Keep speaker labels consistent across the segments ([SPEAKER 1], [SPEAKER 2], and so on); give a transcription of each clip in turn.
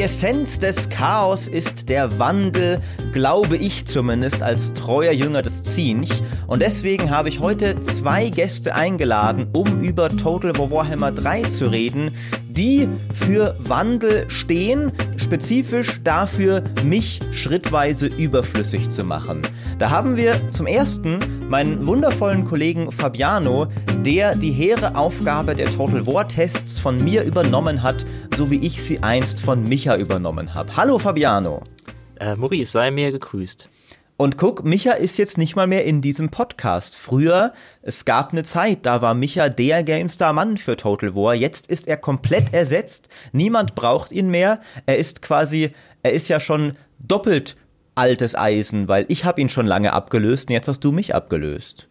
[SPEAKER 1] Die Essenz des Chaos ist der Wandel, glaube ich zumindest als treuer Jünger des Zinch. Und deswegen habe ich heute zwei Gäste eingeladen, um über Total War Warhammer 3 zu reden, die für Wandel stehen, spezifisch dafür, mich schrittweise überflüssig zu machen. Da haben wir zum ersten meinen wundervollen Kollegen Fabiano, der die hehre Aufgabe der Total War Tests von mir übernommen hat, so wie ich sie einst von Micha übernommen habe. Hallo Fabiano.
[SPEAKER 2] Äh, Maurice, sei mir gegrüßt.
[SPEAKER 1] Und guck, Micha ist jetzt nicht mal mehr in diesem Podcast. Früher, es gab eine Zeit, da war Micha der GameStar-Mann für Total War. Jetzt ist er komplett ersetzt. Niemand braucht ihn mehr. Er ist quasi, er ist ja schon doppelt altes Eisen, weil ich habe ihn schon lange abgelöst und jetzt hast du mich abgelöst.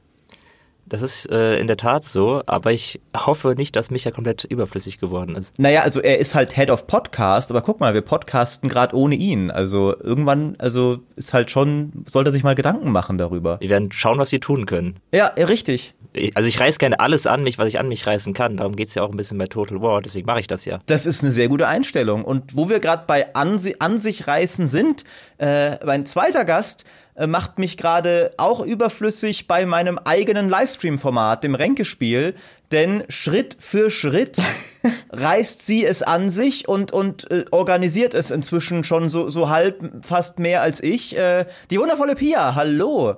[SPEAKER 2] Das ist äh, in der Tat so, aber ich hoffe nicht, dass Micha komplett überflüssig geworden ist.
[SPEAKER 1] Naja, also er ist halt Head of Podcast, aber guck mal, wir podcasten gerade ohne ihn. Also irgendwann, also ist halt schon, sollte sich mal Gedanken machen darüber.
[SPEAKER 2] Wir werden schauen, was wir tun können.
[SPEAKER 1] Ja, richtig.
[SPEAKER 2] Also ich reiß gerne alles an mich, was ich an mich reißen kann. Darum geht's ja auch ein bisschen bei Total War, deswegen mache ich das ja.
[SPEAKER 1] Das ist eine sehr gute Einstellung. Und wo wir gerade bei an, an sich reißen sind, äh, mein zweiter Gast macht mich gerade auch überflüssig bei meinem eigenen Livestream-Format, dem Ränkespiel. Denn Schritt für Schritt reißt sie es an sich und, und äh, organisiert es inzwischen schon so, so halb fast mehr als ich. Äh, die wundervolle Pia, hallo.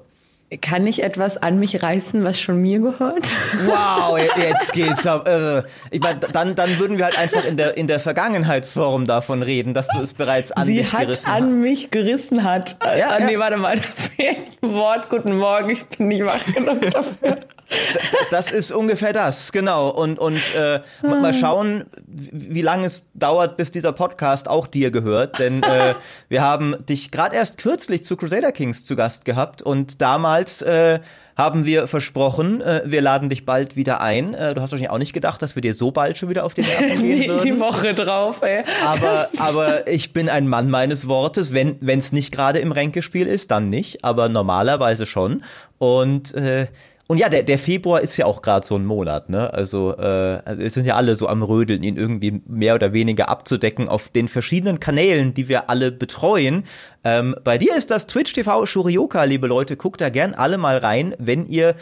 [SPEAKER 3] Kann ich etwas an mich reißen, was schon mir gehört?
[SPEAKER 1] Wow, jetzt geht's ab. Irre. Ich meine, dann, dann würden wir halt einfach in der, in der Vergangenheitsform davon reden, dass du es bereits an
[SPEAKER 3] Sie hat
[SPEAKER 1] gerissen
[SPEAKER 3] an
[SPEAKER 1] hast.
[SPEAKER 3] mich gerissen hat.
[SPEAKER 1] Ja,
[SPEAKER 3] ah,
[SPEAKER 1] ja.
[SPEAKER 3] nee, warte mal, da fehlt ein Wort. Guten Morgen, ich bin nicht wach genug dafür.
[SPEAKER 1] Das ist ungefähr das, genau. Und, und äh, mal mal schauen, wie lange es dauert, bis dieser Podcast auch dir gehört. Denn äh, wir haben dich gerade erst kürzlich zu Crusader Kings zu Gast gehabt und damals äh, haben wir versprochen, äh, wir laden dich bald wieder ein. Äh, du hast wahrscheinlich auch nicht gedacht, dass wir dir so bald schon wieder auf den Nerven gehen würden.
[SPEAKER 3] die Woche drauf, ey.
[SPEAKER 1] Aber, aber ich bin ein Mann meines Wortes. Wenn es nicht gerade im Ränkespiel ist, dann nicht. Aber normalerweise schon. Und äh, und ja, der, der Februar ist ja auch gerade so ein Monat, ne? Also äh, wir sind ja alle so am Rödeln, ihn irgendwie mehr oder weniger abzudecken auf den verschiedenen Kanälen, die wir alle betreuen. Ähm, bei dir ist das Twitch TV Shurioka, liebe Leute. Guckt da gern alle mal rein, wenn ihr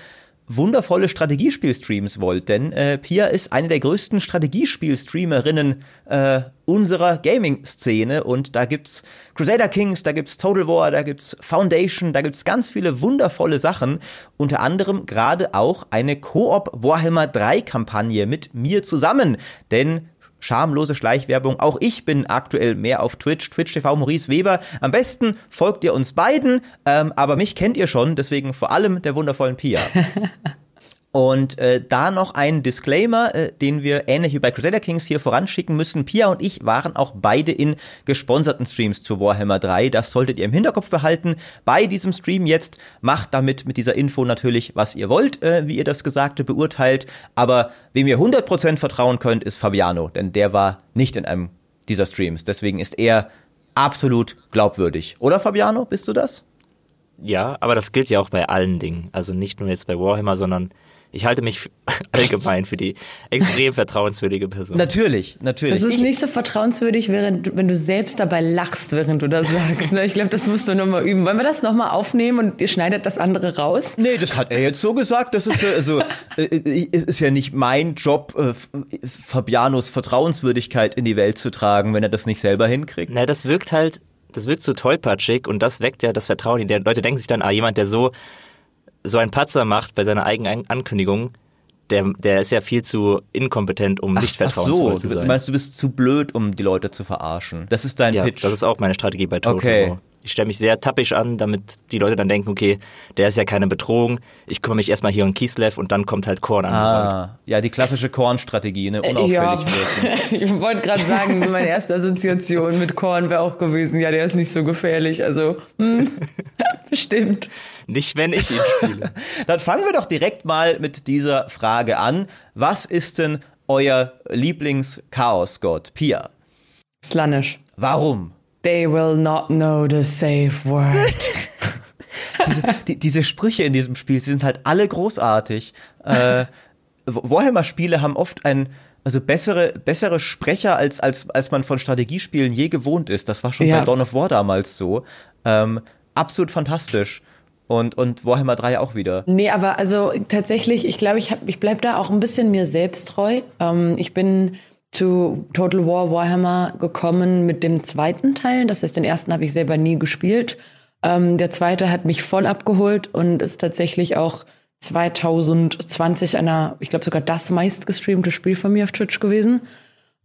[SPEAKER 1] wundervolle Strategiespiel-Streams wollt, denn äh, Pia ist eine der größten Strategiespiel-Streamerinnen äh, unserer Gaming-Szene und da gibt's Crusader Kings, da gibt's Total War, da gibt's Foundation, da gibt's ganz viele wundervolle Sachen, unter anderem gerade auch eine Koop Warhammer 3 Kampagne mit mir zusammen, denn Schamlose Schleichwerbung. Auch ich bin aktuell mehr auf Twitch, Twitch TV Maurice Weber. Am besten folgt ihr uns beiden, ähm, aber mich kennt ihr schon, deswegen vor allem der wundervollen Pia. Und äh, da noch ein Disclaimer, äh, den wir ähnlich wie bei Crusader Kings hier voranschicken müssen. Pia und ich waren auch beide in gesponserten Streams zu Warhammer 3. Das solltet ihr im Hinterkopf behalten. Bei diesem Stream jetzt macht damit mit dieser Info natürlich, was ihr wollt, äh, wie ihr das Gesagte beurteilt. Aber wem ihr 100% vertrauen könnt, ist Fabiano, denn der war nicht in einem dieser Streams. Deswegen ist er absolut glaubwürdig. Oder Fabiano, bist du das?
[SPEAKER 2] Ja, aber das gilt ja auch bei allen Dingen. Also nicht nur jetzt bei Warhammer, sondern ich halte mich allgemein für die extrem vertrauenswürdige Person.
[SPEAKER 1] Natürlich, natürlich.
[SPEAKER 3] Das ist
[SPEAKER 1] Ich-
[SPEAKER 3] nicht so vertrauenswürdig, während, wenn du selbst dabei lachst, während du das sagst. Ne? Ich glaube, das musst du nochmal üben. Wollen wir das nochmal aufnehmen und ihr schneidet das andere raus?
[SPEAKER 1] Nee, das hat er jetzt so gesagt. Das ist also, äh, äh, es ist ja nicht mein Job, äh, Fabianos Vertrauenswürdigkeit in die Welt zu tragen, wenn er das nicht selber hinkriegt.
[SPEAKER 2] Na, das wirkt halt, das wirkt so tollpatschig und das weckt ja das Vertrauen. Die Leute denken sich dann, ah, jemand, der so, so einen Patzer macht bei seiner eigenen Ankündigung, der, der ist ja viel zu inkompetent, um nicht
[SPEAKER 1] Ach so,
[SPEAKER 2] vertrauensvoll zu
[SPEAKER 1] du
[SPEAKER 2] sein.
[SPEAKER 1] meinst, du bist zu blöd, um die Leute zu verarschen. Das ist dein
[SPEAKER 2] ja,
[SPEAKER 1] Pitch.
[SPEAKER 2] das ist auch meine Strategie bei Total
[SPEAKER 1] Okay.
[SPEAKER 2] Ich stelle mich sehr tappisch an, damit die Leute dann denken, okay, der ist ja keine Bedrohung. Ich kümmere mich erstmal hier um Kislev und dann kommt halt Korn an.
[SPEAKER 1] ah, ja, die klassische Kornstrategie, ne? Unauffällig
[SPEAKER 3] ja.
[SPEAKER 1] wirken.
[SPEAKER 3] Ich wollte gerade sagen, meine erste Assoziation mit Korn wäre auch gewesen. Ja, der ist nicht so gefährlich. Also, hm, bestimmt.
[SPEAKER 2] Nicht, wenn ich ihn spiele.
[SPEAKER 1] Dann fangen wir doch direkt mal mit dieser Frage an. Was ist denn euer Lieblings-Chaos-Gott? Pia.
[SPEAKER 3] Slanish.
[SPEAKER 1] Warum?
[SPEAKER 3] They will not know the safe word.
[SPEAKER 1] die, diese Sprüche in diesem Spiel, sie sind halt alle großartig. Äh, Warhammer-Spiele haben oft ein, also bessere, bessere Sprecher, als, als, als man von Strategiespielen je gewohnt ist. Das war schon ja. bei Dawn of War damals so. Ähm, absolut fantastisch. Und, und Warhammer 3 auch wieder.
[SPEAKER 3] Nee, aber also tatsächlich, ich glaube, ich, hab, ich bleib da auch ein bisschen mir selbst treu. Ähm, ich bin zu Total War Warhammer gekommen mit dem zweiten Teil. Das heißt, den ersten habe ich selber nie gespielt. Ähm, der zweite hat mich voll abgeholt und ist tatsächlich auch 2020 einer, ich glaube sogar das meist gestreamte Spiel von mir auf Twitch gewesen.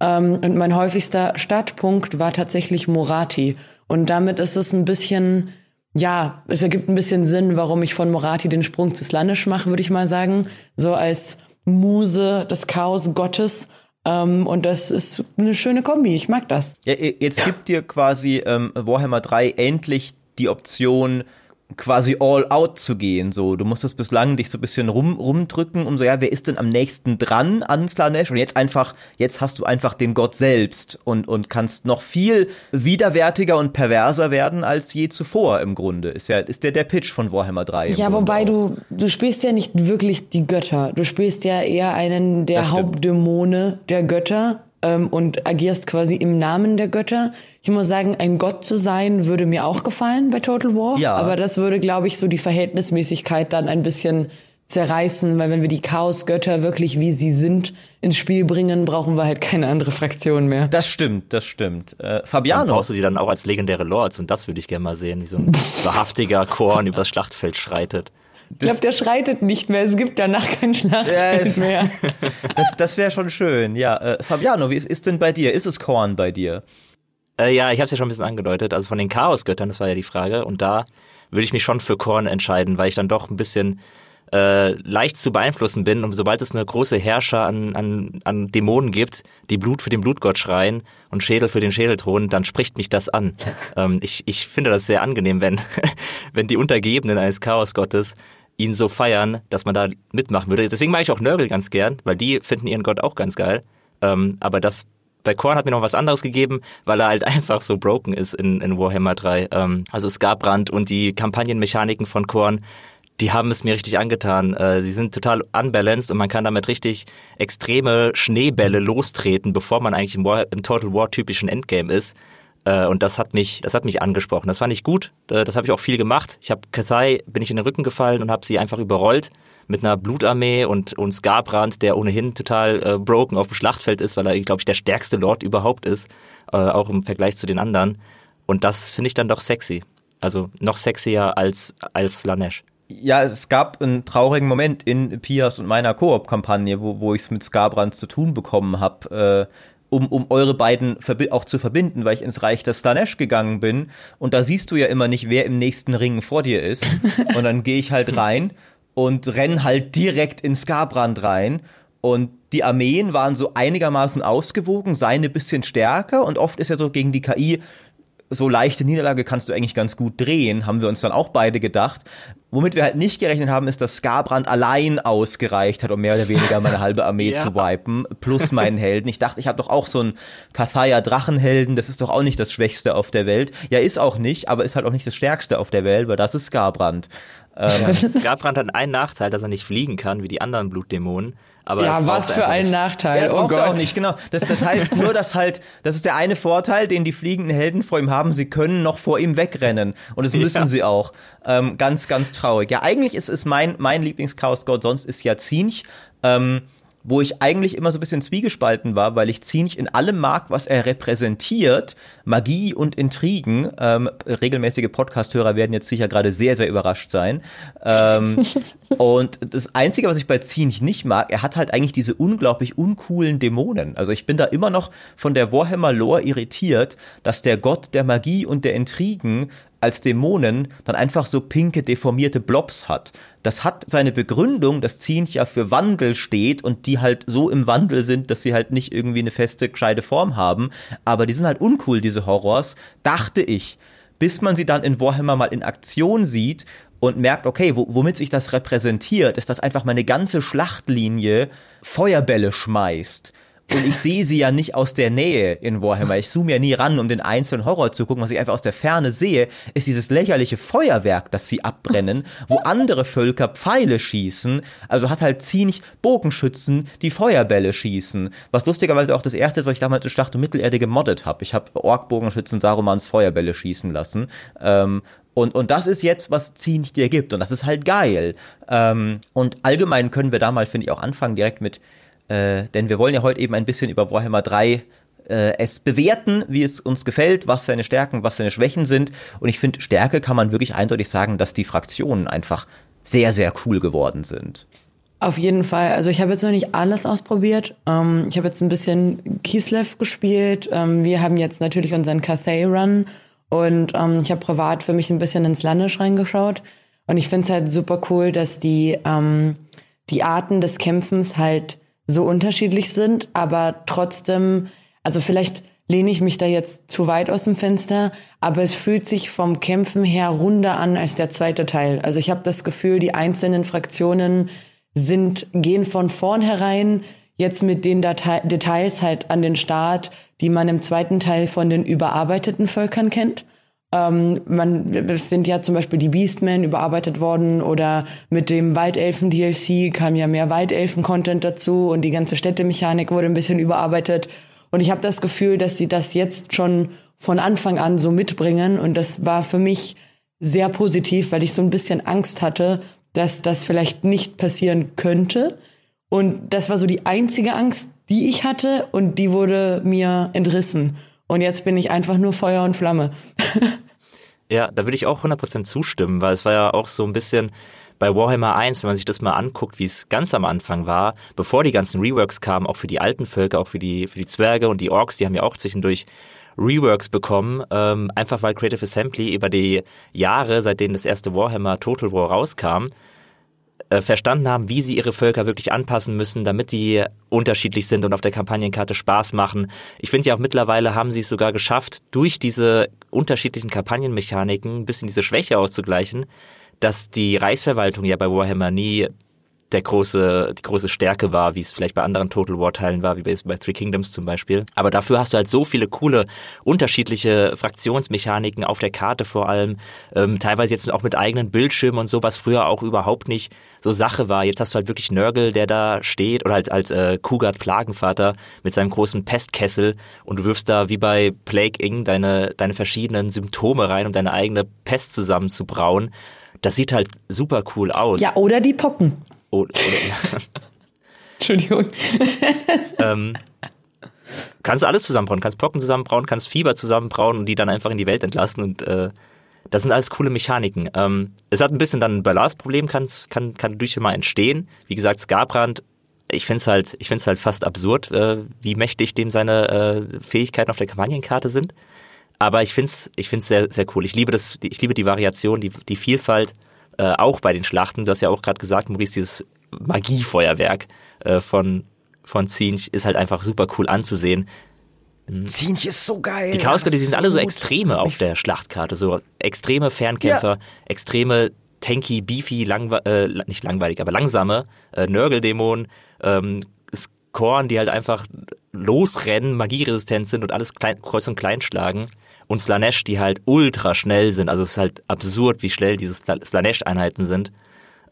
[SPEAKER 3] Ähm, und mein häufigster Startpunkt war tatsächlich Morati. Und damit ist es ein bisschen, ja, es ergibt ein bisschen Sinn, warum ich von Morati den Sprung zu Slanish mache, würde ich mal sagen. So als Muse des Chaos Gottes. Ähm, und das ist eine schöne Kombi. Ich mag das.
[SPEAKER 1] Ja, jetzt gibt dir quasi ähm, Warhammer 3 endlich die Option, quasi all out zu gehen. So, du musstest bislang dich so ein bisschen rum, rumdrücken, um so, ja, wer ist denn am nächsten dran an Slanesh? Und jetzt einfach, jetzt hast du einfach den Gott selbst und, und kannst noch viel widerwärtiger und perverser werden als je zuvor im Grunde. Ist ja, ist der, der Pitch von Warhammer 3.
[SPEAKER 3] Ja, wobei du, du spielst ja nicht wirklich die Götter. Du spielst ja eher einen der Hauptdämone der Götter ähm, und agierst quasi im Namen der Götter. Ich muss sagen, ein Gott zu sein würde mir auch gefallen bei Total War. Ja. Aber das würde, glaube ich, so die Verhältnismäßigkeit dann ein bisschen zerreißen, weil wenn wir die Chaosgötter wirklich wie sie sind ins Spiel bringen, brauchen wir halt keine andere Fraktion mehr.
[SPEAKER 1] Das stimmt, das stimmt. Äh, Fabiano.
[SPEAKER 2] Dann brauchst du sie dann auch als legendäre Lords und das würde ich gerne mal sehen, wie so ein wahrhaftiger Korn übers Schlachtfeld schreitet.
[SPEAKER 3] Ich glaube, der schreitet nicht mehr. Es gibt danach kein Schlachtfeld ja, mehr.
[SPEAKER 1] Das, das wäre schon schön. Ja, äh, Fabiano, wie ist, ist denn bei dir? Ist es Korn bei dir?
[SPEAKER 2] Äh, ja, ich habe es ja schon ein bisschen angedeutet. Also von den Chaosgöttern, das war ja die Frage. Und da würde ich mich schon für Korn entscheiden, weil ich dann doch ein bisschen äh, leicht zu beeinflussen bin. Und sobald es eine große Herrscher an, an, an Dämonen gibt, die Blut für den Blutgott schreien und Schädel für den Schädelthron, dann spricht mich das an. ähm, ich, ich finde das sehr angenehm, wenn, wenn die Untergebenen eines Chaosgottes ihn so feiern, dass man da mitmachen würde. Deswegen mag ich auch Nörgel ganz gern, weil die finden ihren Gott auch ganz geil. Ähm, aber das bei Korn hat mir noch was anderes gegeben, weil er halt einfach so broken ist in, in Warhammer 3. Ähm, also Skarbrand und die Kampagnenmechaniken von Korn, die haben es mir richtig angetan. Äh, sie sind total unbalanced und man kann damit richtig extreme Schneebälle lostreten, bevor man eigentlich im, War, im Total War typischen Endgame ist. Äh, und das hat mich, das hat mich angesprochen. Das fand ich gut. Äh, das habe ich auch viel gemacht. Ich habe Kathai, bin ich in den Rücken gefallen und habe sie einfach überrollt mit einer Blutarmee und, und Skarbrand, der ohnehin total äh, broken auf dem Schlachtfeld ist, weil er, glaube ich, der stärkste Lord überhaupt ist, äh, auch im Vergleich zu den anderen. Und das finde ich dann doch sexy. Also noch sexier als, als Slanesh.
[SPEAKER 1] Ja, es gab einen traurigen Moment in Pias und meiner Koop-Kampagne, wo, wo ich es mit Skarbrand zu tun bekommen habe. Äh, um, um eure beiden auch zu verbinden, weil ich ins Reich der Slanesh gegangen bin. Und da siehst du ja immer nicht, wer im nächsten Ring vor dir ist. Und dann gehe ich halt rein und renn halt direkt in Skarbrand rein. Und die Armeen waren so einigermaßen ausgewogen, seine bisschen stärker. Und oft ist ja so gegen die KI so leichte Niederlage kannst du eigentlich ganz gut drehen, haben wir uns dann auch beide gedacht. Womit wir halt nicht gerechnet haben, ist, dass Skarbrand allein ausgereicht hat, um mehr oder weniger meine halbe Armee ja. zu wipen, plus meinen Helden. Ich dachte, ich habe doch auch so einen Kathaya Drachenhelden, das ist doch auch nicht das Schwächste auf der Welt. Ja, ist auch nicht, aber ist halt auch nicht das Stärkste auf der Welt, weil das ist Skarbrand.
[SPEAKER 2] Ähm, Skarbrand hat einen Nachteil, dass er nicht fliegen kann, wie die anderen Blutdämonen. Aber
[SPEAKER 3] ja, was für ein Nachteil.
[SPEAKER 1] Ja, oh Gott. auch nicht, genau. Das, das heißt nur, dass halt, das ist der eine Vorteil, den die fliegenden Helden vor ihm haben. Sie können noch vor ihm wegrennen. Und das müssen ja. sie auch. Ähm, ganz, ganz traurig. Ja, eigentlich ist es mein, mein Lieblingschaos-Gott, sonst ist ja Zinch. Ähm, wo ich eigentlich immer so ein bisschen zwiegespalten war, weil ich Zinch in allem mag, was er repräsentiert, Magie und Intrigen. Ähm, regelmäßige Podcasthörer werden jetzt sicher gerade sehr, sehr überrascht sein. Ähm, und das Einzige, was ich bei Zinch nicht mag, er hat halt eigentlich diese unglaublich uncoolen Dämonen. Also ich bin da immer noch von der Warhammer-Lore irritiert, dass der Gott der Magie und der Intrigen als Dämonen dann einfach so pinke, deformierte Blobs hat. Das hat seine Begründung, dass Zinch ja für Wandel steht und die halt so im Wandel sind, dass sie halt nicht irgendwie eine feste, gescheite Form haben. Aber die sind halt uncool, diese Horrors, dachte ich. Bis man sie dann in Warhammer mal in Aktion sieht und merkt, okay, womit sich das repräsentiert, ist, dass einfach meine ganze Schlachtlinie Feuerbälle schmeißt und ich sehe sie ja nicht aus der Nähe in Warhammer. Ich zoome ja nie ran, um den einzelnen Horror zu gucken. Was ich einfach aus der Ferne sehe, ist dieses lächerliche Feuerwerk, das sie abbrennen, wo andere Völker Pfeile schießen. Also hat halt ziemlich Bogenschützen, die Feuerbälle schießen. Was lustigerweise auch das erste ist, was ich damals in Schlacht um Mittelerde gemoddet habe. Ich habe Ork-Bogenschützen Sarumans Feuerbälle schießen lassen. Ähm, und, und das ist jetzt, was Zieh dir gibt. Und das ist halt geil. Ähm, und allgemein können wir da mal, finde ich, auch anfangen direkt mit äh, denn wir wollen ja heute eben ein bisschen über Warhammer 3 äh, es bewerten, wie es uns gefällt, was seine Stärken, was seine Schwächen sind. Und ich finde, Stärke kann man wirklich eindeutig sagen, dass die Fraktionen einfach sehr, sehr cool geworden sind.
[SPEAKER 3] Auf jeden Fall. Also ich habe jetzt noch nicht alles ausprobiert. Ähm, ich habe jetzt ein bisschen Kislev gespielt. Ähm, wir haben jetzt natürlich unseren Cathay Run und ähm, ich habe privat für mich ein bisschen ins Landisch reingeschaut. Und ich finde es halt super cool, dass die, ähm, die Arten des Kämpfens halt so unterschiedlich sind, aber trotzdem, also vielleicht lehne ich mich da jetzt zu weit aus dem Fenster, aber es fühlt sich vom Kämpfen her runder an als der zweite Teil. Also ich habe das Gefühl, die einzelnen Fraktionen sind gehen von vornherein jetzt mit den Datei Details halt an den Start, die man im zweiten Teil von den überarbeiteten Völkern kennt. Ähm, man, es sind ja zum Beispiel die Beastmen überarbeitet worden oder mit dem Waldelfen-DLC kam ja mehr Waldelfen-Content dazu und die ganze Städtemechanik wurde ein bisschen überarbeitet. Und ich habe das Gefühl, dass sie das jetzt schon von Anfang an so mitbringen. Und das war für mich sehr positiv, weil ich so ein bisschen Angst hatte, dass das vielleicht nicht passieren könnte. Und das war so die einzige Angst, die ich hatte und die wurde mir entrissen. Und jetzt bin ich einfach nur Feuer und Flamme.
[SPEAKER 2] Ja, da würde ich auch 100% zustimmen, weil es war ja auch so ein bisschen bei Warhammer 1, wenn man sich das mal anguckt, wie es ganz am Anfang war, bevor die ganzen Reworks kamen, auch für die alten Völker, auch für die, für die Zwerge und die Orks, die haben ja auch zwischendurch Reworks bekommen, ähm, einfach weil Creative Assembly über die Jahre, seitdem das erste Warhammer Total War rauskam, äh, verstanden haben, wie sie ihre Völker wirklich anpassen müssen, damit die unterschiedlich sind und auf der Kampagnenkarte Spaß machen. Ich finde ja auch mittlerweile haben sie es sogar geschafft, durch diese unterschiedlichen Kampagnenmechaniken ein bisschen diese Schwäche auszugleichen, dass die Reichsverwaltung ja bei Warhammer nie der große, die große Stärke war, wie es vielleicht bei anderen Total War Teilen war, wie bei, Three Kingdoms zum Beispiel. Aber dafür hast du halt so viele coole, unterschiedliche Fraktionsmechaniken auf der Karte vor allem, ähm, teilweise jetzt auch mit eigenen Bildschirmen und so, was früher auch überhaupt nicht so Sache war. Jetzt hast du halt wirklich Nörgel, der da steht, oder halt als äh, Kugat Plagenvater mit seinem großen Pestkessel und du wirfst da wie bei Plague Ing deine, deine verschiedenen Symptome rein, um deine eigene Pest zusammenzubrauen. Das sieht halt super cool aus.
[SPEAKER 3] Ja, oder die Pocken.
[SPEAKER 2] Oder, oder,
[SPEAKER 3] Entschuldigung.
[SPEAKER 2] ähm, kannst alles zusammenbrauen, kannst Pocken zusammenbrauen, kannst Fieber zusammenbrauen und die dann einfach in die Welt entlassen und äh, das sind alles coole Mechaniken. Ähm, es hat ein bisschen dann ein Ballastproblem, kann, kann, kann durch mal entstehen. Wie gesagt, Skarbrand, ich finde es halt, ich find's halt fast absurd, äh, wie mächtig dem seine äh, Fähigkeiten auf der Kampagnenkarte sind. Aber ich finde es ich find's sehr, sehr cool. Ich liebe, das, ich liebe die Variation, die, die Vielfalt äh, auch bei den Schlachten. Du hast ja auch gerade gesagt, Maurice, dieses Magiefeuerwerk äh, von, von Zinch ist halt einfach super cool anzusehen.
[SPEAKER 1] Zinch ist so geil.
[SPEAKER 2] Die Chaosgötter, die sind so alle so Extreme auf der Schlachtkarte. So extreme Fernkämpfer, ja. extreme tanky, beefy, langwe äh, nicht langweilig, aber langsame äh, Nörgeldämonen, ähm, Skorn, die halt einfach losrennen, magieresistent sind und alles klein, kreuz und klein schlagen und Slanesh, die halt ultra schnell sind. Also es ist halt absurd, wie schnell diese Slanesh-Einheiten sind.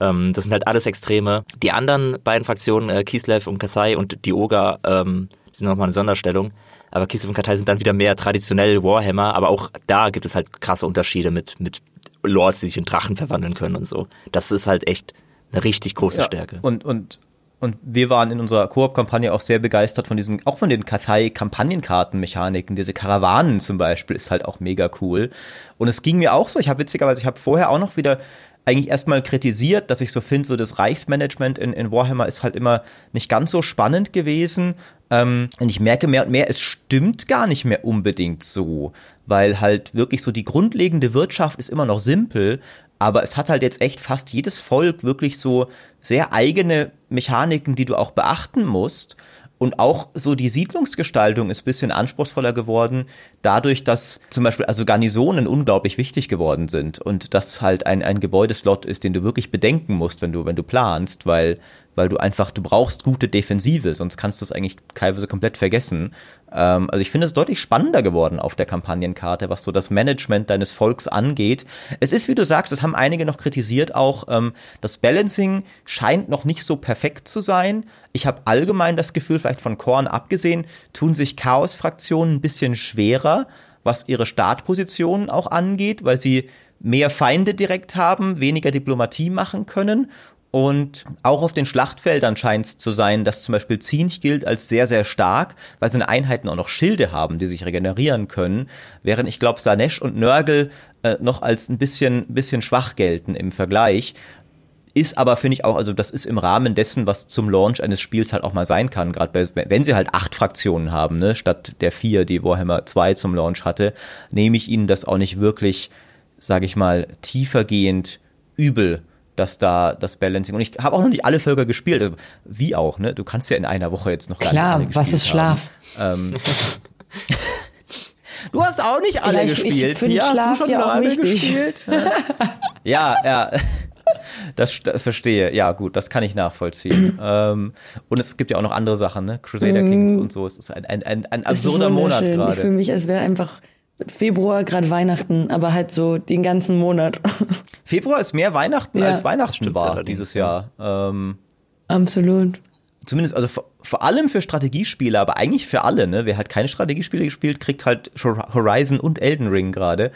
[SPEAKER 2] Ähm, das sind halt alles Extreme. Die anderen beiden Fraktionen, äh, Kislev und Kasai und die Oga, ähm, sind nochmal eine Sonderstellung. Aber Kislev und Kasai sind dann wieder mehr traditionell Warhammer, aber auch da gibt es halt krasse Unterschiede mit, mit Lords, die sich in Drachen verwandeln können und so. Das ist halt echt eine richtig große ja, Stärke.
[SPEAKER 1] Und, und und wir waren in unserer Koop-Kampagne auch sehr begeistert von diesen, auch von den Kathai-Kampagnenkarten-Mechaniken. Diese Karawanen zum Beispiel ist halt auch mega cool. Und es ging mir auch so, ich habe witzigerweise, ich habe vorher auch noch wieder eigentlich erstmal kritisiert, dass ich so finde, so das Reichsmanagement in, in Warhammer ist halt immer nicht ganz so spannend gewesen. Ähm, und ich merke mehr und mehr, es stimmt gar nicht mehr unbedingt so, weil halt wirklich so die grundlegende Wirtschaft ist immer noch simpel, aber es hat halt jetzt echt fast jedes Volk wirklich so sehr eigene Mechaniken, die du auch beachten musst. Und auch so die Siedlungsgestaltung ist bisschen anspruchsvoller geworden, dadurch, dass zum Beispiel also Garnisonen unglaublich wichtig geworden sind und das halt ein, ein Gebäudeslot ist, den du wirklich bedenken musst, wenn du, wenn du planst, weil weil du einfach, du brauchst gute Defensive, sonst kannst du es eigentlich teilweise komplett vergessen. Ähm, also ich finde es deutlich spannender geworden auf der Kampagnenkarte, was so das Management deines Volks angeht. Es ist, wie du sagst, das haben einige noch kritisiert auch, ähm, das Balancing scheint noch nicht so perfekt zu sein. Ich habe allgemein das Gefühl, vielleicht von Korn abgesehen, tun sich Chaos-Fraktionen ein bisschen schwerer, was ihre Startpositionen auch angeht, weil sie mehr Feinde direkt haben, weniger Diplomatie machen können und auch auf den Schlachtfeldern scheint es zu sein, dass zum Beispiel Zinch gilt als sehr, sehr stark, weil seine Einheiten auch noch Schilde haben, die sich regenerieren können, während ich glaube, Sanesh und Nörgel äh, noch als ein bisschen, bisschen schwach gelten im Vergleich. Ist aber, finde ich auch, also das ist im Rahmen dessen, was zum Launch eines Spiels halt auch mal sein kann, gerade wenn sie halt acht Fraktionen haben, ne, statt der vier, die Warhammer 2 zum Launch hatte, nehme ich ihnen das auch nicht wirklich, sage ich mal, tiefergehend übel dass da das Balancing und ich habe auch noch nicht alle Völker gespielt, also wie auch, ne? Du kannst ja in einer Woche jetzt noch
[SPEAKER 3] gar Klar, nicht alle was ist Schlaf? Ähm,
[SPEAKER 1] du hast auch nicht alle ja, ich, gespielt.
[SPEAKER 3] Ich ja, Schlaf hast du schon ja alle gespielt?
[SPEAKER 1] ja, ja. Das, verstehe. Ja, gut, das kann ich nachvollziehen. ähm, und es gibt ja auch noch andere Sachen, ne? Crusader Kings mm. und so. Es ist ein, ein, ein, ein absurder Monat gerade.
[SPEAKER 3] Ich fühle mich, als wäre einfach Februar gerade Weihnachten, aber halt so den ganzen Monat.
[SPEAKER 1] Februar ist mehr Weihnachten ja. als Weihnachten Stimmt, war dieses Jahr. Ähm,
[SPEAKER 3] Absolut.
[SPEAKER 1] Zumindest, also vor, vor, allem für Strategiespiele, aber eigentlich für alle, ne? Wer hat keine Strategiespiele gespielt, kriegt halt Horizon und Elden Ring gerade.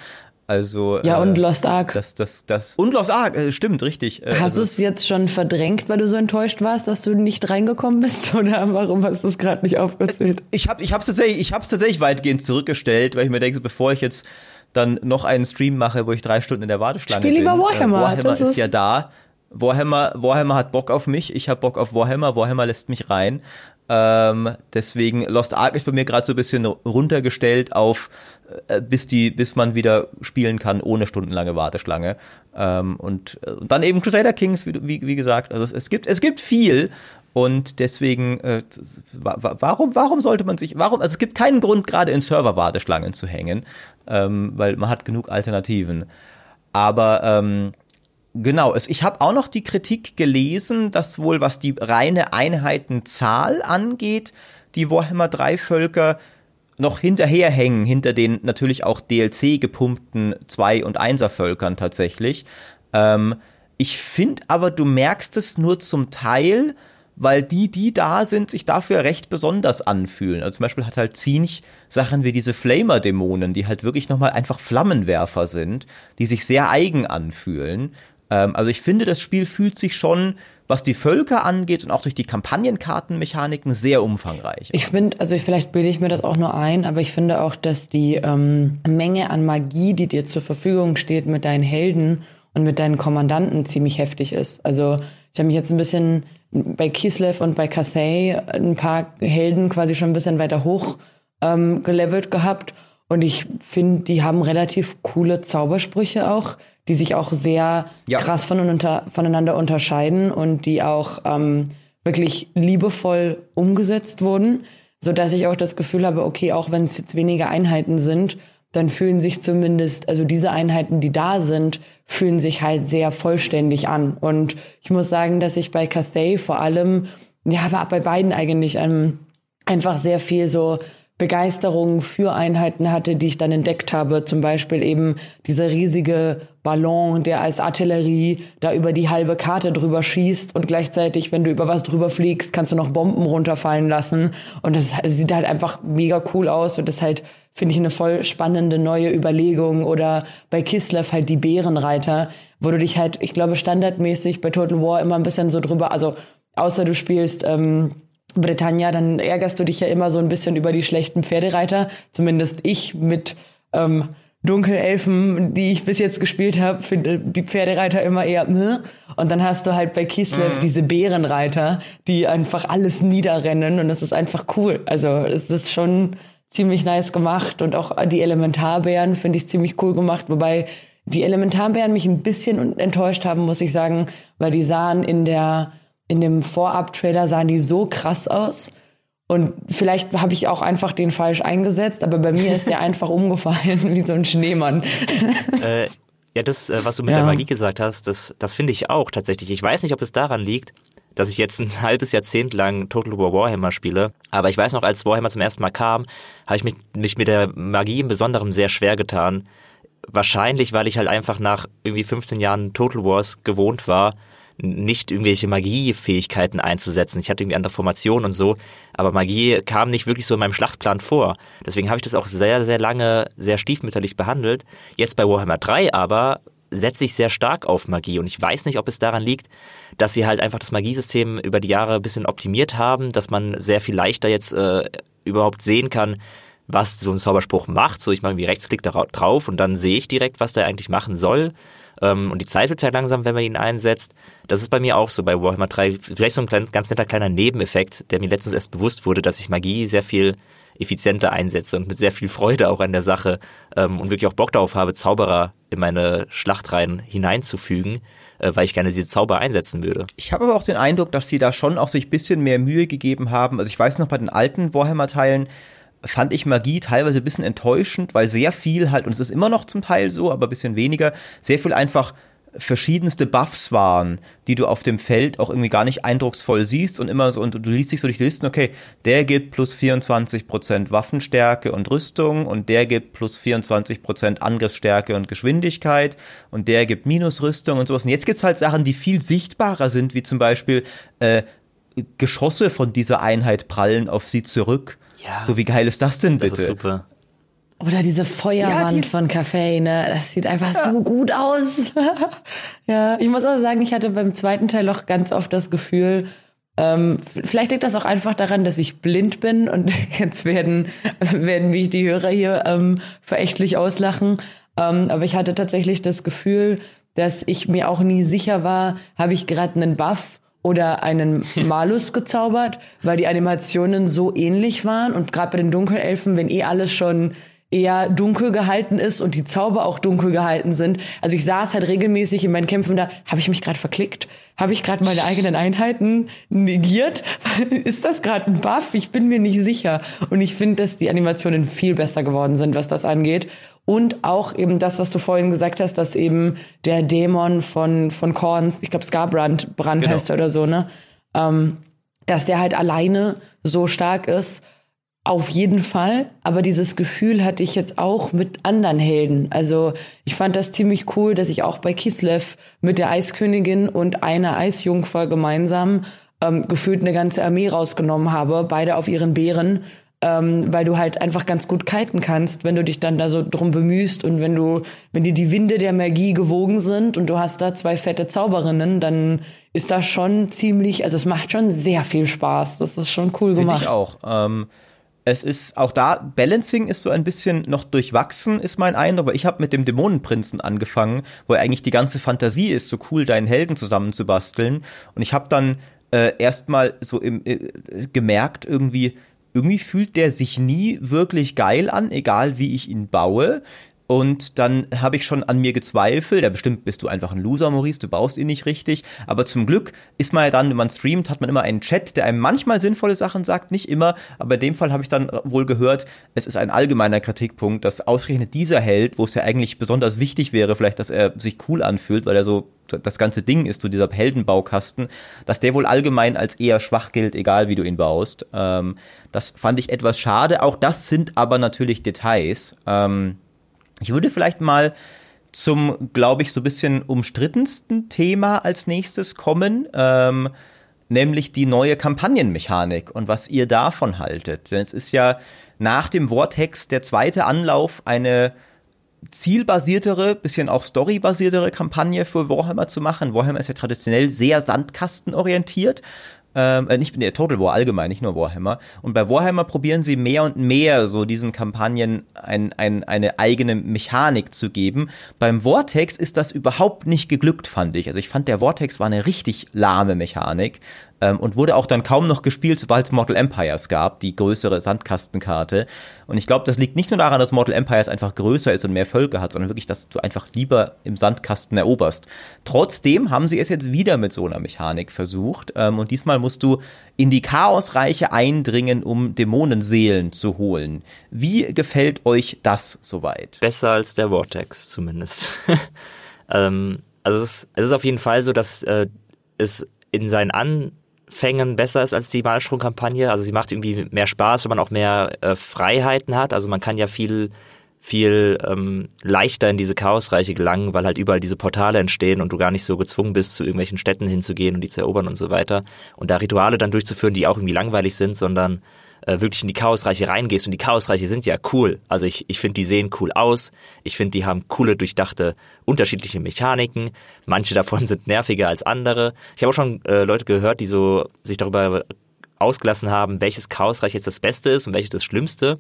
[SPEAKER 1] Also
[SPEAKER 3] ja und äh, Lost Ark.
[SPEAKER 1] Das, das, das und Lost Ark, äh, stimmt, richtig.
[SPEAKER 3] Äh, hast also, du es jetzt schon verdrängt, weil du so enttäuscht warst, dass du nicht reingekommen bist, oder warum hast du es gerade nicht aufgezählt?
[SPEAKER 1] Ich habe, ich habe tatsächlich, ich habe es tatsächlich weitgehend zurückgestellt, weil ich mir denke, bevor ich jetzt dann noch einen Stream mache, wo ich drei Stunden in der Warteschlange Spiel
[SPEAKER 3] bin. Spiel lieber Warhammer.
[SPEAKER 1] Äh, Warhammer ist, ist ja da. Warhammer, Warhammer hat Bock auf mich, ich habe Bock auf Warhammer, Warhammer lässt mich rein. Ähm, deswegen Lost Ark ist bei mir gerade so ein bisschen runtergestellt auf äh, bis die, bis man wieder spielen kann ohne stundenlange Warteschlange. Ähm, und, äh, und dann eben Crusader Kings, wie, wie, wie gesagt. Also es, es, gibt, es gibt viel und deswegen, äh, warum, warum sollte man sich, warum, also es gibt keinen Grund, gerade in Server-Warteschlangen zu hängen, ähm, weil man hat genug Alternativen. Aber ähm, Genau, ich habe auch noch die Kritik gelesen, dass wohl, was die reine Einheitenzahl angeht, die Warhammer 3 Völker noch hinterherhängen, hinter den natürlich auch DLC gepumpten Zwei- und Einser-Völkern tatsächlich. Ähm, ich finde aber, du merkst es nur zum Teil, weil die, die da sind, sich dafür recht besonders anfühlen. Also zum Beispiel hat halt Zinch Sachen wie diese Flamer-Dämonen, die halt wirklich nochmal einfach Flammenwerfer sind, die sich sehr eigen anfühlen. Ähm, also ich finde, das Spiel fühlt sich schon was die Völker angeht und auch durch die Kampagnenkartenmechaniken sehr umfangreich.
[SPEAKER 3] Ich finde, also ich, vielleicht bilde ich mir das auch nur ein, aber ich finde auch, dass die ähm, Menge an Magie, die dir zur Verfügung steht mit deinen Helden und mit deinen Kommandanten ziemlich heftig ist. Also ich habe mich jetzt ein bisschen bei Kislev und bei Cathay ein paar Helden quasi schon ein bisschen weiter hoch ähm, gelevelt gehabt und ich finde, die haben relativ coole Zaubersprüche auch, die sich auch sehr ja. krass voneinander, voneinander unterscheiden und die auch ähm, wirklich liebevoll umgesetzt wurden, so dass ich auch das Gefühl habe, okay, auch wenn es jetzt weniger Einheiten sind, dann fühlen sich zumindest, also diese Einheiten, die da sind, fühlen sich halt sehr vollständig an. Und ich muss sagen, dass ich bei Cathay vor allem, ja, aber bei beiden eigentlich ähm, einfach sehr viel so Begeisterung für Einheiten hatte, die ich dann entdeckt habe. Zum Beispiel eben dieser riesige Ballon, der als Artillerie da über die halbe Karte drüber schießt und gleichzeitig, wenn du über was drüber fliegst, kannst du noch Bomben runterfallen lassen. Und das sieht halt einfach mega cool aus und das halt, finde ich, eine voll spannende neue Überlegung. Oder bei Kislev halt die Bärenreiter, wo du dich halt, ich glaube, standardmäßig bei Total War immer ein bisschen so drüber, also außer du spielst ähm, Britannia, dann ärgerst du dich ja immer so ein bisschen über die schlechten Pferdereiter. Zumindest ich mit ähm, Dunkelelfen, die ich bis jetzt gespielt habe, finde die Pferdereiter immer eher. Ne? Und dann hast du halt bei Kislev mhm. diese Bärenreiter, die einfach alles niederrennen und das ist einfach cool. Also es ist schon ziemlich nice gemacht und auch die Elementarbären finde ich ziemlich cool gemacht, wobei die Elementarbären mich ein bisschen enttäuscht haben, muss ich sagen, weil die sahen in der in dem Vorab-Trailer sahen die so krass aus. Und vielleicht habe ich auch einfach den falsch eingesetzt, aber bei mir ist der einfach umgefallen wie so ein Schneemann.
[SPEAKER 2] Äh, ja, das, äh, was du mit ja. der Magie gesagt hast, das, das finde ich auch tatsächlich. Ich weiß nicht, ob es daran liegt, dass ich jetzt ein halbes Jahrzehnt lang Total War Warhammer spiele. Aber ich weiß noch, als Warhammer zum ersten Mal kam, habe ich mich, mich mit der Magie im Besonderen sehr schwer getan. Wahrscheinlich, weil ich halt einfach nach irgendwie 15 Jahren Total Wars gewohnt war, nicht irgendwelche Magiefähigkeiten einzusetzen. Ich hatte irgendwie andere Formationen und so, aber Magie kam nicht wirklich so in meinem Schlachtplan vor. Deswegen habe ich das auch sehr, sehr lange sehr stiefmütterlich behandelt. Jetzt bei Warhammer 3 aber setze ich sehr stark auf Magie und ich weiß nicht, ob es daran liegt, dass sie halt einfach das Magiesystem über die Jahre ein bisschen optimiert haben, dass man sehr viel leichter jetzt äh, überhaupt sehen kann, was so ein Zauberspruch macht. So ich mache irgendwie Rechtsklick drauf und dann sehe ich direkt, was der eigentlich machen soll. Ähm, und die Zeit wird verlangsamt, wenn man ihn einsetzt. Das ist bei mir auch so bei Warhammer 3. Vielleicht so ein klein, ganz netter kleiner Nebeneffekt, der mir letztens erst bewusst wurde, dass ich Magie sehr viel effizienter einsetze und mit sehr viel Freude auch an der Sache ähm, und wirklich auch Bock darauf habe, Zauberer in meine Schlachtreihen hineinzufügen, äh, weil ich gerne diese Zauber einsetzen würde.
[SPEAKER 1] Ich habe aber auch den Eindruck, dass sie da schon auch sich bisschen mehr Mühe gegeben haben. Also ich weiß noch bei den alten Warhammer-Teilen, fand ich Magie teilweise ein bisschen enttäuschend, weil sehr viel halt, und es ist immer noch zum Teil so, aber ein bisschen weniger, sehr viel einfach verschiedenste Buffs waren, die du auf dem Feld auch irgendwie gar nicht eindrucksvoll siehst und immer so, und du liest dich so durch die Listen, okay, der gibt plus 24% Waffenstärke und Rüstung und der gibt plus 24% Angriffsstärke und Geschwindigkeit und der gibt Minusrüstung und sowas. Und jetzt gibt's halt Sachen, die viel sichtbarer sind, wie zum Beispiel äh, Geschosse von dieser Einheit prallen auf sie zurück ja. So, wie geil ist das denn bitte? Das ist super.
[SPEAKER 3] Oder diese Feuerwand ja, die von Café, ne? Das sieht einfach ja. so gut aus. ja, ich muss auch sagen, ich hatte beim zweiten Teil auch ganz oft das Gefühl, ähm, vielleicht liegt das auch einfach daran, dass ich blind bin und jetzt werden, werden mich die Hörer hier ähm, verächtlich auslachen. Ähm, aber ich hatte tatsächlich das Gefühl, dass ich mir auch nie sicher war, habe ich gerade einen Buff oder einen Malus gezaubert, weil die Animationen so ähnlich waren. Und gerade bei den Dunkelelfen, wenn eh alles schon eher dunkel gehalten ist und die Zauber auch dunkel gehalten sind. Also ich saß halt regelmäßig in meinen Kämpfen da, habe ich mich gerade verklickt? Habe ich gerade meine eigenen Einheiten negiert? ist das gerade ein Buff? Ich bin mir nicht sicher. Und ich finde, dass die Animationen viel besser geworden sind, was das angeht. Und auch eben das, was du vorhin gesagt hast, dass eben der Dämon von, von Korns, ich glaube Scarbrand, Brand genau. heißt er oder so, ne? Ähm, dass der halt alleine so stark ist auf jeden Fall, aber dieses Gefühl hatte ich jetzt auch mit anderen Helden. Also ich fand das ziemlich cool, dass ich auch bei Kislev mit der Eiskönigin und einer Eisjungfer gemeinsam ähm, gefühlt eine ganze Armee rausgenommen habe, beide auf ihren Bären, ähm, weil du halt einfach ganz gut kiten kannst, wenn du dich dann da so drum bemühst und wenn du, wenn dir die Winde der Magie gewogen sind und du hast da zwei fette Zauberinnen, dann ist das schon ziemlich, also es macht schon sehr viel Spaß. Das ist schon cool gemacht.
[SPEAKER 1] Finde ich auch. Ähm es ist auch da, Balancing ist so ein bisschen noch durchwachsen, ist mein Eindruck, aber ich habe mit dem Dämonenprinzen angefangen, wo eigentlich die ganze Fantasie ist, so cool deinen Helden zusammenzubasteln. Und ich habe dann äh, erstmal so im, äh, gemerkt, irgendwie, irgendwie fühlt der sich nie wirklich geil an, egal wie ich ihn baue. Und dann habe ich schon an mir gezweifelt. Ja, bestimmt bist du einfach ein Loser, Maurice, du baust ihn nicht richtig. Aber zum Glück ist man ja dann, wenn man streamt, hat man immer einen Chat, der einem manchmal sinnvolle Sachen sagt, nicht immer. Aber in dem Fall habe ich dann wohl gehört, es ist ein allgemeiner Kritikpunkt, dass ausgerechnet dieser Held, wo es ja eigentlich besonders wichtig wäre, vielleicht, dass er sich cool anfühlt, weil er so das ganze Ding ist, so dieser Heldenbaukasten, dass der wohl allgemein als eher schwach gilt, egal wie du ihn baust. Ähm, das fand ich etwas schade. Auch das sind aber natürlich Details. Ähm, ich würde vielleicht mal zum, glaube ich, so ein bisschen umstrittensten Thema als nächstes kommen, ähm, nämlich die neue Kampagnenmechanik und was ihr davon haltet. Denn es ist ja nach dem Vortex der zweite Anlauf, eine zielbasiertere, bisschen auch storybasiertere Kampagne für Warhammer zu machen. Warhammer ist ja traditionell sehr sandkastenorientiert ähm, äh, nicht nee, Total War allgemein, nicht nur Warhammer. Und bei Warhammer probieren sie mehr und mehr so diesen Kampagnen ein, ein, eine eigene Mechanik zu geben. Beim Vortex ist das überhaupt nicht geglückt, fand ich. Also ich fand, der Vortex war eine richtig lahme Mechanik ähm, und wurde auch dann kaum noch gespielt, sobald es Mortal Empires gab, die größere Sandkastenkarte. Und ich glaube, das liegt nicht nur daran, dass Mortal Empires einfach größer ist und mehr Völker hat, sondern wirklich, dass du einfach lieber im Sandkasten eroberst. Trotzdem haben sie es jetzt wieder mit so einer Mechanik versucht ähm, und diesmal musst du in die Chaosreiche eindringen, um Dämonenseelen zu holen. Wie gefällt euch das soweit?
[SPEAKER 2] Besser als der Vortex zumindest. ähm, also es ist, es ist auf jeden Fall so, dass äh, es in seinen An Fängen besser ist als die Malstrom-Kampagne. Also sie macht irgendwie mehr Spaß, wenn man auch mehr äh, Freiheiten hat. Also man kann ja viel viel ähm, leichter in diese Chaosreiche gelangen, weil halt überall diese Portale entstehen und du gar nicht so gezwungen bist, zu irgendwelchen Städten hinzugehen und die zu erobern und so weiter. Und da Rituale dann durchzuführen, die auch irgendwie langweilig sind, sondern äh, wirklich in die Chaosreiche reingehst. Und die Chaosreiche sind ja cool. Also ich, ich finde, die sehen cool aus. Ich finde, die haben coole, durchdachte, unterschiedliche Mechaniken. Manche davon sind nerviger als andere. Ich habe auch schon äh, Leute gehört, die so sich darüber ausgelassen haben, welches Chaosreich jetzt das Beste ist und welches das Schlimmste.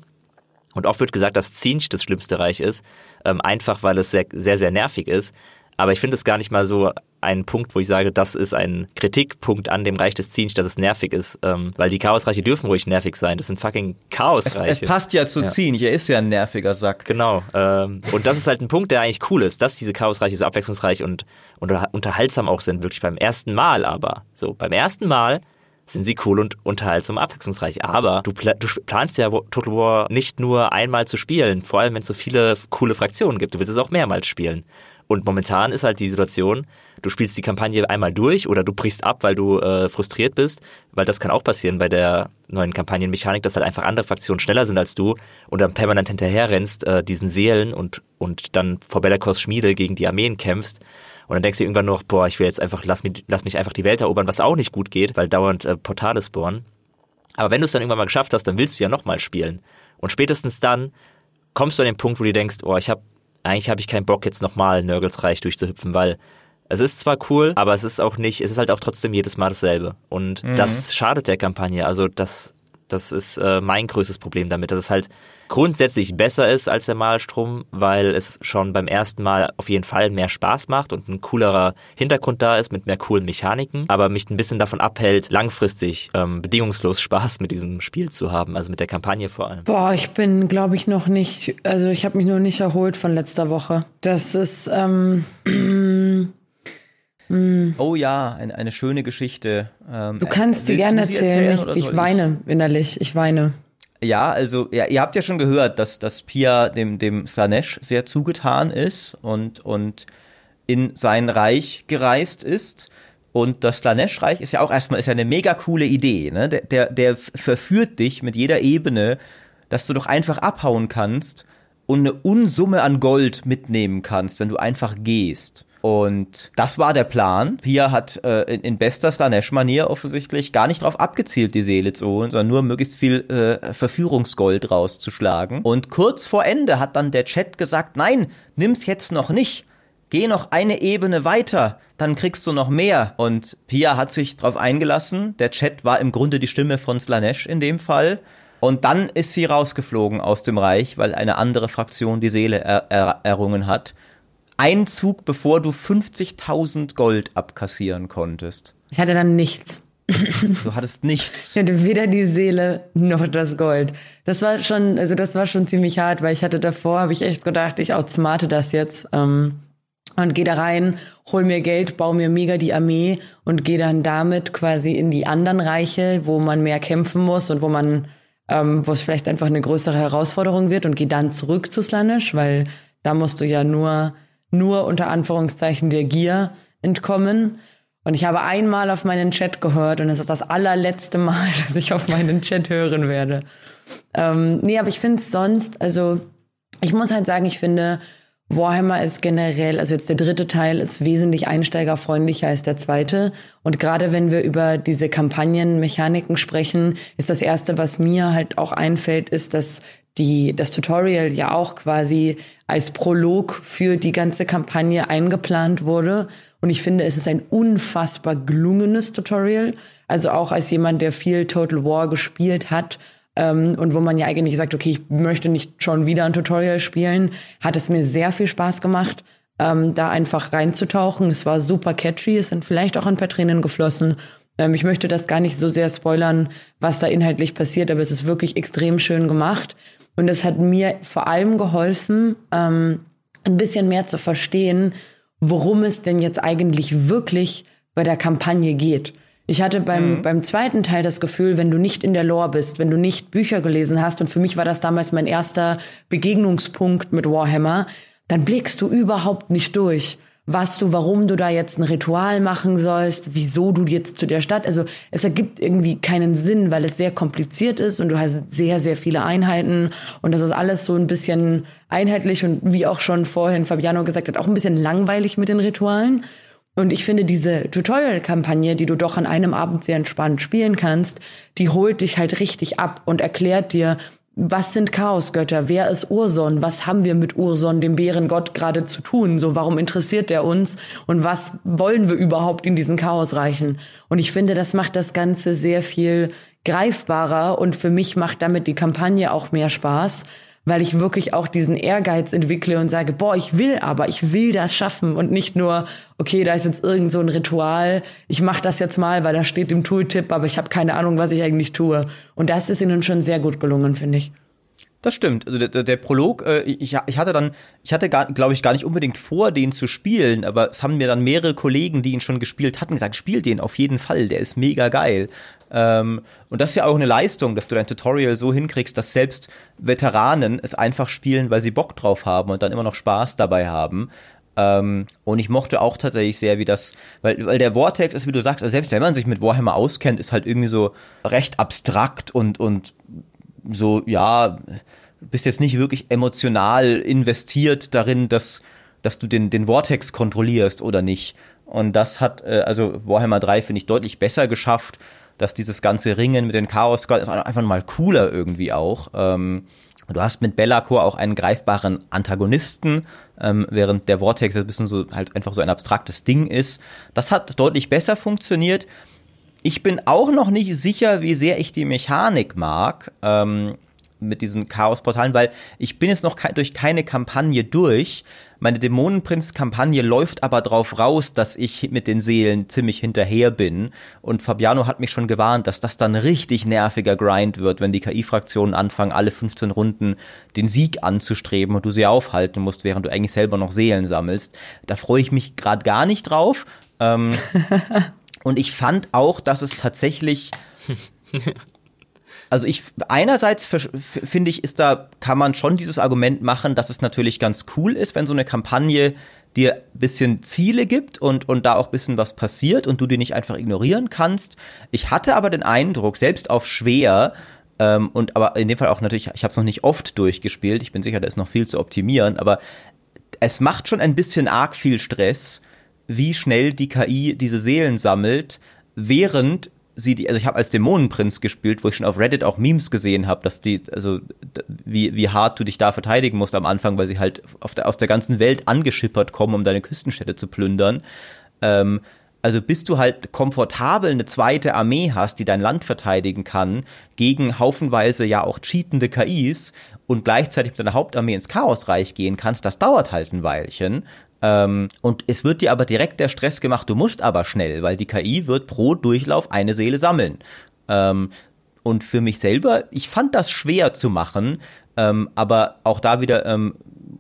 [SPEAKER 2] Und oft wird gesagt, dass Zinch das schlimmste Reich ist, ähm, einfach weil es sehr, sehr, sehr nervig ist. Aber ich finde es gar nicht mal so ein Punkt, wo ich sage, das ist ein Kritikpunkt an dem Reich des Zinch, dass es nervig ist. Ähm, weil die Chaosreiche dürfen ruhig nervig sein. Das sind fucking Chaosreiche.
[SPEAKER 1] Es, es passt ja zu ja. Zinch, er ist ja ein nerviger Sack.
[SPEAKER 2] Genau. Ähm, und das ist halt ein Punkt, der eigentlich cool ist, dass diese Chaosreiche so abwechslungsreich und, und unterhaltsam auch sind, wirklich beim ersten Mal aber. So, beim ersten Mal sind sie cool und unterhaltsam abwechslungsreich. Aber du, pla du planst ja Total War nicht nur einmal zu spielen, vor allem wenn es so viele coole Fraktionen gibt. Du willst es auch mehrmals spielen. Und momentan ist halt die Situation, du spielst die Kampagne einmal durch oder du brichst ab, weil du äh, frustriert bist, weil das kann auch passieren bei der neuen Kampagnenmechanik, dass halt einfach andere Fraktionen schneller sind als du und dann permanent hinterher rennst, äh, diesen Seelen und, und dann vor Belakos Schmiede gegen die Armeen kämpfst und dann denkst du irgendwann noch, boah, ich will jetzt einfach, lass mich, lass mich einfach die Welt erobern, was auch nicht gut geht, weil dauernd äh, Portale spawnen. Aber wenn du es dann irgendwann mal geschafft hast, dann willst du ja nochmal spielen. Und spätestens dann kommst du an den Punkt, wo du denkst, oh, ich hab, eigentlich habe ich keinen Bock, jetzt nochmal Nörgels Reich durchzuhüpfen, weil es ist zwar cool, aber es ist auch nicht, es ist halt auch trotzdem jedes Mal dasselbe. Und mhm. das schadet der Kampagne. Also das, das ist äh, mein größtes Problem damit, dass es halt grundsätzlich besser ist als der Malstrom, weil es schon beim ersten Mal auf jeden Fall mehr Spaß macht und ein coolerer Hintergrund da ist mit mehr coolen Mechaniken, aber mich ein bisschen davon abhält, langfristig ähm, bedingungslos Spaß mit diesem Spiel zu haben, also mit der Kampagne vor allem.
[SPEAKER 3] Boah, ich bin, glaube ich, noch nicht, also ich habe mich noch nicht erholt von letzter Woche. Das ist, ähm,
[SPEAKER 1] Oh ja, ein, eine schöne Geschichte.
[SPEAKER 3] Ähm, du kannst sie gerne erzählen. erzählen. Ich, ich weine innerlich. Ich weine.
[SPEAKER 1] Ja, also ja, ihr habt ja schon gehört, dass, dass Pia dem, dem Slanesh sehr zugetan ist und, und in sein Reich gereist ist. Und das Slanesh-Reich ist ja auch erstmal ist ja eine mega coole Idee. Ne? Der, der, der verführt dich mit jeder Ebene, dass du doch einfach abhauen kannst und eine Unsumme an Gold mitnehmen kannst, wenn du einfach gehst. Und das war der Plan. Pia hat äh, in, in bester Slanesh-Manier offensichtlich gar nicht darauf abgezielt, die Seele zu holen, sondern nur möglichst viel äh, Verführungsgold rauszuschlagen. Und kurz vor Ende hat dann der Chat gesagt, nein, nimm's jetzt noch nicht. Geh noch eine Ebene weiter, dann kriegst du noch mehr. Und Pia hat sich darauf eingelassen. Der Chat war im Grunde die Stimme von Slanesh in dem Fall. Und dann ist sie rausgeflogen aus dem Reich, weil eine andere Fraktion die Seele er er errungen hat einen Zug, bevor du 50.000 Gold abkassieren konntest.
[SPEAKER 3] Ich hatte dann nichts.
[SPEAKER 1] Du hattest nichts.
[SPEAKER 3] Ich hatte weder die Seele noch das Gold. Das war schon, also das war schon ziemlich hart, weil ich hatte davor, habe ich echt gedacht, ich outsmarte das jetzt ähm, und gehe da rein, hol mir Geld, baue mir mega die Armee und gehe dann damit quasi in die anderen Reiche, wo man mehr kämpfen muss und wo man, ähm, wo es vielleicht einfach eine größere Herausforderung wird und gehe dann zurück zu Slanish, weil da musst du ja nur nur unter Anführungszeichen der Gier entkommen. Und ich habe einmal auf meinen Chat gehört und es ist das allerletzte Mal, dass ich auf meinen Chat hören werde. Ähm, nee, aber ich finde es sonst, also ich muss halt sagen, ich finde, Warhammer ist generell, also jetzt der dritte Teil ist wesentlich einsteigerfreundlicher als der zweite. Und gerade wenn wir über diese Kampagnenmechaniken sprechen, ist das erste, was mir halt auch einfällt, ist, dass die, das Tutorial ja auch quasi als Prolog für die ganze Kampagne eingeplant wurde. Und ich finde, es ist ein unfassbar gelungenes Tutorial. Also auch als jemand, der viel Total War gespielt hat, ähm, und wo man ja eigentlich sagt, okay, ich möchte nicht schon wieder ein Tutorial spielen, hat es mir sehr viel Spaß gemacht, ähm, da einfach reinzutauchen. Es war super catchy, es sind vielleicht auch ein paar Tränen geflossen. Ähm, ich möchte das gar nicht so sehr spoilern, was da inhaltlich passiert, aber es ist wirklich extrem schön gemacht. Und es hat mir vor allem geholfen, ähm, ein bisschen mehr zu verstehen, worum es denn jetzt eigentlich wirklich bei der Kampagne geht. Ich hatte beim, mhm. beim zweiten Teil das Gefühl, wenn du nicht in der Lore bist, wenn du nicht Bücher gelesen hast, und für mich war das damals mein erster Begegnungspunkt mit Warhammer, dann blickst du überhaupt nicht durch. Was du, warum du da jetzt ein Ritual machen sollst, wieso du jetzt zu der Stadt. Also es ergibt irgendwie keinen Sinn, weil es sehr kompliziert ist und du hast sehr, sehr viele Einheiten und das ist alles so ein bisschen einheitlich und wie auch schon vorhin Fabiano gesagt hat, auch ein bisschen langweilig mit den Ritualen. Und ich finde, diese Tutorial-Kampagne, die du doch an einem Abend sehr entspannt spielen kannst, die holt dich halt richtig ab und erklärt dir, was sind Chaosgötter? Wer ist Urson? Was haben wir mit Urson, dem Bärengott, gerade zu tun? So, warum interessiert er uns? Und was wollen wir überhaupt in diesen Chaosreichen? Und ich finde, das macht das Ganze sehr viel greifbarer und für mich macht damit die Kampagne auch mehr Spaß, weil ich wirklich auch diesen Ehrgeiz entwickle und sage, boah, ich will aber, ich will das schaffen und nicht nur, okay, da ist jetzt irgend so ein Ritual, ich mache das jetzt mal, weil da steht im Tooltip, aber ich habe keine Ahnung, was ich eigentlich tue. Und das ist ihnen schon sehr gut gelungen, finde ich.
[SPEAKER 1] Das stimmt. Also der, der Prolog, äh, ich, ich hatte dann, ich hatte glaube ich, gar nicht unbedingt vor, den zu spielen, aber es haben mir dann mehrere Kollegen, die ihn schon gespielt hatten, gesagt, spiel den auf jeden Fall, der ist mega geil. Ähm, und das ist ja auch eine Leistung, dass du dein Tutorial so hinkriegst, dass selbst Veteranen es einfach spielen, weil sie Bock drauf haben und dann immer noch Spaß dabei haben. Ähm, und ich mochte auch tatsächlich sehr, wie das, weil, weil der Vortex ist, wie du sagst, also selbst wenn man sich mit Warhammer auskennt, ist halt irgendwie so recht abstrakt und, und so, ja, bist jetzt nicht wirklich emotional investiert darin, dass, dass du den, den Vortex kontrollierst oder nicht. Und das hat, äh, also Warhammer 3 finde ich deutlich besser geschafft dass dieses ganze Ringen mit den Chaos Gods ist einfach mal cooler irgendwie auch. Ähm, du hast mit Bellacore auch einen greifbaren Antagonisten, ähm, während der Vortex ein bisschen so halt einfach so ein abstraktes Ding ist. Das hat deutlich besser funktioniert. Ich bin auch noch nicht sicher, wie sehr ich die Mechanik mag. Ähm, mit diesen Chaos-Portalen, weil ich bin jetzt noch ke durch keine Kampagne durch. Meine Dämonenprinz-Kampagne läuft aber drauf raus, dass ich mit den Seelen ziemlich hinterher bin. Und Fabiano hat mich schon gewarnt, dass das dann richtig nerviger Grind wird, wenn die KI-Fraktionen anfangen, alle 15 Runden den Sieg anzustreben und du sie aufhalten musst, während du eigentlich selber noch Seelen sammelst. Da freue ich mich gerade gar nicht drauf. Ähm, und ich fand auch, dass es tatsächlich Also ich einerseits finde ich, ist da kann man schon dieses Argument machen, dass es natürlich ganz cool ist, wenn so eine Kampagne dir bisschen Ziele gibt und und da auch bisschen was passiert und du die nicht einfach ignorieren kannst. Ich hatte aber den Eindruck, selbst auf schwer ähm, und aber in dem Fall auch natürlich, ich habe es noch nicht oft durchgespielt. Ich bin sicher, da ist noch viel zu optimieren, aber es macht schon ein bisschen arg viel Stress, wie schnell die KI diese Seelen sammelt, während sie die, also ich habe als Dämonenprinz gespielt, wo ich schon auf Reddit auch Memes gesehen habe, dass die, also wie, wie hart du dich da verteidigen musst am Anfang, weil sie halt der, aus der ganzen Welt angeschippert kommen, um deine Küstenstädte zu plündern. Ähm, also bis du halt komfortabel eine zweite Armee hast, die dein Land verteidigen kann, gegen haufenweise ja auch cheatende KIs und gleichzeitig mit deiner Hauptarmee ins Chaosreich gehen kannst, das dauert halt ein Weilchen. Ähm, und es wird dir aber direkt der Stress gemacht, du musst aber schnell, weil die KI wird pro Durchlauf eine Seele sammeln. Ähm, und für mich selber, ich fand das schwer zu machen, ähm, aber auch da wieder ähm,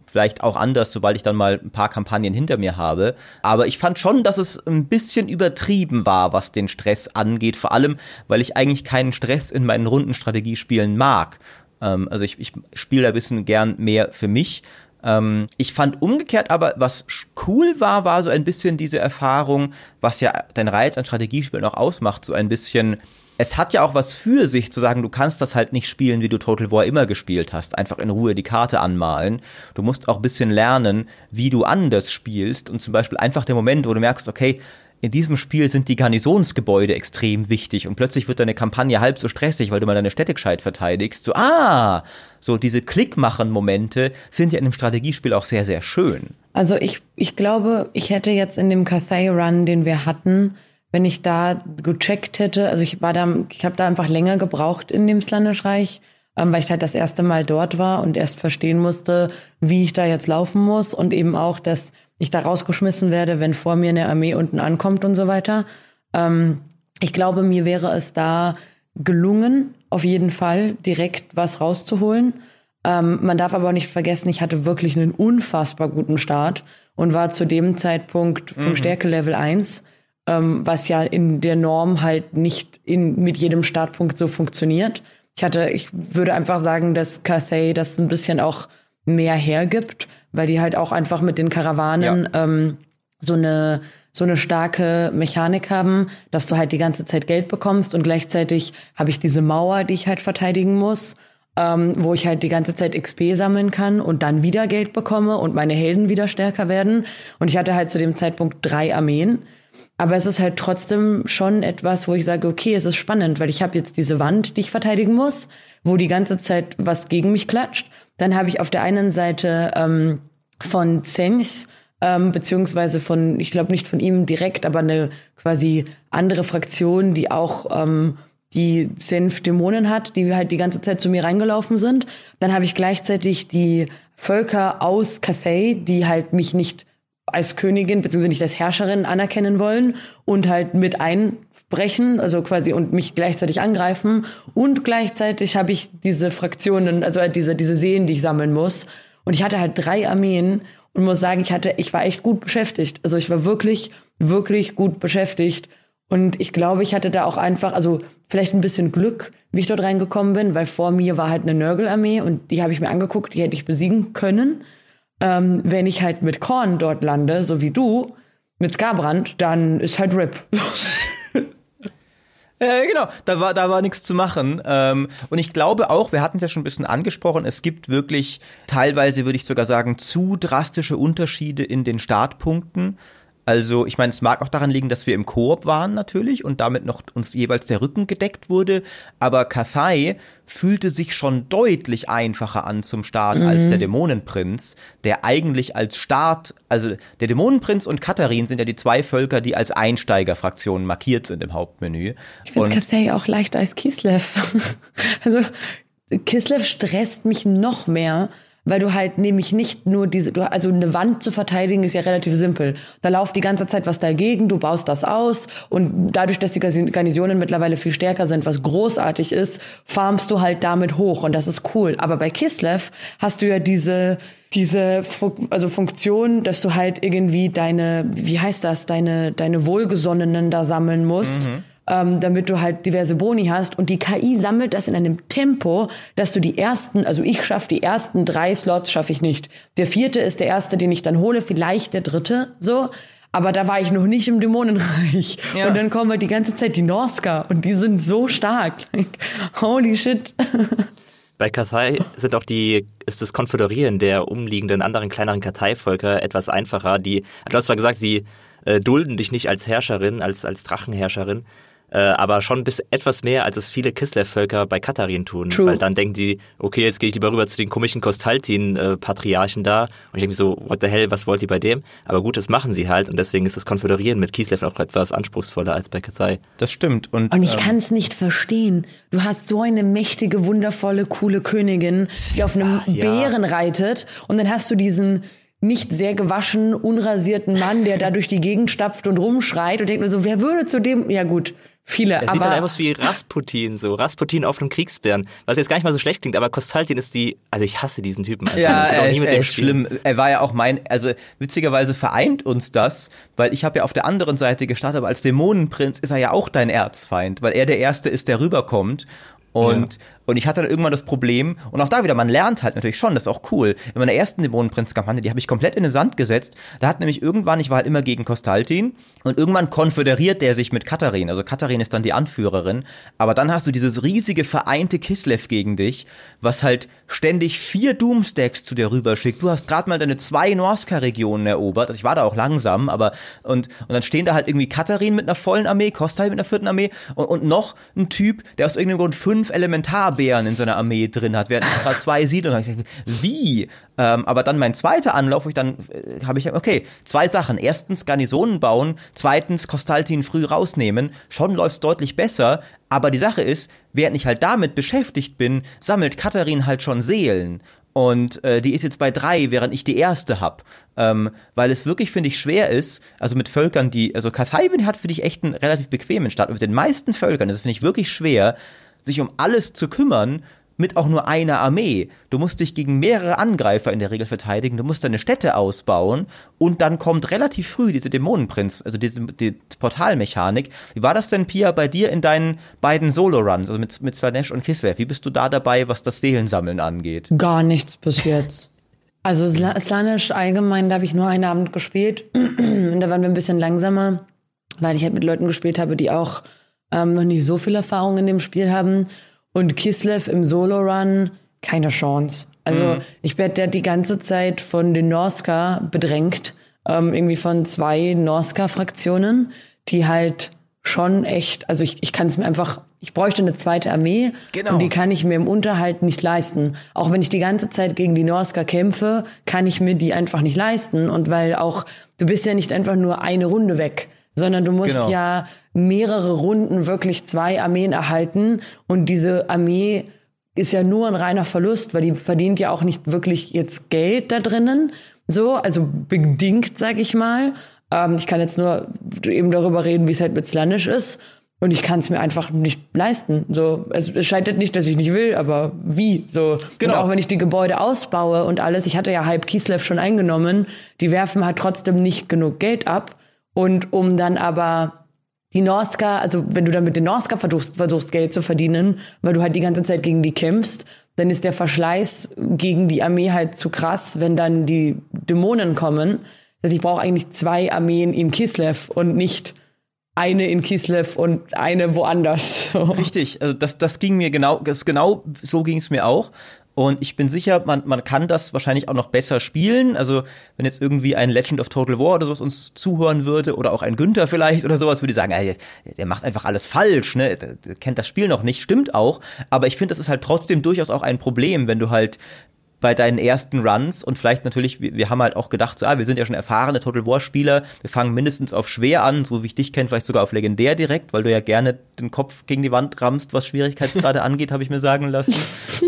[SPEAKER 1] vielleicht auch anders, sobald ich dann mal ein paar Kampagnen hinter mir habe. Aber ich fand schon, dass es ein bisschen übertrieben war, was den Stress angeht, vor allem, weil ich eigentlich keinen Stress in meinen Rundenstrategiespielen mag. Ähm, also ich, ich spiele ein bisschen gern mehr für mich ähm, ich fand umgekehrt aber, was cool war, war so ein bisschen diese Erfahrung, was ja dein Reiz an Strategiespielen auch ausmacht, so ein bisschen es hat ja auch was für sich zu sagen, du kannst das halt nicht spielen, wie du Total War immer gespielt hast. Einfach in Ruhe die Karte anmalen. Du musst auch ein bisschen lernen, wie du anders spielst. Und zum Beispiel einfach der Moment, wo du merkst, okay, in diesem Spiel sind die Garnisonsgebäude extrem wichtig und plötzlich wird deine Kampagne halb so stressig, weil du mal deine Städte gescheit verteidigst. So, ah, so diese Klickmachen-Momente sind ja in einem Strategiespiel auch sehr, sehr schön.
[SPEAKER 3] Also ich, ich glaube, ich hätte jetzt in dem Cathay-Run, den wir hatten, wenn ich da gecheckt hätte, also ich war da, ich habe da einfach länger gebraucht in dem Slanish-Reich, ähm, weil ich halt das erste Mal dort war und erst verstehen musste, wie ich da jetzt laufen muss und eben auch, dass ich da rausgeschmissen werde, wenn vor mir eine Armee unten ankommt und so weiter. Ähm, ich glaube, mir wäre es da gelungen, auf jeden Fall direkt was rauszuholen. Ähm, man darf aber auch nicht vergessen, ich hatte wirklich einen unfassbar guten Start und war zu dem Zeitpunkt vom mhm. Stärke-Level 1, ähm, was ja in der Norm halt nicht in, mit jedem Startpunkt so funktioniert. Ich hatte, ich würde einfach sagen, dass Cathay das ein bisschen auch mehr hergibt weil die halt auch einfach mit den Karawanen ja. ähm, so eine so eine starke Mechanik haben, dass du halt die ganze Zeit Geld bekommst und gleichzeitig habe ich diese Mauer, die ich halt verteidigen muss, ähm, wo ich halt die ganze Zeit XP sammeln kann und dann wieder Geld bekomme und meine Helden wieder stärker werden. Und ich hatte halt zu dem Zeitpunkt drei Armeen. Aber es ist halt trotzdem schon etwas, wo ich sage, okay, es ist spannend, weil ich habe jetzt diese Wand, die ich verteidigen muss, wo die ganze Zeit was gegen mich klatscht. Dann habe ich auf der einen Seite ähm, von Zengs ähm, beziehungsweise von, ich glaube nicht von ihm direkt, aber eine quasi andere Fraktion, die auch ähm, die Senf-Dämonen hat, die halt die ganze Zeit zu mir reingelaufen sind. Dann habe ich gleichzeitig die Völker aus Cathay, die halt mich nicht als Königin beziehungsweise nicht als Herrscherin anerkennen wollen und halt mit einbrechen, also quasi und mich gleichzeitig angreifen. Und gleichzeitig habe ich diese Fraktionen, also halt diese, diese Seen, die ich sammeln muss. Und ich hatte halt drei Armeen und muss sagen, ich hatte, ich war echt gut beschäftigt. Also ich war wirklich, wirklich gut beschäftigt. Und ich glaube, ich hatte da auch einfach, also vielleicht ein bisschen Glück, wie ich dort reingekommen bin, weil vor mir war halt eine Nörgelarmee und die habe ich mir angeguckt, die hätte ich besiegen können. Ähm, wenn ich halt mit Korn dort lande, so wie du, mit Skarbrand, dann ist halt RIP.
[SPEAKER 1] Äh, genau, da war, da war nichts zu machen. Ähm, und ich glaube auch, wir hatten es ja schon ein bisschen angesprochen, es gibt wirklich teilweise, würde ich sogar sagen, zu drastische Unterschiede in den Startpunkten. Also, ich meine, es mag auch daran liegen, dass wir im Koop waren natürlich und damit noch uns jeweils der Rücken gedeckt wurde. Aber Kathai fühlte sich schon deutlich einfacher an zum Start mhm. als der Dämonenprinz, der eigentlich als Start, also der Dämonenprinz und Katharin sind ja die zwei Völker, die als Einsteigerfraktionen markiert sind im Hauptmenü.
[SPEAKER 3] Ich finde Kathai auch leichter als Kislev. also, Kislev stresst mich noch mehr, weil du halt nämlich nicht nur diese, du, also eine Wand zu verteidigen ist ja relativ simpel. Da lauft die ganze Zeit was dagegen, du baust das aus und dadurch, dass die Garnisonen mittlerweile viel stärker sind, was großartig ist, farmst du halt damit hoch und das ist cool. Aber bei Kislev hast du ja diese diese also Funktion, dass du halt irgendwie deine, wie heißt das, deine deine Wohlgesonnenen da sammeln musst. Mhm ähm, damit du halt diverse Boni hast. Und die KI sammelt das in einem Tempo, dass du die ersten, also ich schaffe die ersten drei Slots, schaffe ich nicht. Der vierte ist der erste, den ich dann hole, vielleicht der dritte, so. Aber da war ich noch nicht im Dämonenreich. Ja. Und dann kommen halt die ganze Zeit die Norska und die sind so stark. Like, holy shit.
[SPEAKER 2] Bei Katai sind auch die, ist das Konföderieren der umliegenden anderen kleineren Karteivölker etwas einfacher. Die, du hast zwar gesagt, sie äh, dulden dich nicht als Herrscherin, als, als Drachenherrscherin, äh, aber schon bis etwas mehr, als es viele Kislev-Völker bei Katharin tun. True. Weil dann denken die, okay, jetzt gehe ich lieber rüber zu den komischen Kostaltin-Patriarchen da. Und ich denke mir so, what the hell, was wollt ihr bei dem? Aber gut, das machen sie halt und deswegen ist das Konföderieren mit Kislev auch etwas anspruchsvoller als bei Kathai.
[SPEAKER 1] Das stimmt. Und,
[SPEAKER 3] und ich ähm, kann es nicht verstehen. Du hast so eine mächtige, wundervolle, coole Königin, die auf einem ja. Bären reitet und dann hast du diesen nicht sehr gewaschen, unrasierten Mann, der da durch die Gegend stapft und rumschreit und denkt mir so, wer würde zu dem, ja gut, Viele,
[SPEAKER 2] er
[SPEAKER 3] aber.
[SPEAKER 2] sieht halt aus wie Rasputin, so. Rasputin auf einem Kriegsbären. Was jetzt gar nicht mal so schlecht klingt, aber Kostaltin ist die, also ich hasse diesen Typen.
[SPEAKER 1] Einfach. Ja, er ist, er ist schlimm. Er war ja auch mein, also witzigerweise vereint uns das, weil ich habe ja auf der anderen Seite gestartet, aber als Dämonenprinz ist er ja auch dein Erzfeind, weil er der Erste ist, der rüberkommt. Und ja. Und ich hatte dann irgendwann das Problem, und auch da wieder, man lernt halt natürlich schon, das ist auch cool. In meiner ersten Dämonenprinz-Kampagne, die habe ich komplett in den Sand gesetzt. Da hat nämlich irgendwann, ich war halt immer gegen Kostaltin, und irgendwann konföderiert der sich mit Katharin. Also Katharin ist dann die Anführerin. Aber dann hast du dieses riesige vereinte Kislev gegen dich, was halt ständig vier Doomstacks zu dir rüberschickt. Du hast gerade mal deine zwei Norska-Regionen erobert. Also ich war da auch langsam, aber und, und dann stehen da halt irgendwie Katharin mit einer vollen Armee, Kostal mit einer vierten Armee und, und noch ein Typ, der aus irgendeinem Grund fünf Elementar Bären in seiner Armee drin hat, während ich gerade zwei Siedlungen habe. Wie? Ähm, aber dann mein zweiter Anlauf, wo ich dann äh, habe ich okay, zwei Sachen. Erstens Garnisonen bauen, zweitens Kostaltin früh rausnehmen. Schon läuft's deutlich besser, aber die Sache ist, während ich halt damit beschäftigt bin, sammelt Katharin halt schon Seelen. Und äh, die ist jetzt bei drei, während ich die erste hab. Ähm, weil es wirklich, finde ich, schwer ist, also mit Völkern, die, also Kathaibin hat für dich echt einen relativ bequemen Start. Mit den meisten Völkern es, finde ich, wirklich schwer, sich um alles zu kümmern, mit auch nur einer Armee. Du musst dich gegen mehrere Angreifer in der Regel verteidigen, du musst deine Städte ausbauen und dann kommt relativ früh diese Dämonenprinz, also diese die Portalmechanik. Wie war das denn, Pia, bei dir in deinen beiden Solo-Runs, also mit, mit Slanesh und Kislev? Wie bist du da dabei, was das Seelensammeln angeht?
[SPEAKER 3] Gar nichts bis jetzt. Also Slanisch allgemein, da habe ich nur einen Abend gespielt. Und da waren wir ein bisschen langsamer, weil ich halt mit Leuten gespielt habe, die auch ähm, noch nicht so viel Erfahrung in dem Spiel haben. Und Kislev im Solo-Run, keine Chance. Also mhm. ich werde ja die ganze Zeit von den Norska bedrängt, ähm, irgendwie von zwei Norska-Fraktionen, die halt schon echt, also ich, ich kann es mir einfach, ich bräuchte eine zweite Armee genau. und die kann ich mir im Unterhalt nicht leisten. Auch wenn ich die ganze Zeit gegen die Norska kämpfe, kann ich mir die einfach nicht leisten. Und weil auch, du bist ja nicht einfach nur eine Runde weg, sondern du musst genau. ja mehrere Runden wirklich zwei Armeen erhalten und diese Armee ist ja nur ein reiner Verlust, weil die verdient ja auch nicht wirklich jetzt Geld da drinnen, so, also bedingt, sag ich mal. Ähm, ich kann jetzt nur eben darüber reden, wie es halt mit Slanish ist. Und ich kann es mir einfach nicht leisten. So, es, es scheitert nicht, dass ich nicht will, aber wie? So. Genau. Und auch wenn ich die Gebäude ausbaue und alles, ich hatte ja halb Kislev schon eingenommen, die werfen halt trotzdem nicht genug Geld ab. Und um dann aber die Norska, also wenn du dann mit den Norska versuchst, versuchst Geld zu verdienen, weil du halt die ganze Zeit gegen die kämpfst, dann ist der Verschleiß gegen die Armee halt zu krass, wenn dann die Dämonen kommen. Also ich brauche eigentlich zwei Armeen in Kislev und nicht eine in Kislev und eine woanders.
[SPEAKER 1] Richtig, also das, das ging mir genau, das genau so ging es mir auch. Und ich bin sicher, man, man kann das wahrscheinlich auch noch besser spielen. Also, wenn jetzt irgendwie ein Legend of Total War oder sowas uns zuhören würde, oder auch ein Günther vielleicht oder sowas, würde ich sagen, ey, der macht einfach alles falsch, ne? Der, der kennt das Spiel noch nicht, stimmt auch. Aber ich finde, das ist halt trotzdem durchaus auch ein Problem, wenn du halt bei deinen ersten Runs und vielleicht natürlich, wir, wir haben halt auch gedacht, so, ah, wir sind ja schon erfahrene Total War Spieler, wir fangen mindestens auf schwer an, so wie ich dich kenne, vielleicht sogar auf legendär direkt, weil du ja gerne den Kopf gegen die Wand rammst, was Schwierigkeitsgrade angeht, habe ich mir sagen lassen.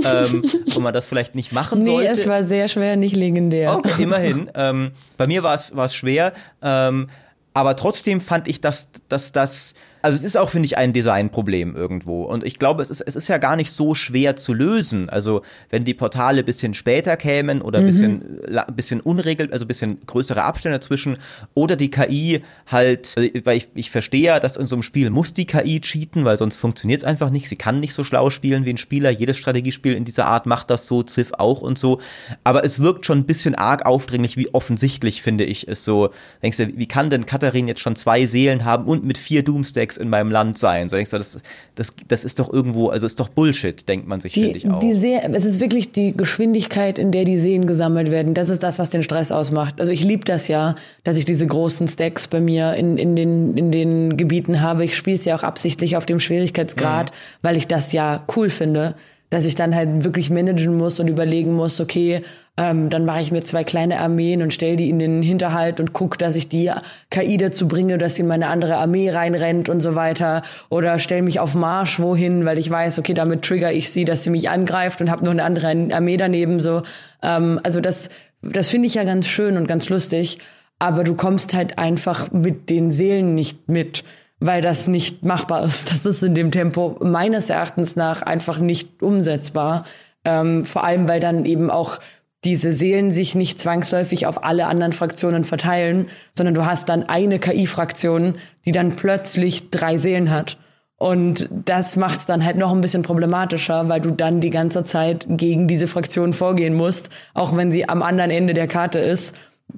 [SPEAKER 1] ähm, wo man das vielleicht nicht machen sollte.
[SPEAKER 3] Nee, es war sehr schwer, nicht legendär.
[SPEAKER 1] Okay, immerhin. ähm, bei mir war es war es schwer, ähm, aber trotzdem fand ich, dass, dass das also es ist auch, finde ich, ein Designproblem irgendwo. Und ich glaube, es ist, es ist ja gar nicht so schwer zu lösen. Also wenn die Portale bisschen später kämen oder mhm. bisschen, bisschen unregelt, also bisschen größere Abstände dazwischen oder die KI halt, also, weil ich, ich verstehe ja, dass in so einem Spiel muss die KI cheaten, weil sonst funktioniert es einfach nicht. Sie kann nicht so schlau spielen wie ein Spieler. Jedes Strategiespiel in dieser Art macht das so, Ziff auch und so. Aber es wirkt schon ein bisschen arg aufdringlich, wie offensichtlich, finde ich, es so. Denkst du, wie kann denn Katharin jetzt schon zwei Seelen haben und mit vier Doomsday Sex in meinem Land sein. So denkst du, das, das, das ist doch irgendwo, also ist doch Bullshit, denkt man sich, finde ich auch.
[SPEAKER 3] Die See es ist wirklich die Geschwindigkeit, in der die Seen gesammelt werden. Das ist das, was den Stress ausmacht. Also ich liebe das ja, dass ich diese großen Stacks bei mir in, in, den, in den Gebieten habe. Ich spiele es ja auch absichtlich auf dem Schwierigkeitsgrad, mhm. weil ich das ja cool finde dass ich dann halt wirklich managen muss und überlegen muss, okay, ähm, dann mache ich mir zwei kleine Armeen und stelle die in den Hinterhalt und gucke, dass ich die KI dazu bringe, dass sie in meine andere Armee reinrennt und so weiter. Oder stelle mich auf Marsch wohin, weil ich weiß, okay, damit trigger ich sie, dass sie mich angreift und habe noch eine andere Armee daneben. So, ähm, also das, das finde ich ja ganz schön und ganz lustig. Aber du kommst halt einfach mit den Seelen nicht mit weil das nicht machbar ist. Das ist in dem Tempo meines Erachtens nach einfach nicht umsetzbar. Ähm, vor allem, weil dann eben auch diese Seelen sich nicht zwangsläufig auf alle anderen Fraktionen verteilen, sondern du hast dann eine KI-Fraktion, die dann plötzlich drei Seelen hat. Und das macht es dann halt noch ein bisschen problematischer, weil du dann die ganze Zeit gegen diese Fraktion vorgehen musst, auch wenn sie am anderen Ende der Karte ist.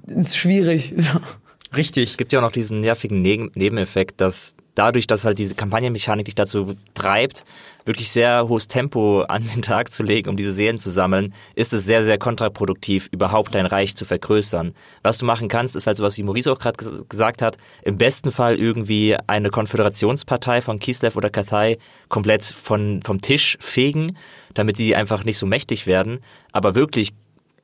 [SPEAKER 3] Ist schwierig.
[SPEAKER 2] Richtig. Es gibt ja auch noch diesen nervigen ne Nebeneffekt, dass dadurch, dass halt diese Kampagnenmechanik dich dazu treibt, wirklich sehr hohes Tempo an den Tag zu legen, um diese Seelen zu sammeln, ist es sehr, sehr kontraproduktiv, überhaupt dein Reich zu vergrößern. Was du machen kannst, ist halt so was, wie Maurice auch gerade gesagt hat, im besten Fall irgendwie eine Konföderationspartei von Kislev oder Kathai komplett von, vom Tisch fegen, damit sie einfach nicht so mächtig werden, aber wirklich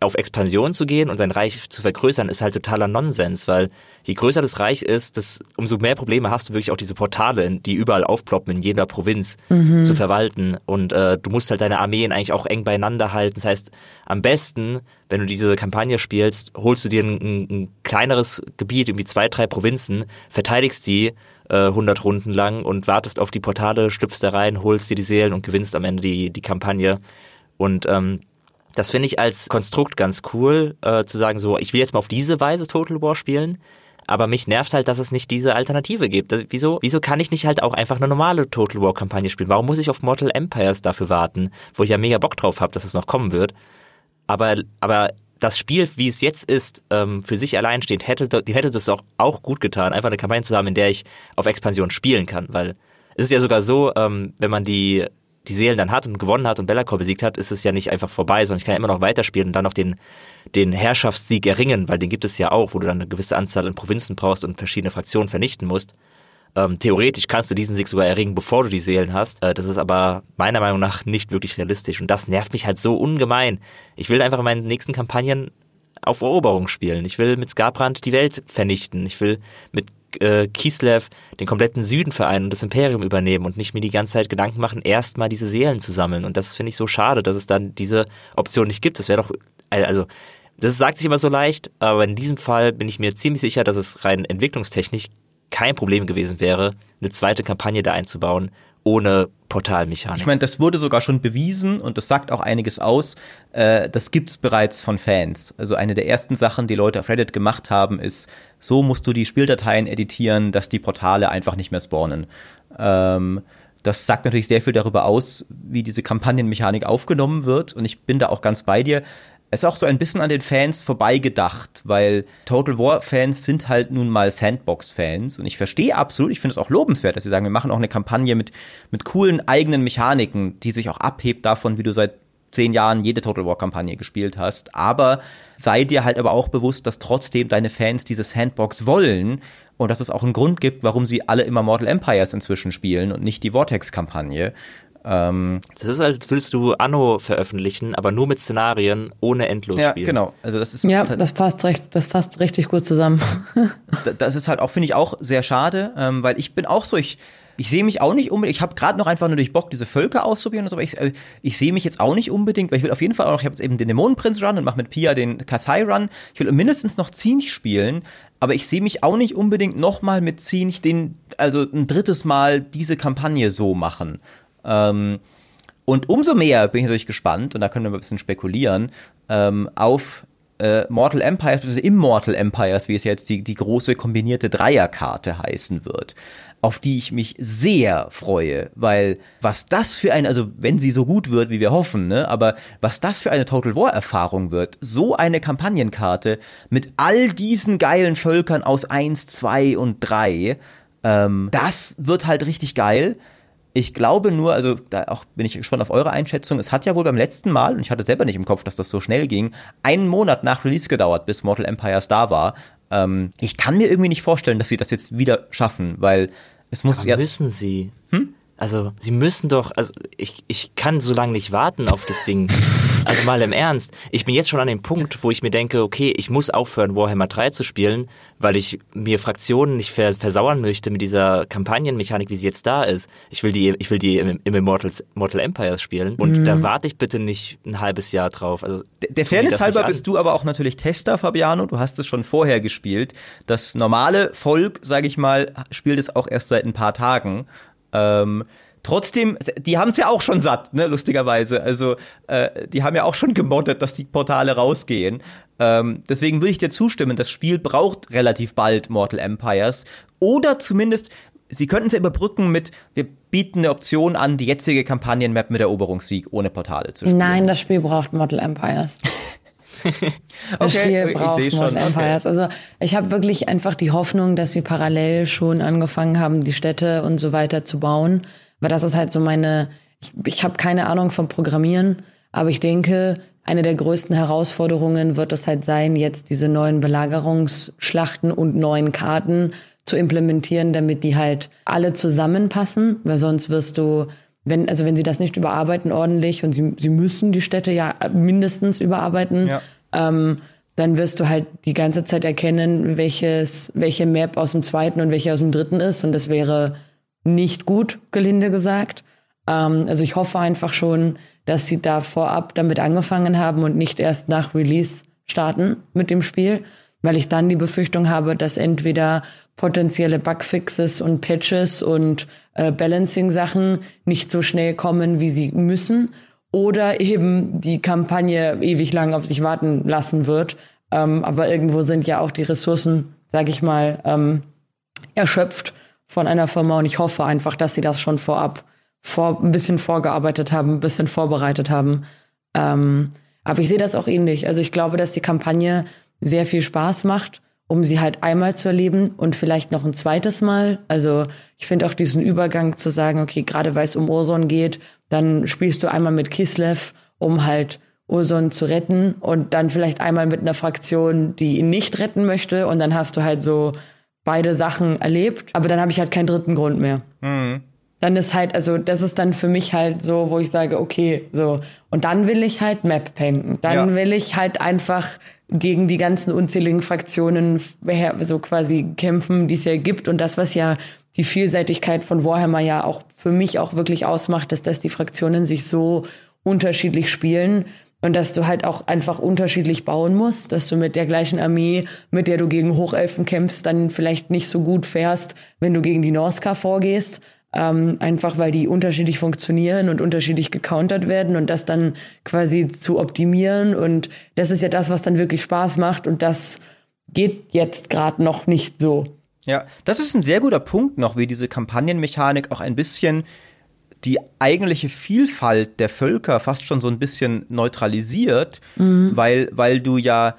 [SPEAKER 2] auf Expansion zu gehen und sein Reich zu vergrößern, ist halt totaler Nonsens, weil je größer das Reich ist, das, umso mehr Probleme hast du wirklich auch diese Portale, die überall aufploppen in jeder Provinz mhm. zu verwalten. Und äh, du musst halt deine Armeen eigentlich auch eng beieinander halten. Das heißt, am besten, wenn du diese Kampagne spielst, holst du dir ein, ein kleineres Gebiet, irgendwie zwei, drei Provinzen, verteidigst die äh, 100 Runden lang und wartest auf die Portale, schlüpfst da rein, holst dir die Seelen und gewinnst am Ende die, die Kampagne. Und ähm, das finde ich als Konstrukt ganz cool, äh, zu sagen so, ich will jetzt mal auf diese Weise Total War spielen, aber mich nervt halt, dass es nicht diese Alternative gibt. Das, wieso, wieso kann ich nicht halt auch einfach eine normale Total War Kampagne spielen? Warum muss ich auf Mortal Empires dafür warten, wo ich ja mega Bock drauf habe, dass es noch kommen wird? Aber, aber das Spiel, wie es jetzt ist, ähm, für sich allein steht, hätte, hätte das auch, auch gut getan, einfach eine Kampagne zu haben, in der ich auf Expansion spielen kann, weil es ist ja sogar so, ähm, wenn man die die Seelen dann hat und gewonnen hat und Bellacore besiegt hat, ist es ja nicht einfach vorbei, sondern ich kann ja immer noch weiterspielen und dann noch den, den Herrschaftssieg erringen, weil den gibt es ja auch, wo du dann eine gewisse Anzahl an Provinzen brauchst und verschiedene Fraktionen vernichten musst. Ähm, theoretisch kannst du diesen Sieg sogar erringen, bevor du die Seelen hast. Äh, das ist aber meiner Meinung nach nicht wirklich realistisch. Und das nervt mich halt so ungemein. Ich will einfach in meinen nächsten Kampagnen auf Eroberung spielen. Ich will mit Skarbrand die Welt vernichten. Ich will mit äh, Kislev den kompletten Süden vereinen und das Imperium übernehmen und nicht mir die ganze Zeit Gedanken machen, erstmal diese Seelen zu sammeln. Und das finde ich so schade, dass es dann diese Option nicht gibt. Das wäre doch, also das sagt sich immer so leicht, aber in diesem Fall bin ich mir ziemlich sicher, dass es rein entwicklungstechnisch kein Problem gewesen wäre, eine zweite Kampagne da einzubauen, ohne Portalmechanik.
[SPEAKER 1] Ich meine, das wurde sogar schon bewiesen und das sagt auch einiges aus. Äh, das gibt's bereits von Fans. Also eine der ersten Sachen, die Leute auf Reddit gemacht haben, ist, so musst du die Spieldateien editieren, dass die Portale einfach nicht mehr spawnen. Ähm, das sagt natürlich sehr viel darüber aus, wie diese Kampagnenmechanik aufgenommen wird und ich bin da auch ganz bei dir ist auch so ein bisschen an den Fans vorbeigedacht, weil Total War Fans sind halt nun mal Sandbox Fans und ich verstehe absolut, ich finde es auch lobenswert, dass sie sagen, wir machen auch eine Kampagne mit mit coolen eigenen Mechaniken, die sich auch abhebt davon, wie du seit zehn Jahren jede Total War Kampagne gespielt hast, aber sei dir halt aber auch bewusst, dass trotzdem deine Fans diese Sandbox wollen und dass es auch einen Grund gibt, warum sie alle immer Mortal Empires inzwischen spielen und nicht die Vortex-Kampagne.
[SPEAKER 2] Ähm, das ist, als würdest du Anno veröffentlichen, aber nur mit Szenarien ohne endlos
[SPEAKER 1] ja, genau. Also das ist
[SPEAKER 3] ja, das passt recht, das passt richtig gut zusammen.
[SPEAKER 1] das ist halt auch finde ich auch sehr schade, ähm, weil ich bin auch so ich ich sehe mich auch nicht unbedingt, ich habe gerade noch einfach nur durch Bock, diese Völker auszuprobieren und so, aber ich, äh, ich sehe mich jetzt auch nicht unbedingt, weil ich will auf jeden Fall auch noch, ich habe jetzt eben den Dämonenprinz-Run und mache mit Pia den Kathai-Run. Ich will mindestens noch Zinch spielen, aber ich sehe mich auch nicht unbedingt nochmal mit Zinch den, also ein drittes Mal diese Kampagne so machen. Ähm, und umso mehr bin ich natürlich gespannt, und da können wir ein bisschen spekulieren, ähm, auf äh, Mortal Empires, also Immortal Empires, wie es jetzt die, die große kombinierte Dreierkarte heißen wird, auf die ich mich sehr freue, weil was das für ein, also wenn sie so gut wird, wie wir hoffen, ne, aber was das für eine Total War Erfahrung wird, so eine Kampagnenkarte mit all diesen geilen Völkern aus eins, zwei und drei, ähm, das wird halt richtig geil. Ich glaube nur, also da auch bin ich gespannt auf eure Einschätzung. Es hat ja wohl beim letzten Mal, und ich hatte selber nicht im Kopf, dass das so schnell ging, einen Monat nach Release gedauert, bis Mortal Empires da war. Ähm, ich kann mir irgendwie nicht vorstellen, dass sie das jetzt wieder schaffen, weil es muss
[SPEAKER 2] Aber ja. Müssen sie? Hm? Also, sie müssen doch, also ich, ich kann so lange nicht warten auf das Ding. Also mal im Ernst. Ich bin jetzt schon an dem Punkt, wo ich mir denke, okay, ich muss aufhören, Warhammer 3 zu spielen, weil ich mir Fraktionen nicht versauern möchte mit dieser Kampagnenmechanik, wie sie jetzt da ist. Ich will die, ich will die im, im Immortals, Mortal Empires spielen. Und mhm. da warte ich bitte nicht ein halbes Jahr drauf. Also,
[SPEAKER 1] der, der Fairness halber bist du aber auch natürlich Tester, Fabiano. Du hast es schon vorher gespielt. Das normale Volk, sage ich mal, spielt es auch erst seit ein paar Tagen. Ähm, trotzdem, die haben es ja auch schon satt, ne, lustigerweise. Also, äh, die haben ja auch schon gemoddet, dass die Portale rausgehen. Ähm, deswegen würde ich dir zustimmen, das Spiel braucht relativ bald Mortal Empires. Oder zumindest, sie könnten es ja überbrücken mit, wir bieten eine Option an, die jetzige Kampagnenmap mit Eroberungssieg ohne Portale zu spielen.
[SPEAKER 3] Nein, das Spiel braucht Mortal Empires. das okay, Spiel braucht Mortal schon. Empires. Okay. Also ich habe wirklich einfach die Hoffnung, dass sie parallel schon angefangen haben, die Städte und so weiter zu bauen. Weil das ist halt so meine, ich, ich habe keine Ahnung vom Programmieren, aber ich denke, eine der größten Herausforderungen wird es halt sein, jetzt diese neuen Belagerungsschlachten und neuen Karten zu implementieren, damit die halt alle zusammenpassen, weil sonst wirst du wenn, also wenn sie das nicht überarbeiten ordentlich und sie, sie müssen die Städte ja mindestens überarbeiten, ja. ähm, dann wirst du halt die ganze Zeit erkennen, welches, welche Map aus dem zweiten und welche aus dem dritten ist. Und das wäre nicht gut, gelinde gesagt. Ähm, also ich hoffe einfach schon, dass sie da vorab damit angefangen haben und nicht erst nach Release starten mit dem Spiel, weil ich dann die Befürchtung habe, dass entweder potenzielle Bugfixes und Patches und äh, Balancing-Sachen nicht so schnell kommen, wie sie müssen. Oder eben die Kampagne ewig lang auf sich warten lassen wird. Ähm, aber irgendwo sind ja auch die Ressourcen, sag ich mal, ähm, erschöpft von einer Firma. Und ich hoffe einfach, dass sie das schon vorab vor, ein bisschen vorgearbeitet haben, ein bisschen vorbereitet haben. Ähm, Aber ich sehe das auch ähnlich. Also ich glaube, dass die Kampagne sehr viel Spaß macht, um sie halt einmal zu erleben und vielleicht noch ein zweites Mal. Also ich finde auch diesen Übergang zu sagen, okay, gerade weil es um Urson geht, dann spielst du einmal mit Kislev, um halt Urson zu retten und dann vielleicht einmal mit einer Fraktion, die ihn nicht retten möchte und dann hast du halt so beide Sachen erlebt, aber dann habe ich halt keinen dritten Grund mehr. Mhm. Dann ist halt, also das ist dann für mich halt so, wo ich sage, okay, so. Und dann will ich halt Map painten. Dann ja. will ich halt einfach gegen die ganzen unzähligen Fraktionen so quasi kämpfen, die es ja gibt. Und das, was ja die Vielseitigkeit von Warhammer ja auch für mich auch wirklich ausmacht, ist, dass die Fraktionen sich so unterschiedlich spielen und dass du halt auch einfach unterschiedlich bauen musst, dass du mit der gleichen Armee, mit der du gegen Hochelfen kämpfst, dann vielleicht nicht so gut fährst, wenn du gegen die Norska vorgehst. Ähm, einfach weil die unterschiedlich funktionieren und unterschiedlich gecountert werden und das dann quasi zu optimieren. Und das ist ja das, was dann wirklich Spaß macht. Und das geht jetzt gerade noch nicht so.
[SPEAKER 1] Ja, das ist ein sehr guter Punkt noch, wie diese Kampagnenmechanik auch ein bisschen die eigentliche Vielfalt der Völker fast schon so ein bisschen neutralisiert, mhm. weil, weil du ja,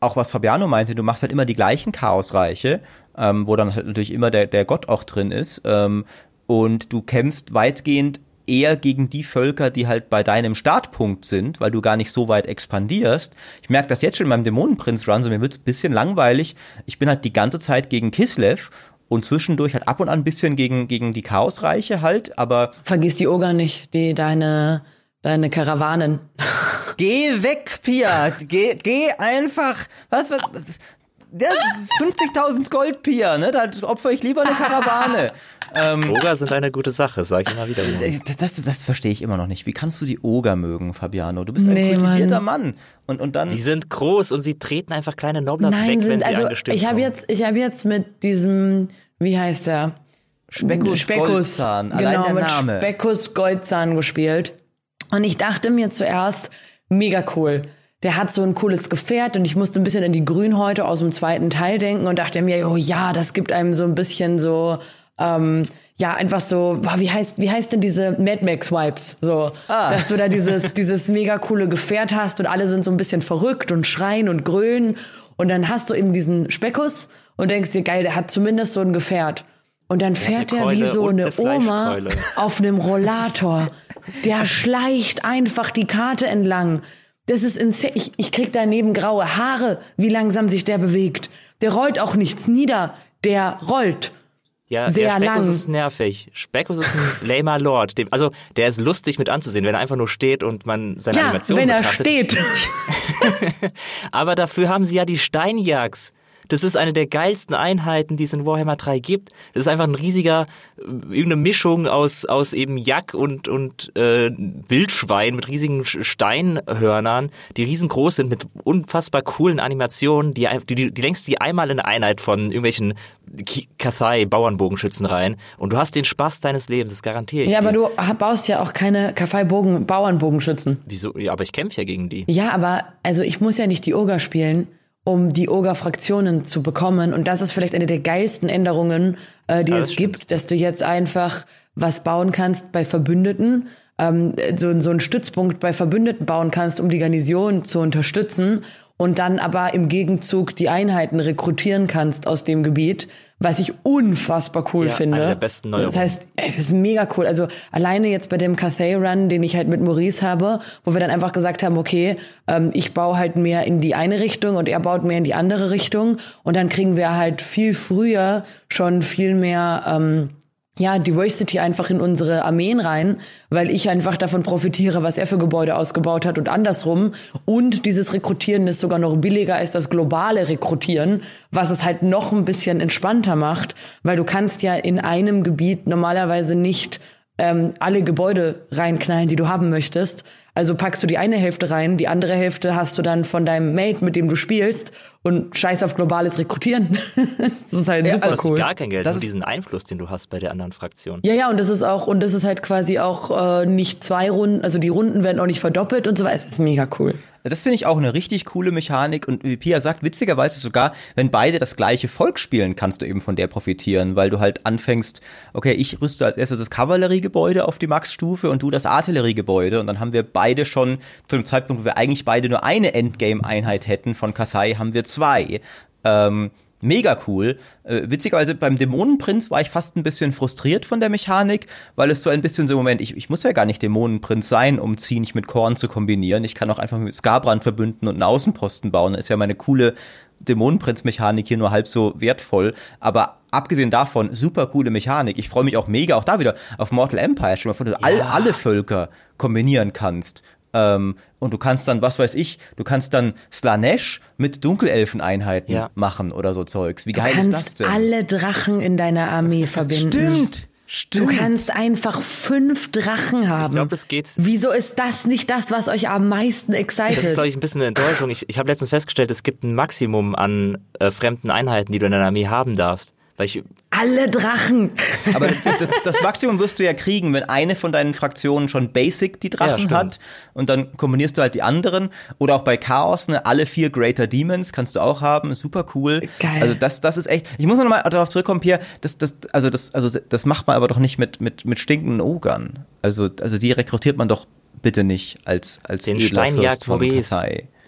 [SPEAKER 1] auch was Fabiano meinte, du machst halt immer die gleichen Chaosreiche, ähm, wo dann halt natürlich immer der, der Gott auch drin ist. Ähm, und du kämpfst weitgehend eher gegen die Völker, die halt bei deinem Startpunkt sind, weil du gar nicht so weit expandierst. Ich merke das jetzt schon in meinem Dämonenprinz-Run, so mir wird's ein bisschen langweilig. Ich bin halt die ganze Zeit gegen Kislev und zwischendurch halt ab und an ein bisschen gegen, gegen die Chaosreiche halt, aber.
[SPEAKER 3] Vergiss die Oger nicht, die deine, deine Karawanen.
[SPEAKER 1] Geh weg, Pia. Geh, geh einfach. Was, was? 50.000 Gold, Pia, ne? Da opfer ich lieber eine Karawane.
[SPEAKER 2] ähm, Oger sind eine gute Sache, sag ich immer wieder.
[SPEAKER 1] Das, das, das verstehe ich immer noch nicht. Wie kannst du die Oger mögen, Fabiano? Du bist ein nee, kultivierter Mann. Mann. Und, und dann.
[SPEAKER 2] Sie sind groß und sie treten einfach kleine Noblers Nein, weg, sind, wenn sie also, angestimmt
[SPEAKER 3] ich habe jetzt, ich habe jetzt mit diesem, wie heißt der?
[SPEAKER 1] Speckus, Speckus Goldzahn,
[SPEAKER 3] genau, der mit Name. Speckus Goldzahn gespielt. Und ich dachte mir zuerst, mega cool der hat so ein cooles Gefährt und ich musste ein bisschen an die Grünhäute aus dem zweiten Teil denken und dachte mir, oh ja, das gibt einem so ein bisschen so, ähm, ja, einfach so, boah, wie heißt, wie heißt denn diese Mad Max Wipes? So, ah. dass du da dieses, dieses mega coole Gefährt hast und alle sind so ein bisschen verrückt und schreien und grölen und dann hast du eben diesen Speckus und denkst dir, geil, der hat zumindest so ein Gefährt. Und dann fährt er wie so eine, eine Oma auf einem Rollator. Der schleicht einfach die Karte entlang. Das ist insane. Ich, ich krieg daneben graue Haare, wie langsam sich der bewegt. Der rollt auch nichts nieder. Der rollt.
[SPEAKER 2] Ja, sehr der Speckus lang. ist nervig. Speckus ist ein lamer Lord. Dem, also, der ist lustig mit anzusehen, wenn er einfach nur steht und man seine ja, Animation wenn betrachtet.
[SPEAKER 3] er steht.
[SPEAKER 2] Aber dafür haben sie ja die Steinjagds. Das ist eine der geilsten Einheiten, die es in Warhammer 3 gibt. Das ist einfach ein riesiger, irgendeine Mischung aus, aus eben Jack und, und äh, Wildschwein mit riesigen Steinhörnern, die riesengroß sind mit unfassbar coolen Animationen, die, die, die längst die einmal in eine Einheit von irgendwelchen Kathai Bauernbogenschützen rein und du hast den Spaß deines Lebens, das garantiere ich.
[SPEAKER 3] Ja, dir. aber du baust ja auch keine Kathai Bauernbogenschützen.
[SPEAKER 2] Wieso? Ja, aber ich kämpfe ja gegen die.
[SPEAKER 3] Ja, aber also ich muss ja nicht die Oger spielen um die Oga-Fraktionen zu bekommen. Und das ist vielleicht eine der geilsten Änderungen, äh, die ja, es stimmt. gibt, dass du jetzt einfach was bauen kannst bei Verbündeten, ähm, so, so einen Stützpunkt bei Verbündeten bauen kannst, um die Garnison zu unterstützen und dann aber im Gegenzug die Einheiten rekrutieren kannst aus dem Gebiet, was ich unfassbar cool ja, finde. Eine
[SPEAKER 2] der besten Neuerungen.
[SPEAKER 3] Das heißt, es ist mega cool. Also alleine jetzt bei dem Cathay Run, den ich halt mit Maurice habe, wo wir dann einfach gesagt haben, okay, ähm, ich baue halt mehr in die eine Richtung und er baut mehr in die andere Richtung und dann kriegen wir halt viel früher schon viel mehr ähm, ja, Diversity einfach in unsere Armeen rein, weil ich einfach davon profitiere, was er für Gebäude ausgebaut hat und andersrum. Und dieses Rekrutieren ist sogar noch billiger als das globale Rekrutieren, was es halt noch ein bisschen entspannter macht, weil du kannst ja in einem Gebiet normalerweise nicht ähm, alle Gebäude reinknallen, die du haben möchtest. Also packst du die eine Hälfte rein, die andere Hälfte hast du dann von deinem Mate, mit dem du spielst und scheiß auf globales Rekrutieren. das ist halt ja, super
[SPEAKER 2] also
[SPEAKER 3] cool.
[SPEAKER 2] gar kein Geld, das nur diesen Einfluss, den du hast bei der anderen Fraktion.
[SPEAKER 3] Ja, ja, und das ist auch, und das ist halt quasi auch äh, nicht zwei Runden, also die Runden werden auch nicht verdoppelt und so weiter. Es ist mega cool.
[SPEAKER 1] Das finde ich auch eine richtig coole Mechanik und wie Pia sagt, witzigerweise sogar, wenn beide das gleiche Volk spielen, kannst du eben von der profitieren, weil du halt anfängst, okay, ich rüste als erstes das Kavalleriegebäude auf die Max-Stufe und du das Artilleriegebäude und dann haben wir beide schon zu dem Zeitpunkt, wo wir eigentlich beide nur eine Endgame-Einheit hätten von Kathai, haben wir zwei. Ähm, mega cool. Äh, witzigerweise beim Dämonenprinz war ich fast ein bisschen frustriert von der Mechanik, weil es so ein bisschen so, Moment, ich, ich muss ja gar nicht Dämonenprinz sein, um Zieh nicht mit Korn zu kombinieren. Ich kann auch einfach mit Skarbrand verbünden und einen Außenposten bauen. Das ist ja meine coole Dämonenprinz-Mechanik hier nur halb so wertvoll. Aber abgesehen davon, super coole Mechanik. Ich freue mich auch mega, auch da wieder auf Mortal Empire, schon mal von, du ja. all, alle Völker kombinieren kannst. Ähm, und du kannst dann, was weiß ich, du kannst dann Slanesh mit Dunkelelfeneinheiten ja. machen oder so Zeugs. Wie geil ist das denn?
[SPEAKER 3] Du kannst alle Drachen in deiner Armee verbinden.
[SPEAKER 1] Stimmt. Stimmt.
[SPEAKER 3] Du kannst einfach fünf Drachen haben. Ich
[SPEAKER 2] glaube, das geht.
[SPEAKER 3] Wieso ist das nicht das, was euch am meisten excited?
[SPEAKER 2] Das ist, glaube ich, ein bisschen eine Enttäuschung. Ich, ich habe letztens festgestellt, es gibt ein Maximum an äh, fremden Einheiten, die du in deiner Armee haben darfst. Weil ich,
[SPEAKER 3] Alle Drachen!
[SPEAKER 1] Aber das, das, das, Maximum wirst du ja kriegen, wenn eine von deinen Fraktionen schon Basic die Drachen ja, hat und dann kombinierst du halt die anderen. Oder auch bei Chaos, ne, alle vier Greater Demons kannst du auch haben, super cool.
[SPEAKER 3] Geil.
[SPEAKER 1] Also das, das ist echt. Ich muss noch mal darauf zurückkommen, Pierre, das, das, also das, also das macht man aber doch nicht mit, mit, mit stinkenden Ogern. Also, also die rekrutiert man doch bitte nicht als, als
[SPEAKER 2] Den Steinjagd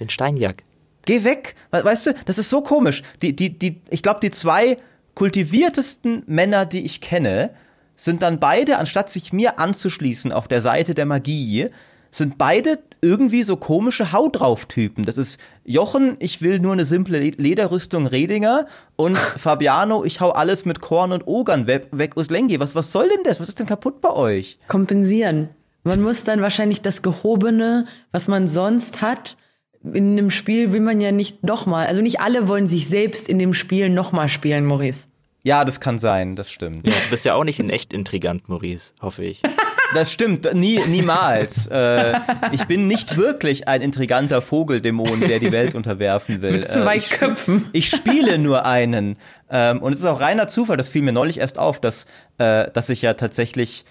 [SPEAKER 2] Den Steinjagd.
[SPEAKER 1] Geh weg. Weißt du, das ist so komisch. Die, die, die, ich glaube, die zwei kultiviertesten Männer, die ich kenne, sind dann beide, anstatt sich mir anzuschließen auf der Seite der Magie, sind beide irgendwie so komische Haut drauf Typen. Das ist Jochen, ich will nur eine simple Lederrüstung Redinger und Fabiano, ich hau alles mit Korn und Ogern weg, weg aus Lengi. Was, was soll denn das? Was ist denn kaputt bei euch?
[SPEAKER 3] Kompensieren. Man muss dann wahrscheinlich das Gehobene, was man sonst hat, in einem Spiel will man ja nicht nochmal, also nicht alle wollen sich selbst in dem Spiel nochmal spielen, Maurice.
[SPEAKER 1] Ja, das kann sein, das stimmt.
[SPEAKER 2] Ja, du bist ja auch nicht ein echt intrigant, Maurice, hoffe ich.
[SPEAKER 1] Das stimmt, nie, niemals. äh, ich bin nicht wirklich ein intriganter Vogeldämon, der die Welt unterwerfen will.
[SPEAKER 3] Mit zwei
[SPEAKER 1] äh, ich,
[SPEAKER 3] Köpfen.
[SPEAKER 1] Ich spiele nur einen. Ähm, und es ist auch reiner Zufall, das fiel mir neulich erst auf, dass, äh, dass ich ja tatsächlich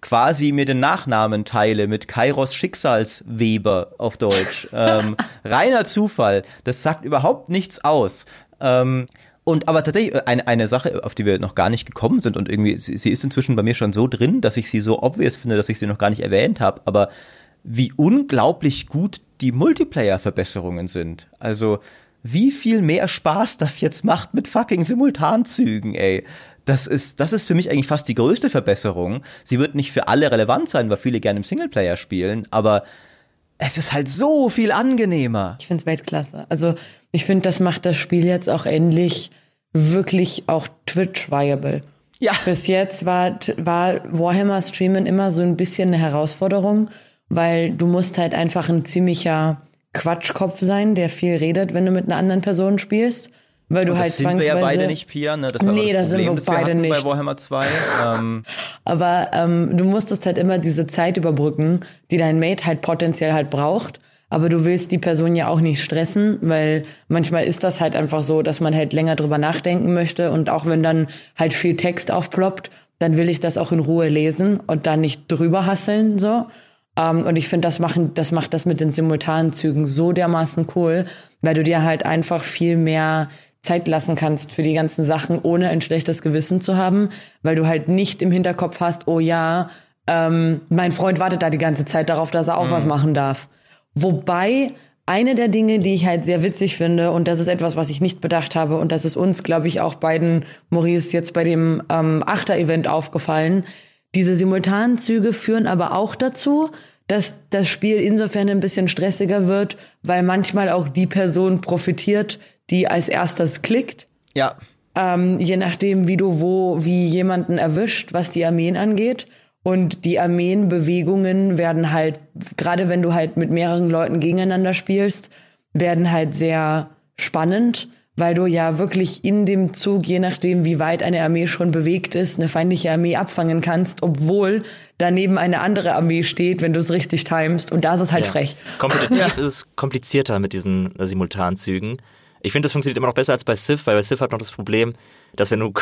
[SPEAKER 1] quasi mir den Nachnamen teile mit Kairos Schicksalsweber auf Deutsch. ähm, reiner Zufall. Das sagt überhaupt nichts aus. Ähm, und aber tatsächlich äh, eine, eine Sache, auf die wir noch gar nicht gekommen sind und irgendwie, sie, sie ist inzwischen bei mir schon so drin, dass ich sie so obvious finde, dass ich sie noch gar nicht erwähnt habe, aber wie unglaublich gut die Multiplayer-Verbesserungen sind. Also wie viel mehr Spaß das jetzt macht mit fucking Simultanzügen, ey. Das ist, das ist für mich eigentlich fast die größte Verbesserung. Sie wird nicht für alle relevant sein, weil viele gerne im Singleplayer spielen, aber es ist halt so viel angenehmer.
[SPEAKER 3] Ich finde es Weltklasse. Also ich finde, das macht das Spiel jetzt auch endlich wirklich auch Twitch-viable. Ja. Bis jetzt war, war Warhammer Streamen immer so ein bisschen eine Herausforderung, weil du musst halt einfach ein ziemlicher Quatschkopf sein, der viel redet, wenn du mit einer anderen Person spielst. Weil du
[SPEAKER 1] und
[SPEAKER 3] halt
[SPEAKER 1] das sind wir ja beide nicht, Pia, ne? Das war
[SPEAKER 3] nee,
[SPEAKER 1] das,
[SPEAKER 3] das Problem, sind wir beide wir nicht.
[SPEAKER 1] bei Warhammer 2. ähm.
[SPEAKER 3] Aber ähm, du musstest halt immer diese Zeit überbrücken, die dein Mate halt potenziell halt braucht. Aber du willst die Person ja auch nicht stressen, weil manchmal ist das halt einfach so, dass man halt länger drüber nachdenken möchte. Und auch wenn dann halt viel Text aufploppt, dann will ich das auch in Ruhe lesen und dann nicht drüber hasseln, so. Um, ähm, und ich finde, das, machen, das macht das mit den simultanen Zügen so dermaßen cool, weil du dir halt einfach viel mehr Zeit lassen kannst für die ganzen Sachen, ohne ein schlechtes Gewissen zu haben, weil du halt nicht im Hinterkopf hast, oh ja, ähm, mein Freund wartet da die ganze Zeit darauf, dass er auch mhm. was machen darf. Wobei eine der Dinge, die ich halt sehr witzig finde, und das ist etwas, was ich nicht bedacht habe, und das ist uns, glaube ich, auch beiden Maurice jetzt bei dem ähm, Achter-Event aufgefallen, diese Simultanzüge führen aber auch dazu, dass das Spiel insofern ein bisschen stressiger wird, weil manchmal auch die Person profitiert, die als erstes klickt.
[SPEAKER 1] Ja.
[SPEAKER 3] Ähm, je nachdem, wie du wo, wie jemanden erwischt, was die Armeen angeht. Und die Armeenbewegungen werden halt, gerade wenn du halt mit mehreren Leuten gegeneinander spielst, werden halt sehr spannend, weil du ja wirklich in dem Zug, je nachdem, wie weit eine Armee schon bewegt ist, eine feindliche Armee abfangen kannst, obwohl daneben eine andere Armee steht, wenn du es richtig timest. Und da ist es halt ja. frech.
[SPEAKER 2] Kompetitiv ja. ist es komplizierter mit diesen Simultanzügen. Ich finde, das funktioniert immer noch besser als bei Civ, weil bei Civ hat noch das Problem, dass wenn du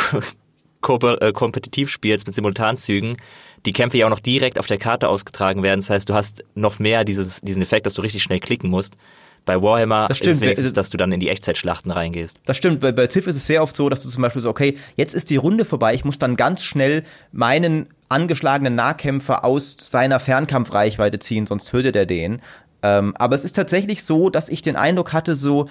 [SPEAKER 2] äh, kompetitiv spielst mit Simultanzügen, die Kämpfe ja auch noch direkt auf der Karte ausgetragen werden. Das heißt, du hast noch mehr dieses, diesen Effekt, dass du richtig schnell klicken musst. Bei Warhammer
[SPEAKER 1] Das
[SPEAKER 2] ist es
[SPEAKER 1] stimmt.
[SPEAKER 2] wenigstens, dass du dann in die Echtzeitschlachten reingehst.
[SPEAKER 1] Das stimmt, bei, bei Civ ist es sehr oft so, dass du zum Beispiel so, okay, jetzt ist die Runde vorbei, ich muss dann ganz schnell meinen angeschlagenen Nahkämpfer aus seiner Fernkampfreichweite ziehen, sonst tötet er den. Ähm, aber es ist tatsächlich so, dass ich den Eindruck hatte, so,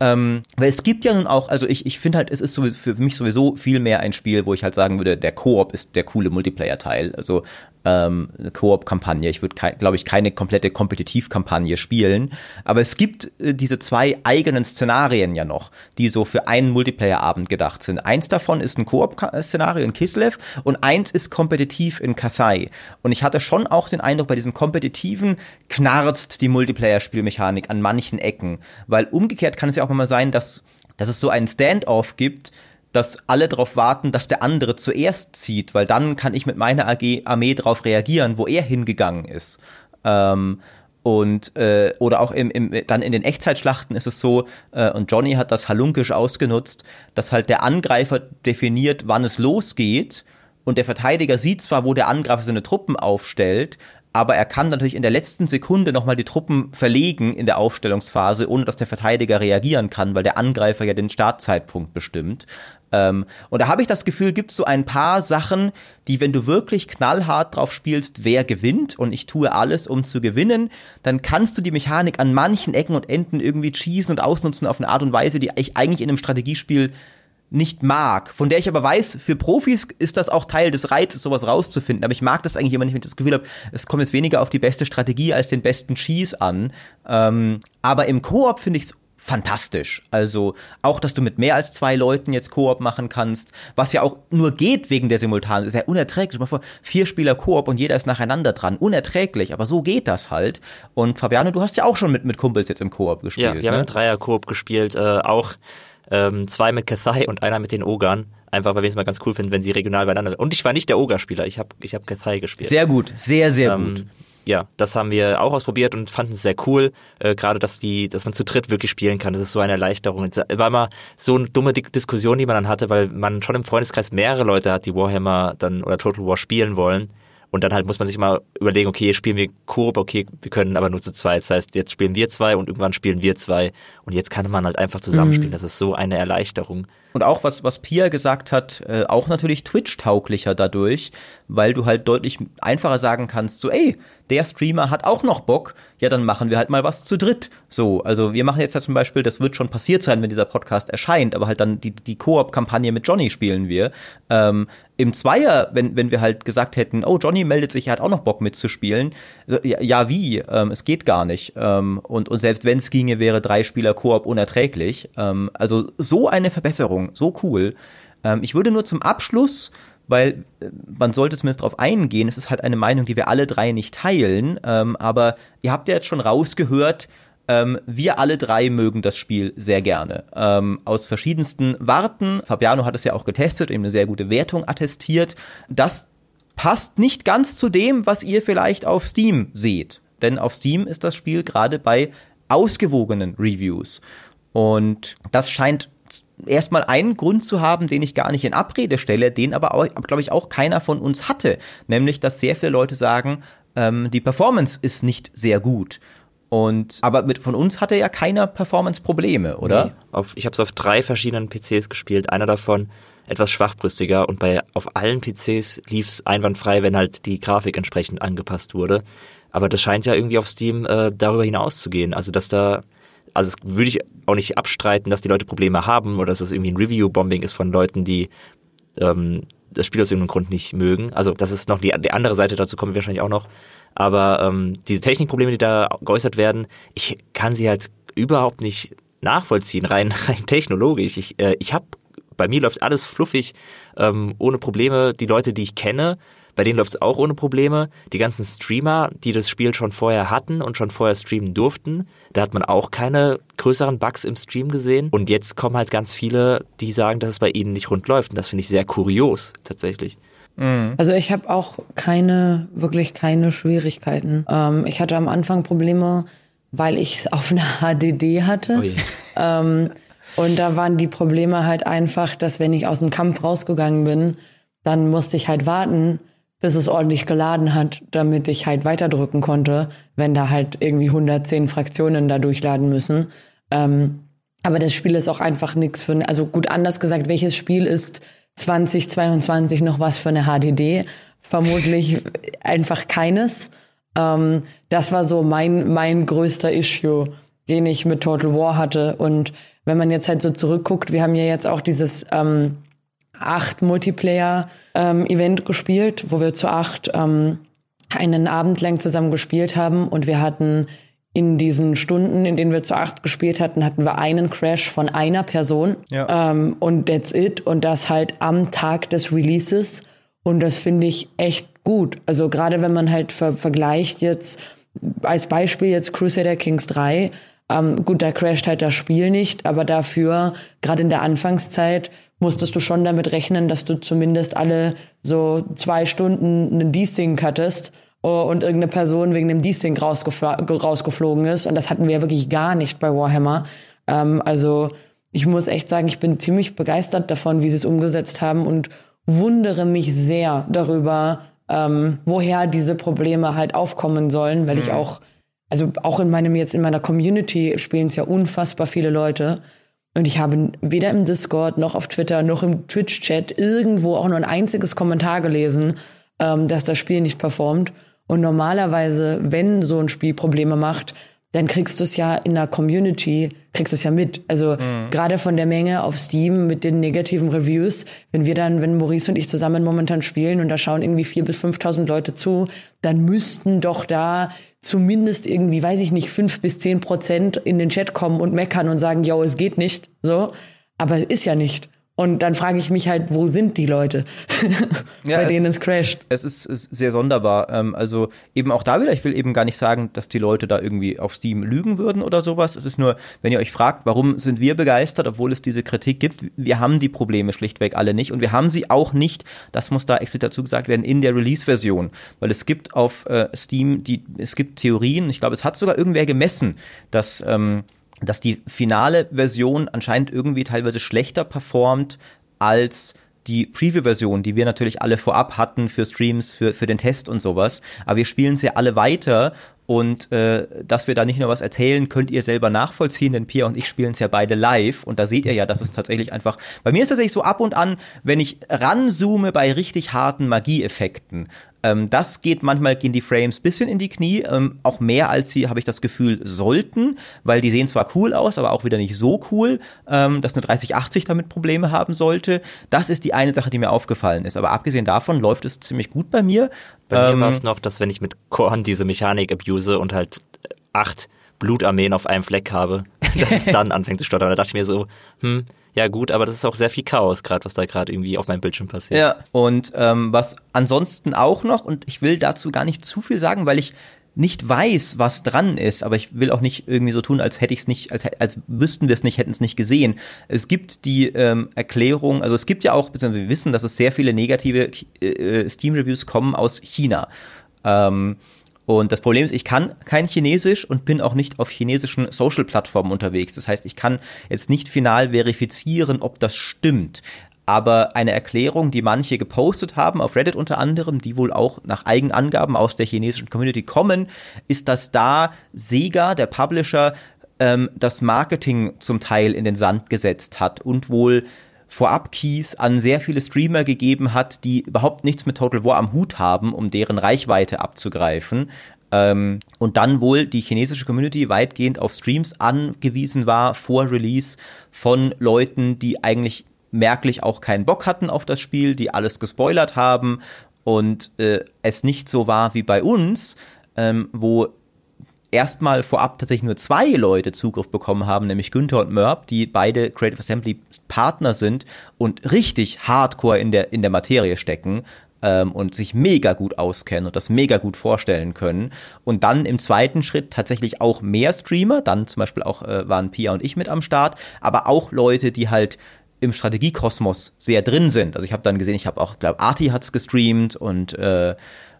[SPEAKER 1] ähm, weil es gibt ja nun auch, also ich, ich finde halt, es ist sowieso, für mich sowieso viel mehr ein Spiel, wo ich halt sagen würde, der Koop ist der coole Multiplayer-Teil. Also ähm, Koop-Kampagne. Ich würde, glaube ich, keine komplette Kompetitiv-Kampagne spielen. Aber es gibt äh, diese zwei eigenen Szenarien ja noch, die so für einen Multiplayer-Abend gedacht sind. Eins davon ist ein Koop-Szenario in Kislev und eins ist kompetitiv in Cathay. Und ich hatte schon auch den Eindruck, bei diesem kompetitiven knarzt die Multiplayer-Spielmechanik an manchen Ecken. Weil umgekehrt kann es ja auch immer sein, dass, dass es so einen Standoff gibt, dass alle darauf warten, dass der andere zuerst zieht, weil dann kann ich mit meiner AG, Armee darauf reagieren, wo er hingegangen ist. Ähm, und äh, oder auch im, im, dann in den Echtzeitschlachten ist es so, äh, und Johnny hat das halunkisch ausgenutzt, dass halt der Angreifer definiert, wann es losgeht, und der Verteidiger sieht zwar, wo der Angreifer seine Truppen aufstellt, aber er kann natürlich in der letzten Sekunde nochmal die Truppen verlegen in der Aufstellungsphase, ohne dass der Verteidiger reagieren kann, weil der Angreifer ja den Startzeitpunkt bestimmt. Ähm, und da habe ich das Gefühl, gibt es so ein paar Sachen, die, wenn du wirklich knallhart drauf spielst, wer gewinnt und ich tue alles, um zu gewinnen, dann kannst du die Mechanik an manchen Ecken und Enden irgendwie cheesen und ausnutzen auf eine Art und Weise, die ich eigentlich in einem Strategiespiel nicht mag, von der ich aber weiß, für Profis ist das auch Teil des Reizes, sowas rauszufinden. Aber ich mag das eigentlich immer nicht, wenn ich das Gefühl habe, es kommt jetzt weniger auf die beste Strategie als den besten Cheese an. Ähm, aber im Koop finde ich es fantastisch. Also auch, dass du mit mehr als zwei Leuten jetzt Koop machen kannst, was ja auch nur geht wegen der Simultan. Es wäre unerträglich. Mal vor, vier Spieler Koop und jeder ist nacheinander dran. Unerträglich, aber so geht das halt. Und Fabiano, du hast ja auch schon mit, mit Kumpels jetzt im Koop gespielt.
[SPEAKER 2] Ja, wir
[SPEAKER 1] ne?
[SPEAKER 2] haben im Dreier-Koop gespielt, äh, auch ähm, zwei mit Cathay und einer mit den Ogern. Einfach, weil wir es mal ganz cool finden, wenn sie regional beieinander Und ich war nicht der Oger-Spieler, ich habe ich hab Cathay gespielt.
[SPEAKER 1] Sehr gut, sehr, sehr
[SPEAKER 2] Ähm,
[SPEAKER 1] gut.
[SPEAKER 2] Ja, das haben wir auch ausprobiert und fanden es sehr cool. Äh, Gerade, dass die, dass man zu dritt wirklich spielen kann. Das ist so eine Erleichterung. Es war immer so eine dumme Di- Diskussion, die man dann hatte, weil man schon im Freundeskreis mehrere Leute hat, die Warhammer dann oder Total War spielen wollen. Und dann halt muss man sich mal überlegen, okay, spielen wir Koop, okay, wir können aber nur zu zweit. Das heißt, jetzt spielen wir zwei und irgendwann spielen wir zwei. Und jetzt kann man halt einfach zusammenspielen. Das ist so eine Erleichterung.
[SPEAKER 1] Und auch was, was Pia gesagt hat, äh, auch natürlich Twitch-tauglicher dadurch, weil du halt deutlich einfacher sagen kannst, so, ey, der Streamer hat auch noch Bock, ja, dann machen wir halt mal was zu dritt. So, also wir machen jetzt ja zum Beispiel, das wird schon passiert sein, wenn dieser Podcast erscheint, aber halt dann die, die Koop-Kampagne mit Johnny spielen wir. Ähm, Im Zweier, wenn, wenn wir halt gesagt hätten, oh, Johnny meldet sich, er hat auch noch Bock mitzuspielen, so, ja, ja, wie? Ähm, es geht gar nicht. Ähm, und, und selbst wenn es ginge, wäre drei Spieler Koop unerträglich. Ähm, also so eine Verbesserung, so cool. Ähm, ich würde nur zum Abschluss, weil äh, man sollte zumindest darauf eingehen, es ist halt eine Meinung, die wir alle drei nicht teilen, ähm, aber ihr habt ja jetzt schon rausgehört, ähm, wir alle drei mögen das Spiel sehr gerne. Ähm, aus verschiedensten Warten. Fabiano hat es ja auch getestet, ihm eine sehr gute Wertung attestiert. Das passt nicht ganz zu dem, was ihr vielleicht auf Steam seht. Denn auf Steam ist das Spiel gerade bei ausgewogenen Reviews. Und das scheint erstmal einen Grund zu haben, den ich gar nicht in Abrede stelle, den aber, glaube ich, auch keiner von uns hatte. Nämlich, dass sehr viele Leute sagen, ähm, die Performance ist nicht sehr gut. Und aber mit von uns hatte ja keiner Performance-Probleme, oder?
[SPEAKER 2] Nee, auf, ich habe es auf drei verschiedenen PCs gespielt. Einer davon etwas schwachbrüstiger und bei auf allen PCs lief es einwandfrei, wenn halt die Grafik entsprechend angepasst wurde. Aber das scheint ja irgendwie auf Steam äh, darüber hinaus zu gehen. Also dass da, also das würde ich auch nicht abstreiten, dass die Leute Probleme haben oder dass es irgendwie ein Review-Bombing ist von Leuten, die ähm, das Spiel aus irgendeinem Grund nicht mögen. Also das ist noch die, die andere Seite, dazu kommen wir wahrscheinlich auch noch. Aber ähm, diese Technikprobleme, die da geäußert werden, ich kann sie halt überhaupt nicht nachvollziehen, rein, rein technologisch. Ich, äh, ich habe, bei mir läuft alles fluffig, ähm, ohne Probleme. Die Leute, die ich kenne, bei denen läuft es auch ohne Probleme. Die ganzen Streamer, die das Spiel schon vorher hatten und schon vorher streamen durften, da hat man auch keine größeren Bugs im Stream gesehen. Und jetzt kommen halt ganz viele, die sagen, dass es bei ihnen nicht rund läuft. Und das finde ich sehr kurios, tatsächlich.
[SPEAKER 3] Also ich habe auch keine, wirklich keine Schwierigkeiten. Ähm, ich hatte am Anfang Probleme, weil ich es auf einer HDD hatte.
[SPEAKER 2] Oh je.
[SPEAKER 3] Ähm, und da waren die Probleme halt einfach, dass wenn ich aus dem Kampf rausgegangen bin, dann musste ich halt warten, bis es ordentlich geladen hat, damit ich halt weiterdrücken konnte, wenn da halt irgendwie 110 Fraktionen da durchladen müssen. Ähm, aber das Spiel ist auch einfach nichts für, also gut anders gesagt, welches Spiel ist 2022 noch was für eine HDD? Vermutlich einfach keines. Ähm, das war so mein, mein größter Issue, den ich mit Total War hatte. Und wenn man jetzt halt so zurückguckt, wir haben ja jetzt auch dieses ähm, acht Multiplayer-Event ähm, gespielt, wo wir zu acht ähm, einen Abend lang zusammen gespielt haben und wir hatten in diesen Stunden, in denen wir zu acht gespielt hatten, hatten wir einen Crash von einer Person. Ja. Ähm, und that's it. Und das halt am Tag des Releases. Und das finde ich echt gut. Also gerade wenn man halt ver vergleicht jetzt als Beispiel jetzt Crusader Kings 3, ähm, gut, da crasht halt das Spiel nicht, aber dafür, gerade in der Anfangszeit, musstest du schon damit rechnen, dass du zumindest alle so zwei Stunden einen Desync hattest und irgendeine Person wegen dem Desync rausgeflogen ist. Und das hatten wir wirklich gar nicht bei Warhammer. Ähm, also ich muss echt sagen, ich bin ziemlich begeistert davon, wie sie es umgesetzt haben und wundere mich sehr darüber, ähm, woher diese Probleme halt aufkommen sollen, weil mhm. ich auch, also auch in meinem jetzt in meiner Community spielen es ja unfassbar viele Leute. Und ich habe weder im Discord noch auf Twitter noch im Twitch-Chat irgendwo auch nur ein einziges Kommentar gelesen, ähm, dass das Spiel nicht performt. Und normalerweise, wenn so ein Spiel Probleme macht, dann kriegst du es ja in der Community, kriegst du es ja mit. Also mhm. gerade von der Menge auf Steam mit den negativen Reviews, wenn wir dann, wenn Maurice und ich zusammen momentan spielen und da schauen irgendwie vier bis 5.000 Leute zu, dann müssten doch da zumindest irgendwie, weiß ich nicht, fünf bis zehn Prozent in den Chat kommen und meckern und sagen, yo, es geht nicht, so. Aber es ist ja nicht. Und dann frage ich mich halt, wo sind die Leute, ja, bei denen es, es crasht?
[SPEAKER 1] Es ist, ist sehr sonderbar. Ähm, also eben auch da wieder, ich will eben gar nicht sagen, dass die Leute da irgendwie auf Steam lügen würden oder sowas. Es ist nur, wenn ihr euch fragt, warum sind wir begeistert, obwohl es diese Kritik gibt, wir haben die Probleme schlichtweg alle nicht und wir haben sie auch nicht, das muss da explizit dazu gesagt werden, in der Release-Version. Weil es gibt auf äh, Steam, die, es gibt Theorien, ich glaube, es hat sogar irgendwer gemessen, dass ähm, dass die finale Version anscheinend irgendwie teilweise schlechter performt als die Preview-Version, die wir natürlich alle vorab hatten für Streams, für, für den Test und sowas. Aber wir spielen sie alle weiter und äh, dass wir da nicht nur was erzählen, könnt ihr selber nachvollziehen, denn Pia und ich spielen es ja beide live und da seht ihr ja, dass es tatsächlich einfach. Bei mir ist es tatsächlich so ab und an, wenn ich ranzoome bei richtig harten Magieeffekten, ähm, das geht manchmal gehen die Frames bisschen in die Knie, ähm, auch mehr als sie, habe ich das Gefühl, sollten, weil die sehen zwar cool aus, aber auch wieder nicht so cool, ähm, dass eine 3080 damit Probleme haben sollte. Das ist die eine Sache, die mir aufgefallen ist. Aber abgesehen davon läuft es ziemlich gut bei mir.
[SPEAKER 2] Bei mir war es noch, dass wenn ich mit Korn diese Mechanik abuse und halt acht Blutarmeen auf einem Fleck habe, dass es dann anfängt zu stottern. Da dachte ich mir so, hm, ja gut, aber das ist auch sehr viel Chaos, gerade was da gerade irgendwie auf meinem Bildschirm passiert.
[SPEAKER 1] Ja, und ähm, was ansonsten auch noch, und ich will dazu gar nicht zu viel sagen, weil ich nicht weiß, was dran ist, aber ich will auch nicht irgendwie so tun, als hätte ich es nicht, als, als wüssten wir es nicht, hätten es nicht gesehen. Es gibt die ähm, Erklärung, also es gibt ja auch, beziehungsweise wir wissen, dass es sehr viele negative äh, Steam-Reviews kommen aus China. Ähm, und das Problem ist, ich kann kein Chinesisch und bin auch nicht auf chinesischen Social-Plattformen unterwegs. Das heißt, ich kann jetzt nicht final verifizieren, ob das stimmt. Aber eine Erklärung, die manche gepostet haben, auf Reddit unter anderem, die wohl auch nach Eigenangaben aus der chinesischen Community kommen, ist, dass da Sega, der Publisher, ähm, das Marketing zum Teil in den Sand gesetzt hat und wohl Vorab-Keys an sehr viele Streamer gegeben hat, die überhaupt nichts mit Total War am Hut haben, um deren Reichweite abzugreifen. Ähm, und dann wohl die chinesische Community weitgehend auf Streams angewiesen war vor Release von Leuten, die eigentlich merklich auch keinen Bock hatten auf das Spiel, die alles gespoilert haben und äh, es nicht so war wie bei uns, ähm, wo erstmal vorab tatsächlich nur zwei Leute Zugriff bekommen haben, nämlich Günther und Mörb, die beide Creative Assembly Partner sind und richtig hardcore in der, in der Materie stecken ähm, und sich mega gut auskennen und das mega gut vorstellen können. Und dann im zweiten Schritt tatsächlich auch mehr Streamer, dann zum Beispiel auch äh, waren Pia und ich mit am Start, aber auch Leute, die halt im Strategiekosmos sehr drin sind. Also ich habe dann gesehen, ich habe auch, glaube Arti hat's gestreamt und äh,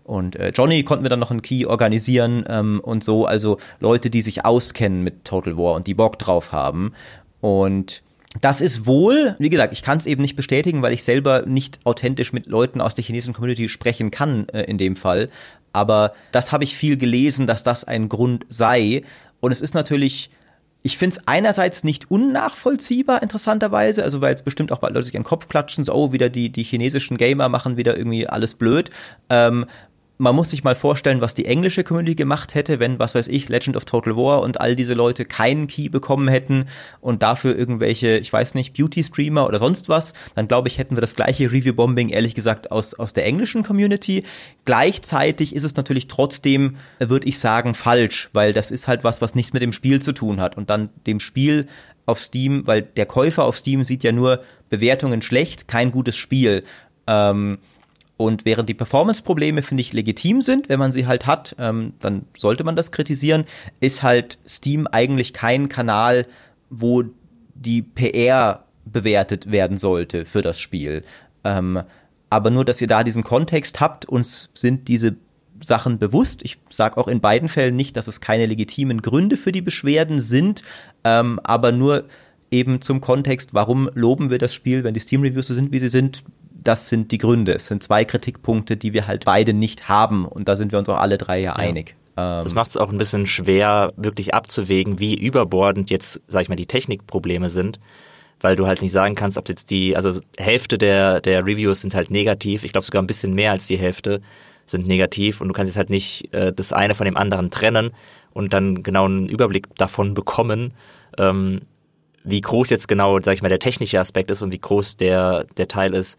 [SPEAKER 1] und äh, Johnny konnten wir dann noch einen Key organisieren ähm, und so. Also Leute, die sich auskennen mit Total War und die Bock drauf haben. Und das ist wohl, wie gesagt, ich kann es eben nicht bestätigen, weil ich selber nicht authentisch mit Leuten aus der chinesischen Community sprechen kann äh, in dem Fall. Aber das habe ich viel gelesen, dass das ein Grund sei. Und es ist natürlich, ich finde es einerseits nicht unnachvollziehbar, interessanterweise, also weil jetzt bestimmt auch bald Leute sich an den Kopf klatschen, so, oh, wieder die, die chinesischen Gamer machen wieder irgendwie alles blöd. Ähm, man muss sich mal vorstellen, was die englische Community gemacht hätte, wenn, was weiß ich, Legend of Total War und all diese Leute keinen Key bekommen hätten und dafür irgendwelche, ich weiß nicht, Beauty-Streamer oder sonst was, dann glaube ich, hätten wir das gleiche Review-Bombing, ehrlich gesagt, aus, aus der englischen Community. Gleichzeitig ist es natürlich trotzdem, würde ich sagen, falsch, weil das ist halt was, was nichts mit dem Spiel zu tun hat und dann dem Spiel auf Steam, weil der Käufer auf Steam sieht ja nur Bewertungen schlecht, kein gutes Spiel. Ähm, und während die Performance-Probleme, finde ich, legitim sind, wenn man sie halt hat, ähm, dann sollte man das kritisieren, ist halt Steam eigentlich kein Kanal, wo die PR bewertet werden sollte für das Spiel. Ähm, aber nur, dass ihr da diesen Kontext habt, uns sind diese Sachen bewusst. Ich sage auch in beiden Fällen nicht, dass es keine legitimen Gründe für die Beschwerden sind, ähm, aber nur eben zum Kontext, warum loben wir das Spiel, wenn die Steam-Reviews so sind, wie sie sind, das sind die Gründe. Es sind zwei Kritikpunkte, die wir halt beide nicht haben. Und da sind wir uns auch alle drei ja, ja. einig.
[SPEAKER 2] Das ähm, macht es auch ein bisschen schwer, wirklich abzuwägen, wie überbordend jetzt, sag ich mal, die Technikprobleme sind. Weil du halt nicht sagen kannst, ob jetzt die, also Hälfte der, der Reviews sind halt negativ. Ich glaube sogar ein bisschen mehr als die Hälfte sind negativ. Und du kannst jetzt halt nicht äh, das eine von dem anderen trennen und dann genau einen Überblick davon bekommen, ähm, wie groß jetzt genau, sag ich mal, der technische Aspekt ist und wie groß der, der Teil ist,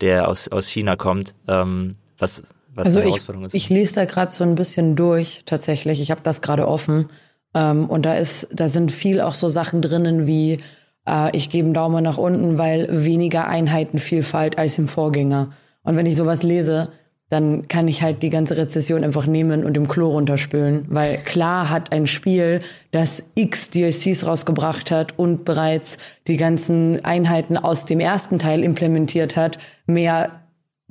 [SPEAKER 2] der aus, aus China kommt, ähm, was, was
[SPEAKER 3] also eine Herausforderung ich, ist. Ich lese da gerade so ein bisschen durch, tatsächlich. Ich habe das gerade offen. Ähm, und da ist, da sind viel auch so Sachen drinnen wie, äh, ich gebe einen Daumen nach unten, weil weniger Einheitenvielfalt als im Vorgänger. Und wenn ich sowas lese, dann kann ich halt die ganze Rezession einfach nehmen und im Klo runterspülen. Weil klar hat ein Spiel, das x DLCs rausgebracht hat und bereits die ganzen Einheiten aus dem ersten Teil implementiert hat, mehr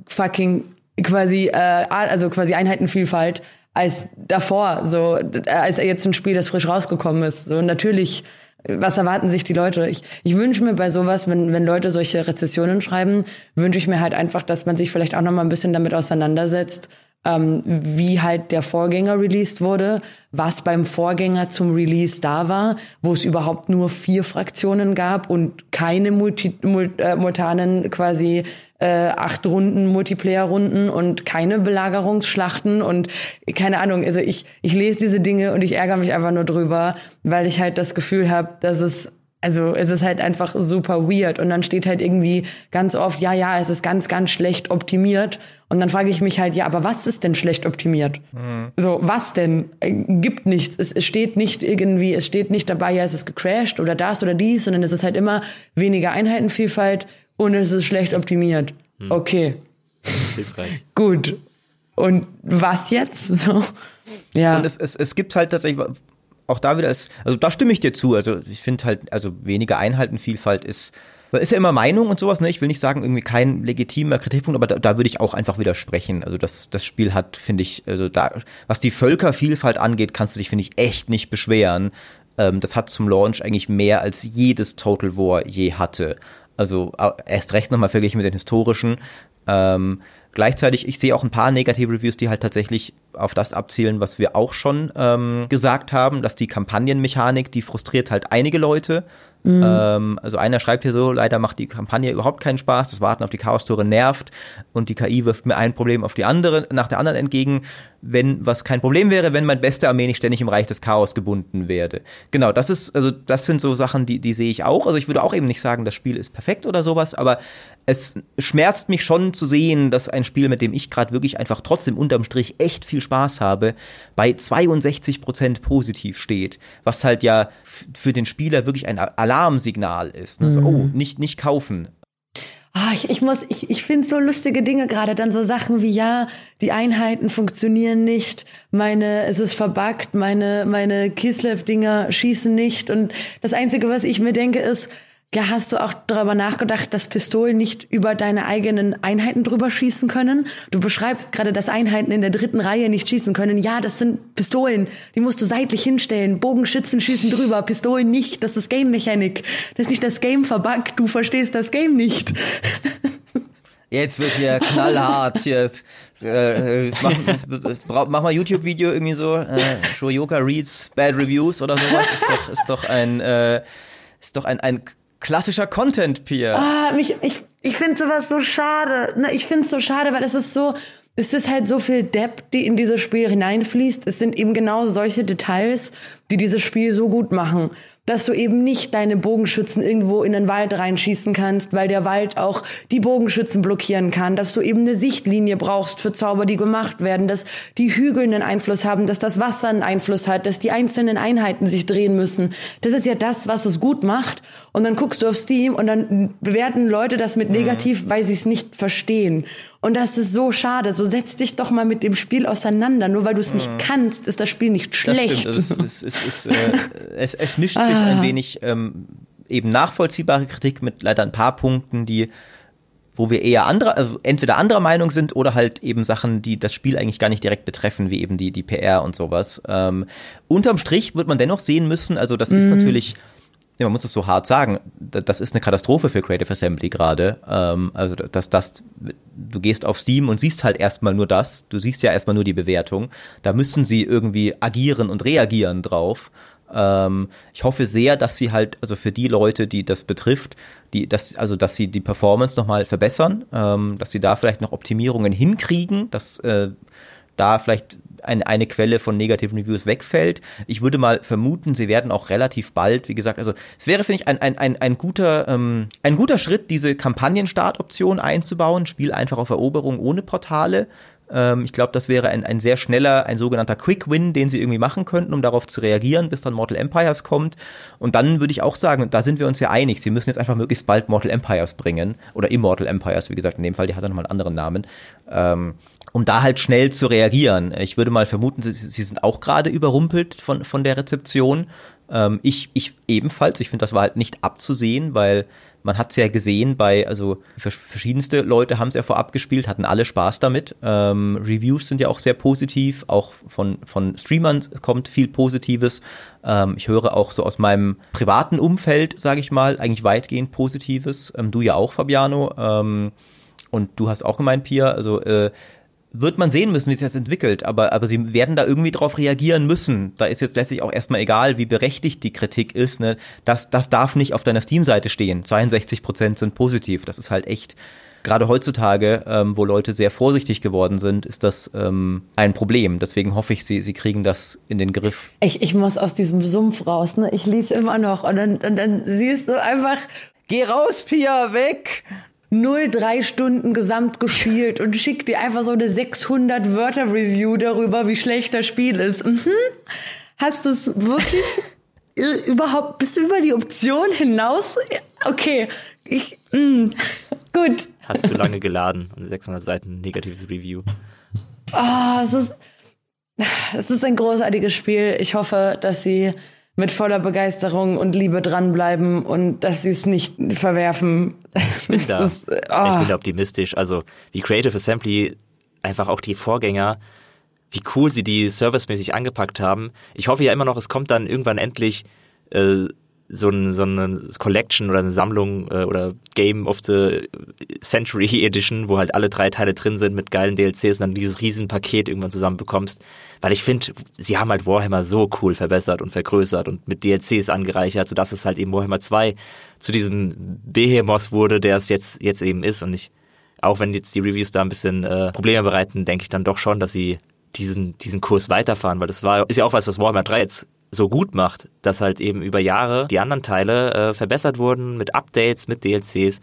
[SPEAKER 3] fucking quasi, äh, also quasi Einheitenvielfalt als davor, so als jetzt ein Spiel, das frisch rausgekommen ist. So natürlich was erwarten sich die Leute? Ich, ich wünsche mir bei sowas, wenn, wenn Leute solche Rezessionen schreiben, wünsche ich mir halt einfach, dass man sich vielleicht auch noch mal ein bisschen damit auseinandersetzt, ähm, wie halt der Vorgänger released wurde, was beim Vorgänger zum Release da war, wo es überhaupt nur vier Fraktionen gab und keine Multi, Mult, äh, Multanen quasi äh, acht Runden Multiplayer-Runden und keine Belagerungsschlachten und keine Ahnung. Also ich, ich lese diese Dinge und ich ärgere mich einfach nur drüber, weil ich halt das Gefühl habe, dass es also es ist halt einfach super weird und dann steht halt irgendwie ganz oft, ja, ja, es ist ganz, ganz schlecht optimiert und dann frage ich mich halt, ja, aber was ist denn schlecht optimiert? Mhm. So, was denn? Äh, gibt nichts. Es, es steht nicht irgendwie, es steht nicht dabei, ja, es ist gecrashed oder das oder dies, sondern es ist halt immer weniger Einheitenvielfalt und es ist schlecht optimiert. Mhm. Okay.
[SPEAKER 2] Hilfreich.
[SPEAKER 3] Gut. Und was jetzt? So.
[SPEAKER 1] Ja. Und es, es, es gibt halt tatsächlich auch da wieder ist, also da stimme ich dir zu. Also ich finde halt, also weniger Einheitenvielfalt ist, ist ja immer Meinung und sowas, ne? Ich will nicht sagen, irgendwie kein legitimer Kritikpunkt, aber da, da würde ich auch einfach widersprechen. Also das, das Spiel hat, finde ich, also da, was die Völkervielfalt angeht, kannst du dich, finde ich, echt nicht beschweren. Ähm, das hat zum Launch eigentlich mehr als jedes Total War je hatte. Also erst recht nochmal verglichen mit den historischen. Ähm, Gleichzeitig, ich sehe auch ein paar negative Reviews, die halt tatsächlich auf das abzielen, was wir auch schon ähm, gesagt haben, dass die Kampagnenmechanik, die frustriert halt einige Leute. Mhm. Ähm, also einer schreibt hier so, leider macht die Kampagne überhaupt keinen Spaß, das Warten auf die Chaos-Tore nervt und die KI wirft mir ein Problem auf die andere, nach der anderen entgegen wenn was kein Problem wäre, wenn mein beste Armee nicht ständig im Reich des Chaos gebunden werde. Genau, das ist, also das sind so Sachen, die, die sehe ich auch. Also ich würde auch eben nicht sagen, das Spiel ist perfekt oder sowas, aber es schmerzt mich schon zu sehen, dass ein Spiel, mit dem ich gerade wirklich einfach trotzdem unterm Strich echt viel Spaß habe, bei 62 Prozent positiv steht, was halt ja für den Spieler wirklich ein Alarmsignal ist. Also, mhm. oh, nicht, nicht kaufen.
[SPEAKER 3] Ah, ich, ich muss, ich, ich finde so lustige Dinge gerade, dann so Sachen wie, ja, die Einheiten funktionieren nicht, meine, es ist verbuggt, meine, meine Kislev-Dinger schießen nicht und das Einzige, was ich mir denke, ist, ja, hast du auch darüber nachgedacht, dass Pistolen nicht über deine eigenen Einheiten drüber schießen können? Du beschreibst gerade, dass Einheiten in der dritten Reihe nicht schießen können. Ja, das sind Pistolen. Die musst du seitlich hinstellen. Bogenschützen schießen drüber, Pistolen nicht. Das ist Game-Mechanik. Das ist nicht das Game verbuggt. Du verstehst das Game nicht.
[SPEAKER 1] Jetzt wird hier knallhart. Hier, äh, mach, mach, mal YouTube-Video irgendwie so. Äh, Shoyoka reads bad reviews oder sowas. Ist doch, ist doch ein, äh, ist doch ein, ein klassischer Content, Pia.
[SPEAKER 3] Ah, mich, ich, ich finde sowas so schade. Ne, ich finde es so schade, weil es ist so, es ist halt so viel Depth, die in dieses Spiel hineinfließt. Es sind eben genau solche Details, die dieses Spiel so gut machen dass du eben nicht deine Bogenschützen irgendwo in den Wald reinschießen kannst, weil der Wald auch die Bogenschützen blockieren kann, dass du eben eine Sichtlinie brauchst für Zauber, die gemacht werden, dass die Hügel einen Einfluss haben, dass das Wasser einen Einfluss hat, dass die einzelnen Einheiten sich drehen müssen. Das ist ja das, was es gut macht. Und dann guckst du auf Steam und dann bewerten Leute das mit mhm. negativ, weil sie es nicht verstehen. Und das ist so schade. So setz dich doch mal mit dem Spiel auseinander. Nur weil du es nicht mhm. kannst, ist das Spiel nicht schlecht.
[SPEAKER 1] Das stimmt. Es, es, es, äh, es, es mischt sich ein ah. wenig ähm, eben nachvollziehbare Kritik mit leider ein paar Punkten, die wo wir eher andere, also entweder anderer Meinung sind oder halt eben Sachen, die das Spiel eigentlich gar nicht direkt betreffen, wie eben die, die PR und sowas. Ähm, unterm Strich wird man dennoch sehen müssen, also das mhm. ist natürlich ja, man muss es so hart sagen, das ist eine Katastrophe für Creative Assembly gerade. Ähm, also dass das, du gehst auf Steam und siehst halt erstmal nur das, du siehst ja erstmal nur die Bewertung. Da müssen sie irgendwie agieren und reagieren drauf. Ähm, ich hoffe sehr, dass sie halt, also für die Leute, die das betrifft, die, dass, also dass sie die Performance nochmal verbessern, ähm, dass sie da vielleicht noch Optimierungen hinkriegen, dass äh, da vielleicht eine, eine Quelle von negativen Reviews wegfällt. Ich würde mal vermuten, sie werden auch relativ bald, wie gesagt, also es wäre, finde ich, ein, ein, ein, ein, guter, ähm, ein guter Schritt, diese Kampagnen-Startoption einzubauen, Spiel einfach auf Eroberung ohne Portale. Ähm, ich glaube, das wäre ein, ein sehr schneller, ein sogenannter Quick Win, den sie irgendwie machen könnten, um darauf zu reagieren, bis dann Mortal Empires kommt. Und dann würde ich auch sagen, da sind wir uns ja einig, sie müssen jetzt einfach möglichst bald Mortal Empires bringen. Oder Immortal Empires, wie gesagt, in dem Fall, die hat ja nochmal einen anderen Namen. Ähm, um da halt schnell zu reagieren. Ich würde mal vermuten, sie, sie sind auch gerade überrumpelt von, von der Rezeption. Ähm, ich, ich ebenfalls. Ich finde, das war halt nicht abzusehen, weil man hat es ja gesehen bei, also verschiedenste Leute haben es ja vorab gespielt, hatten alle Spaß damit. Ähm, Reviews sind ja auch sehr positiv, auch von, von Streamern kommt viel Positives. Ähm, ich höre auch so aus meinem privaten Umfeld, sage ich mal, eigentlich weitgehend Positives. Ähm, du ja auch, Fabiano. Ähm, und du hast auch gemeint, Pia, also äh, wird man sehen müssen, wie sich das entwickelt, aber, aber sie werden da irgendwie drauf reagieren müssen. Da ist jetzt letztlich auch erstmal egal, wie berechtigt die Kritik ist. Ne? Das, das darf nicht auf deiner Steam-Seite stehen. 62 Prozent sind positiv. Das ist halt echt, gerade heutzutage, ähm, wo Leute sehr vorsichtig geworden sind, ist das ähm, ein Problem. Deswegen hoffe ich, sie, sie kriegen das in den Griff.
[SPEAKER 3] Ich, ich muss aus diesem Sumpf raus. Ne? Ich lese immer noch und dann, und dann siehst du einfach...
[SPEAKER 1] Geh raus, Pia, weg!
[SPEAKER 3] 03 Stunden gesamt gespielt und schickt dir einfach so eine 600 Wörter Review darüber, wie schlecht das Spiel ist. Mhm. Hast du es wirklich überhaupt, bist du über die Option hinaus? Okay, ich, mh. Mm, gut.
[SPEAKER 2] Hat zu lange geladen und 600 Seiten negatives Review.
[SPEAKER 3] Oh, es ist, es ist ein großartiges Spiel. Ich hoffe, dass sie mit voller Begeisterung und Liebe dranbleiben und dass sie es nicht verwerfen.
[SPEAKER 2] Ich bin da. Ist, oh. Ich bin da optimistisch. Also wie Creative Assembly einfach auch die Vorgänger, wie cool sie die servicemäßig angepackt haben. Ich hoffe ja immer noch, es kommt dann irgendwann endlich äh, so, ein, so eine Collection oder eine Sammlung äh, oder Game of the Century Edition, wo halt alle drei Teile drin sind mit geilen DLCs und dann dieses Riesenpaket irgendwann zusammen bekommst. Weil ich finde, sie haben halt Warhammer so cool verbessert und vergrößert und mit DLCs angereichert, sodass es halt eben Warhammer 2 zu diesem Behemoth wurde, der es jetzt, jetzt eben ist. Und ich, auch wenn jetzt die Reviews da ein bisschen äh, Probleme bereiten, denke ich dann doch schon, dass sie diesen, diesen Kurs weiterfahren, weil das war, ist ja auch was, was Warhammer 3 jetzt so gut macht, dass halt eben über Jahre die anderen Teile äh, verbessert wurden mit Updates, mit DLCs.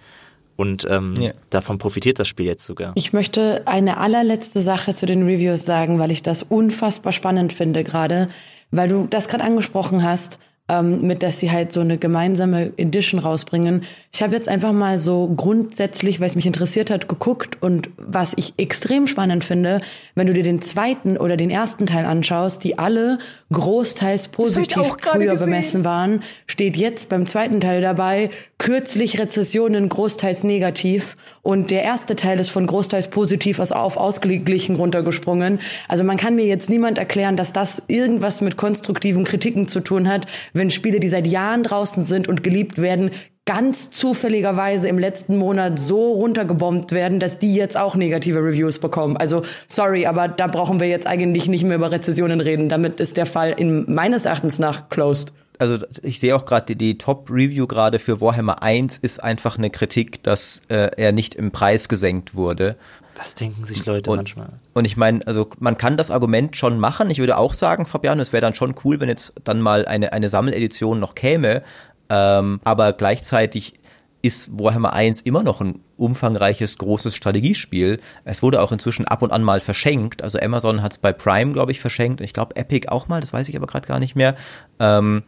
[SPEAKER 2] Und ähm, ja. davon profitiert das Spiel jetzt sogar.
[SPEAKER 3] Ich möchte eine allerletzte Sache zu den Reviews sagen, weil ich das unfassbar spannend finde gerade, weil du das gerade angesprochen hast. Ähm, mit dass sie halt so eine gemeinsame Edition rausbringen. Ich habe jetzt einfach mal so grundsätzlich, weil es mich interessiert hat, geguckt und was ich extrem spannend finde, wenn du dir den zweiten oder den ersten Teil anschaust, die alle großteils positiv früher gesehen. bemessen waren, steht jetzt beim zweiten Teil dabei, kürzlich Rezessionen großteils negativ und der erste Teil ist von großteils positiv aus auf ausgeglichen runtergesprungen. Also man kann mir jetzt niemand erklären, dass das irgendwas mit konstruktiven Kritiken zu tun hat, wenn Spiele, die seit Jahren draußen sind und geliebt werden, ganz zufälligerweise im letzten Monat so runtergebombt werden, dass die jetzt auch negative Reviews bekommen. Also sorry, aber da brauchen wir jetzt eigentlich nicht mehr über Rezessionen reden. Damit ist der Fall in meines Erachtens nach closed
[SPEAKER 1] also ich sehe auch gerade die, die Top-Review gerade für Warhammer 1 ist einfach eine Kritik, dass äh, er nicht im Preis gesenkt wurde.
[SPEAKER 2] Was denken sich Leute
[SPEAKER 1] und,
[SPEAKER 2] manchmal?
[SPEAKER 1] Und ich meine, also man kann das Argument schon machen. Ich würde auch sagen, Fabian, es wäre dann schon cool, wenn jetzt dann mal eine, eine Sammeledition noch käme. Ähm, aber gleichzeitig ist Warhammer 1 immer noch ein umfangreiches, großes Strategiespiel. Es wurde auch inzwischen ab und an mal verschenkt. Also Amazon hat es bei Prime, glaube ich, verschenkt. Und ich glaube Epic auch mal, das weiß ich aber gerade gar nicht mehr. Ähm,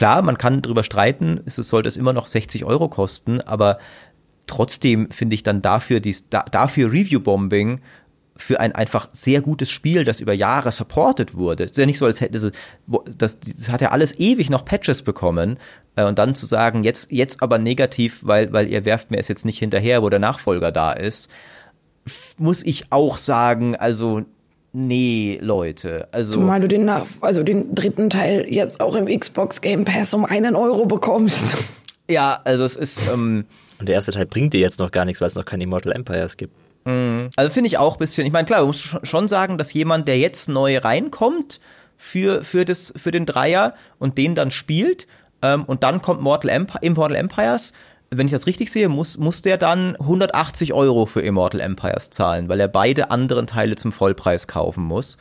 [SPEAKER 1] Klar, man kann darüber streiten, es sollte es immer noch 60 Euro kosten, aber trotzdem finde ich dann dafür, dies, da, dafür Review-Bombing für ein einfach sehr gutes Spiel, das über Jahre supported wurde. Es ist ja nicht so, als hätte also, das, das hat ja alles ewig noch Patches bekommen. Äh, und dann zu sagen, jetzt, jetzt aber negativ, weil, weil ihr werft mir es jetzt nicht hinterher, wo der Nachfolger da ist, muss ich auch sagen, also Nee, Leute. Also
[SPEAKER 3] Zumal du den nach, also den dritten Teil jetzt auch im Xbox Game Pass um einen Euro bekommst.
[SPEAKER 1] Ja, also es ist. Ähm,
[SPEAKER 2] Und der erste Teil bringt dir jetzt noch gar nichts, weil es noch keine Immortal Empires gibt.
[SPEAKER 1] Mhm. Also finde ich auch ein bisschen. Ich meine, klar, du musst schon sagen, dass jemand, der jetzt neu reinkommt für, für, das, für den Dreier und den dann spielt, ähm, und dann kommt Mortal Empire, Immortal Empires, wenn ich das richtig sehe, muss, muss der dann 180 Euro für Immortal Empires zahlen, weil er beide anderen Teile zum Vollpreis kaufen muss.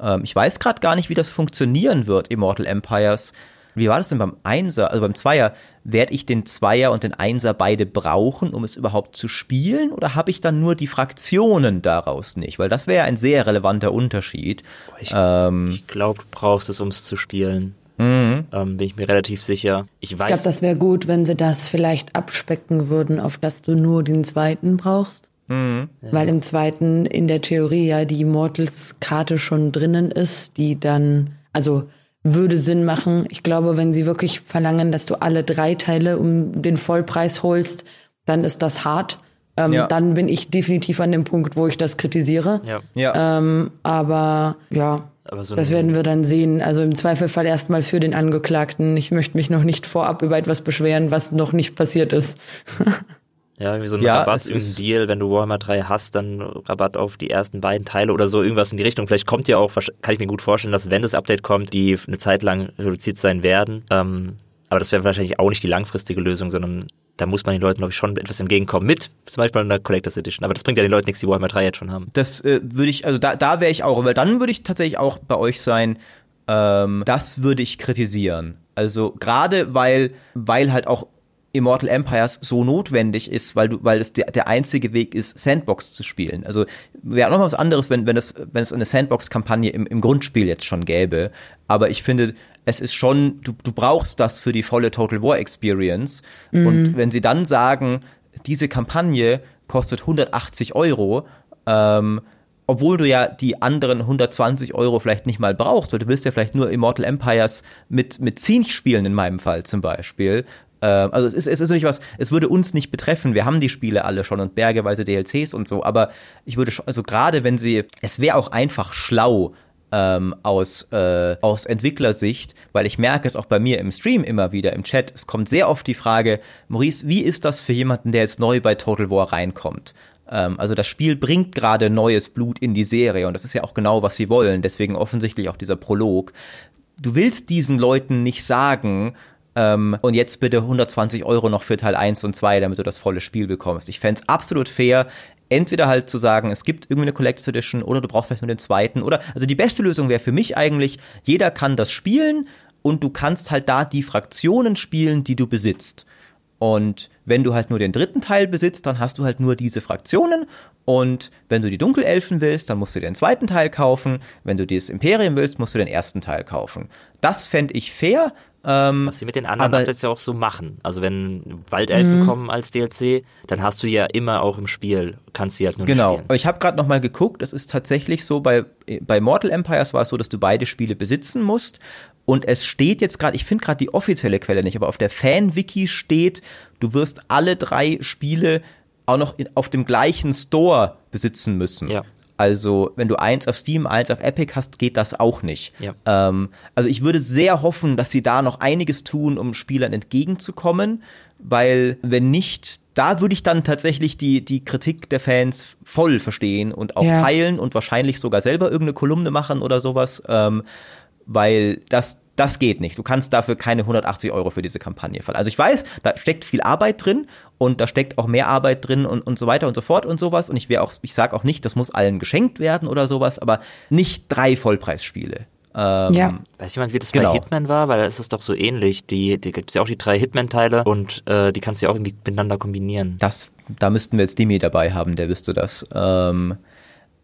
[SPEAKER 1] Ähm, ich weiß gerade gar nicht, wie das funktionieren wird, Immortal Empires. Wie war das denn beim Einser, also beim Zweier? Werde ich den Zweier und den Einser beide brauchen, um es überhaupt zu spielen? Oder habe ich dann nur die Fraktionen daraus nicht? Weil das wäre ein sehr relevanter Unterschied.
[SPEAKER 2] Ich, ähm, ich glaube, du brauchst es, um es zu spielen. Mhm. Ähm, bin ich mir relativ sicher. Ich weiß.
[SPEAKER 3] Ich glaube, das wäre gut, wenn sie das vielleicht abspecken würden, auf dass du nur den zweiten brauchst. Mhm. Weil im zweiten in der Theorie ja die Immortals-Karte schon drinnen ist, die dann, also würde Sinn machen. Ich glaube, wenn sie wirklich verlangen, dass du alle drei Teile um den Vollpreis holst, dann ist das hart. Ähm, ja. Dann bin ich definitiv an dem Punkt, wo ich das kritisiere. Ja. ja. Ähm, aber ja, so das werden wir dann sehen. Also im Zweifelfall erstmal für den Angeklagten. Ich möchte mich noch nicht vorab über etwas beschweren, was noch nicht passiert ist.
[SPEAKER 2] ja, wie so ein ja, Rabatt, irgendein Deal, wenn du Warhammer 3 hast, dann Rabatt auf die ersten beiden Teile oder so, irgendwas in die Richtung. Vielleicht kommt ja auch, kann ich mir gut vorstellen, dass wenn das Update kommt, die eine Zeit lang reduziert sein werden. Ähm, aber das wäre wahrscheinlich auch nicht die langfristige Lösung, sondern da muss man den Leuten, glaube ich, schon etwas entgegenkommen. Mit zum Beispiel einer Collectors Edition. Aber das bringt ja den Leuten nichts, die Warhammer 3 jetzt schon haben.
[SPEAKER 1] Das äh, würde ich, also da, da wäre ich auch, weil dann würde ich tatsächlich auch bei euch sein, ähm, das würde ich kritisieren. Also gerade weil, weil halt auch Immortal Empires so notwendig ist, weil du, weil es der, der einzige Weg ist, Sandbox zu spielen. Also wäre noch mal was anderes, wenn, wenn es, wenn es eine Sandbox-Kampagne im, im Grundspiel jetzt schon gäbe. Aber ich finde, es ist schon, du, du brauchst das für die volle Total War Experience. Mhm. Und wenn sie dann sagen, diese Kampagne kostet 180 Euro, ähm, obwohl du ja die anderen 120 Euro vielleicht nicht mal brauchst, weil du willst ja vielleicht nur Immortal Empires mit, mit Zinch spielen, in meinem Fall zum Beispiel. Ähm, also es ist, es ist nicht was, es würde uns nicht betreffen, wir haben die Spiele alle schon und bergeweise DLCs und so, aber ich würde schon, also gerade wenn sie, es wäre auch einfach schlau, ähm, aus, äh, aus Entwicklersicht, weil ich merke es auch bei mir im Stream immer wieder im Chat. Es kommt sehr oft die Frage, Maurice, wie ist das für jemanden, der jetzt neu bei Total War reinkommt? Ähm, also das Spiel bringt gerade neues Blut in die Serie und das ist ja auch genau, was sie wollen. Deswegen offensichtlich auch dieser Prolog. Du willst diesen Leuten nicht sagen, ähm, und jetzt bitte 120 Euro noch für Teil 1 und 2, damit du das volle Spiel bekommst. Ich fände absolut fair, entweder halt zu sagen, es gibt irgendwie eine Collector's Edition oder du brauchst vielleicht nur den zweiten oder also die beste Lösung wäre für mich eigentlich, jeder kann das spielen und du kannst halt da die Fraktionen spielen, die du besitzt. Und wenn du halt nur den dritten Teil besitzt, dann hast du halt nur diese Fraktionen. Und wenn du die Dunkelelfen willst, dann musst du den zweiten Teil kaufen. Wenn du das Imperium willst, musst du den ersten Teil kaufen. Das fände ich fair. Ähm,
[SPEAKER 2] Was sie mit den anderen Updates ja auch so machen. Also wenn Waldelfen mhm. kommen als DLC, dann hast du ja immer auch im Spiel, kannst du halt nur
[SPEAKER 1] genau.
[SPEAKER 2] spielen.
[SPEAKER 1] Genau, ich habe gerade noch mal geguckt, es ist tatsächlich so, bei, bei Mortal Empires war es so, dass du beide Spiele besitzen musst. Und es steht jetzt gerade, ich finde gerade die offizielle Quelle nicht, aber auf der Fan-Wiki steht, du wirst alle drei Spiele auch noch in, auf dem gleichen Store besitzen müssen. Ja. Also, wenn du eins auf Steam, eins auf Epic hast, geht das auch nicht. Ja. Ähm, also, ich würde sehr hoffen, dass sie da noch einiges tun, um Spielern entgegenzukommen, weil, wenn nicht, da würde ich dann tatsächlich die, die Kritik der Fans voll verstehen und auch ja. teilen und wahrscheinlich sogar selber irgendeine Kolumne machen oder sowas, ähm, weil das, das geht nicht. Du kannst dafür keine 180 Euro für diese Kampagne fallen. Also ich weiß, da steckt viel Arbeit drin und da steckt auch mehr Arbeit drin und, und so weiter und so fort und sowas. Und ich wäre auch, ich sage auch nicht, das muss allen geschenkt werden oder sowas, aber nicht drei Vollpreisspiele.
[SPEAKER 2] Ähm, ja. Weiß jemand, wie das genau. bei Hitman war? Weil da ist es doch so ähnlich. Die, die gibt es ja auch die drei Hitman-Teile und äh, die kannst du ja auch irgendwie miteinander kombinieren.
[SPEAKER 1] Das, da müssten wir jetzt Demi dabei haben, der wüsste das. Ähm,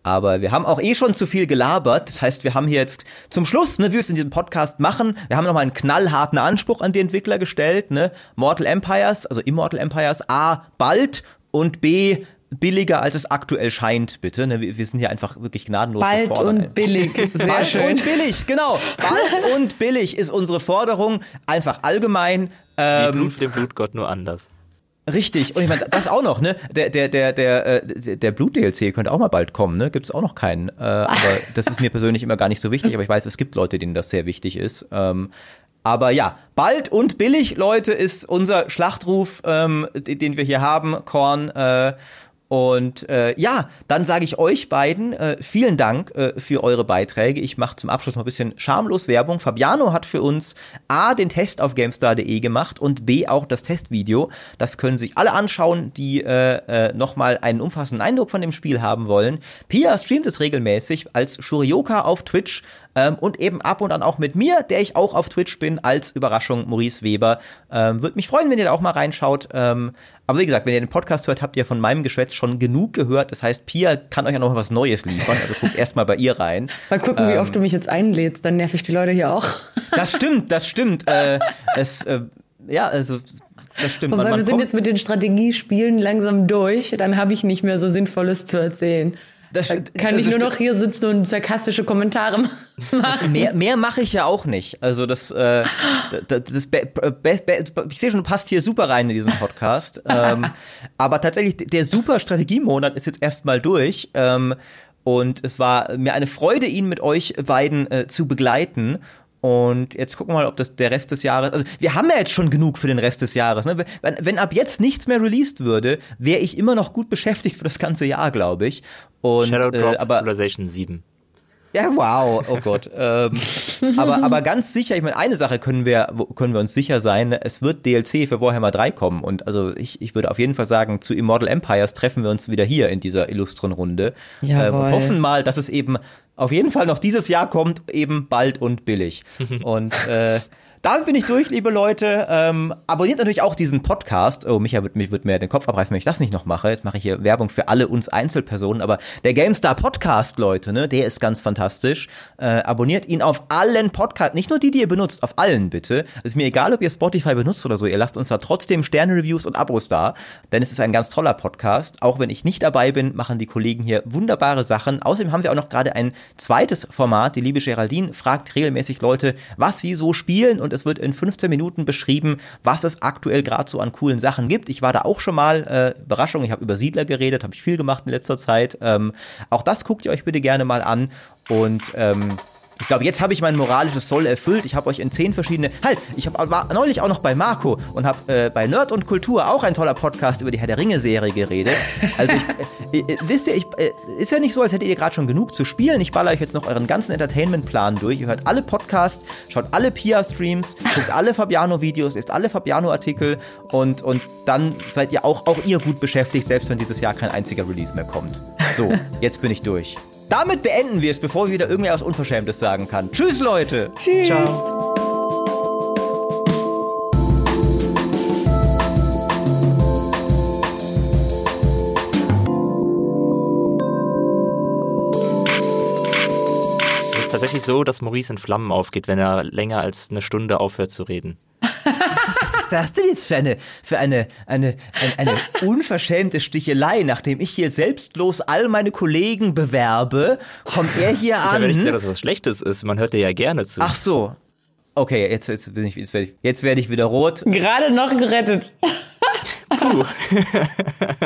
[SPEAKER 1] aber wir haben auch eh schon zu viel gelabert. Das heißt, wir haben hier jetzt zum Schluss, ne, wie wir es in diesem Podcast machen, wir haben nochmal einen knallharten Anspruch an die Entwickler gestellt, ne? Mortal Empires, also Immortal Empires, A, bald und B, billiger als es aktuell scheint, bitte. Ne, wir, wir sind hier einfach wirklich gnadenlos
[SPEAKER 3] Bald und billig, sehr
[SPEAKER 1] Bald
[SPEAKER 3] schön.
[SPEAKER 1] und billig, genau. Bald und billig ist unsere Forderung. Einfach allgemein.
[SPEAKER 2] Ähm, Wie Blut für den Blutgott nur anders.
[SPEAKER 1] Richtig, und ich meine, das auch noch, ne? Der, der, der, der, äh, der Blut-DLC könnte auch mal bald kommen, ne? Gibt es auch noch keinen. Äh, aber das ist mir persönlich immer gar nicht so wichtig, aber ich weiß, es gibt Leute, denen das sehr wichtig ist. Ähm, aber ja, bald und billig, Leute, ist unser Schlachtruf, ähm, den wir hier haben, Korn. Äh, und äh, ja, dann sage ich euch beiden äh, vielen Dank äh, für eure Beiträge. Ich mache zum Abschluss mal ein bisschen schamlos Werbung. Fabiano hat für uns A, den Test auf GameStar.de gemacht und B, auch das Testvideo. Das können sich alle anschauen, die äh, äh, nochmal einen umfassenden Eindruck von dem Spiel haben wollen. Pia streamt es regelmäßig als Shurioka auf Twitch ähm, und eben ab und an auch mit mir, der ich auch auf Twitch bin, als Überraschung Maurice Weber. Ähm, Würde mich freuen, wenn ihr da auch mal reinschaut. Ähm, aber wie gesagt, wenn ihr den Podcast hört, habt ihr von meinem Geschwätz schon genug gehört. Das heißt, Pia kann euch ja noch mal was Neues liefern. Also guckt erst mal bei ihr rein.
[SPEAKER 3] Mal gucken, wie oft du mich jetzt einlädst, dann nerv ich die Leute hier auch.
[SPEAKER 1] Das stimmt, das stimmt. Äh, es, äh, ja, also das stimmt.
[SPEAKER 3] Und weil wir sind jetzt mit den Strategiespielen langsam durch, dann habe ich nicht mehr so Sinnvolles zu erzählen. Das, da kann ich nur noch hier sitzen und sarkastische Kommentare machen.
[SPEAKER 1] Mehr, mehr mache ich ja auch nicht. Also das, äh, das, das be, be, be, ich sehe schon, passt hier super rein in diesen Podcast. ähm, aber tatsächlich, der super Strategiemonat ist jetzt erstmal durch. Ähm, und es war mir eine Freude, ihn mit euch beiden äh, zu begleiten. Und jetzt gucken wir mal, ob das der Rest des Jahres. Also wir haben ja jetzt schon genug für den Rest des Jahres. Ne? Wenn, wenn ab jetzt nichts mehr released würde, wäre ich immer noch gut beschäftigt für das ganze Jahr, glaube ich. Und,
[SPEAKER 2] Shadow Drop äh, aber, Civilization 7.
[SPEAKER 1] Ja, wow, oh Gott. ähm, aber, aber ganz sicher, ich meine, eine Sache können wir, können wir uns sicher sein, es wird DLC für Warhammer 3 kommen. Und also ich, ich würde auf jeden Fall sagen, zu Immortal Empires treffen wir uns wieder hier in dieser illustren Runde. Ähm, und hoffen mal, dass es eben auf jeden Fall noch dieses Jahr kommt, eben bald und billig. und äh, damit bin ich durch, liebe Leute. Ähm, abonniert natürlich auch diesen Podcast. Oh, Micha wird, wird mir den Kopf abreißen, wenn ich das nicht noch mache. Jetzt mache ich hier Werbung für alle uns Einzelpersonen. Aber der GameStar Podcast, Leute, ne, der ist ganz fantastisch. Äh, abonniert ihn auf allen Podcasts. Nicht nur die, die ihr benutzt, auf allen bitte. Es ist mir egal, ob ihr Spotify benutzt oder so. Ihr lasst uns da trotzdem Sterne-Reviews und Abos da. Denn es ist ein ganz toller Podcast. Auch wenn ich nicht dabei bin, machen die Kollegen hier wunderbare Sachen. Außerdem haben wir auch noch gerade ein zweites Format. Die liebe Geraldine fragt regelmäßig Leute, was sie so spielen und und es wird in 15 Minuten beschrieben, was es aktuell gerade so an coolen Sachen gibt. Ich war da auch schon mal, äh, Überraschung, ich habe über Siedler geredet, habe ich viel gemacht in letzter Zeit. Ähm, auch das guckt ihr euch bitte gerne mal an und ähm, ich glaube, jetzt habe ich mein moralisches Soll erfüllt. Ich habe euch in zehn verschiedene. Halt, ich hab, war neulich auch noch bei Marco und habe äh, bei Nerd und Kultur auch ein toller Podcast über die Herr der Ringe-Serie geredet. Also, ich, äh, äh, wisst ihr, ich, äh, ist ja nicht so, als hättet ihr gerade schon genug zu spielen. Ich baller euch jetzt noch euren ganzen Entertainment-Plan durch. Ihr hört alle Podcasts, schaut alle Pia-Streams, guckt alle Fabiano-Videos, lest alle Fabiano-Artikel und, und dann seid ihr auch, auch ihr gut beschäftigt, selbst wenn dieses Jahr kein einziger Release mehr kommt. So, jetzt bin ich durch. Damit beenden wir es, bevor wieder irgendwer was Unverschämtes sagen kann. Tschüss, Leute.
[SPEAKER 3] Tschüss. Ciao.
[SPEAKER 2] tatsächlich so, dass Maurice in Flammen aufgeht, wenn er länger als eine Stunde aufhört zu reden.
[SPEAKER 1] Was ist das denn jetzt für eine, für eine, eine, eine, eine unverschämte Stichelei? Nachdem ich hier selbstlos all meine Kollegen bewerbe, kommt er hier
[SPEAKER 2] Ich habe
[SPEAKER 1] an.
[SPEAKER 2] ja nicht gesagt, dass das was Schlechtes ist. Man hört dir ja gerne zu.
[SPEAKER 1] Ach so. Okay, jetzt, jetzt bin ich, jetzt werde ich, jetzt werde ich wieder rot.
[SPEAKER 3] Gerade noch gerettet.
[SPEAKER 2] Puh.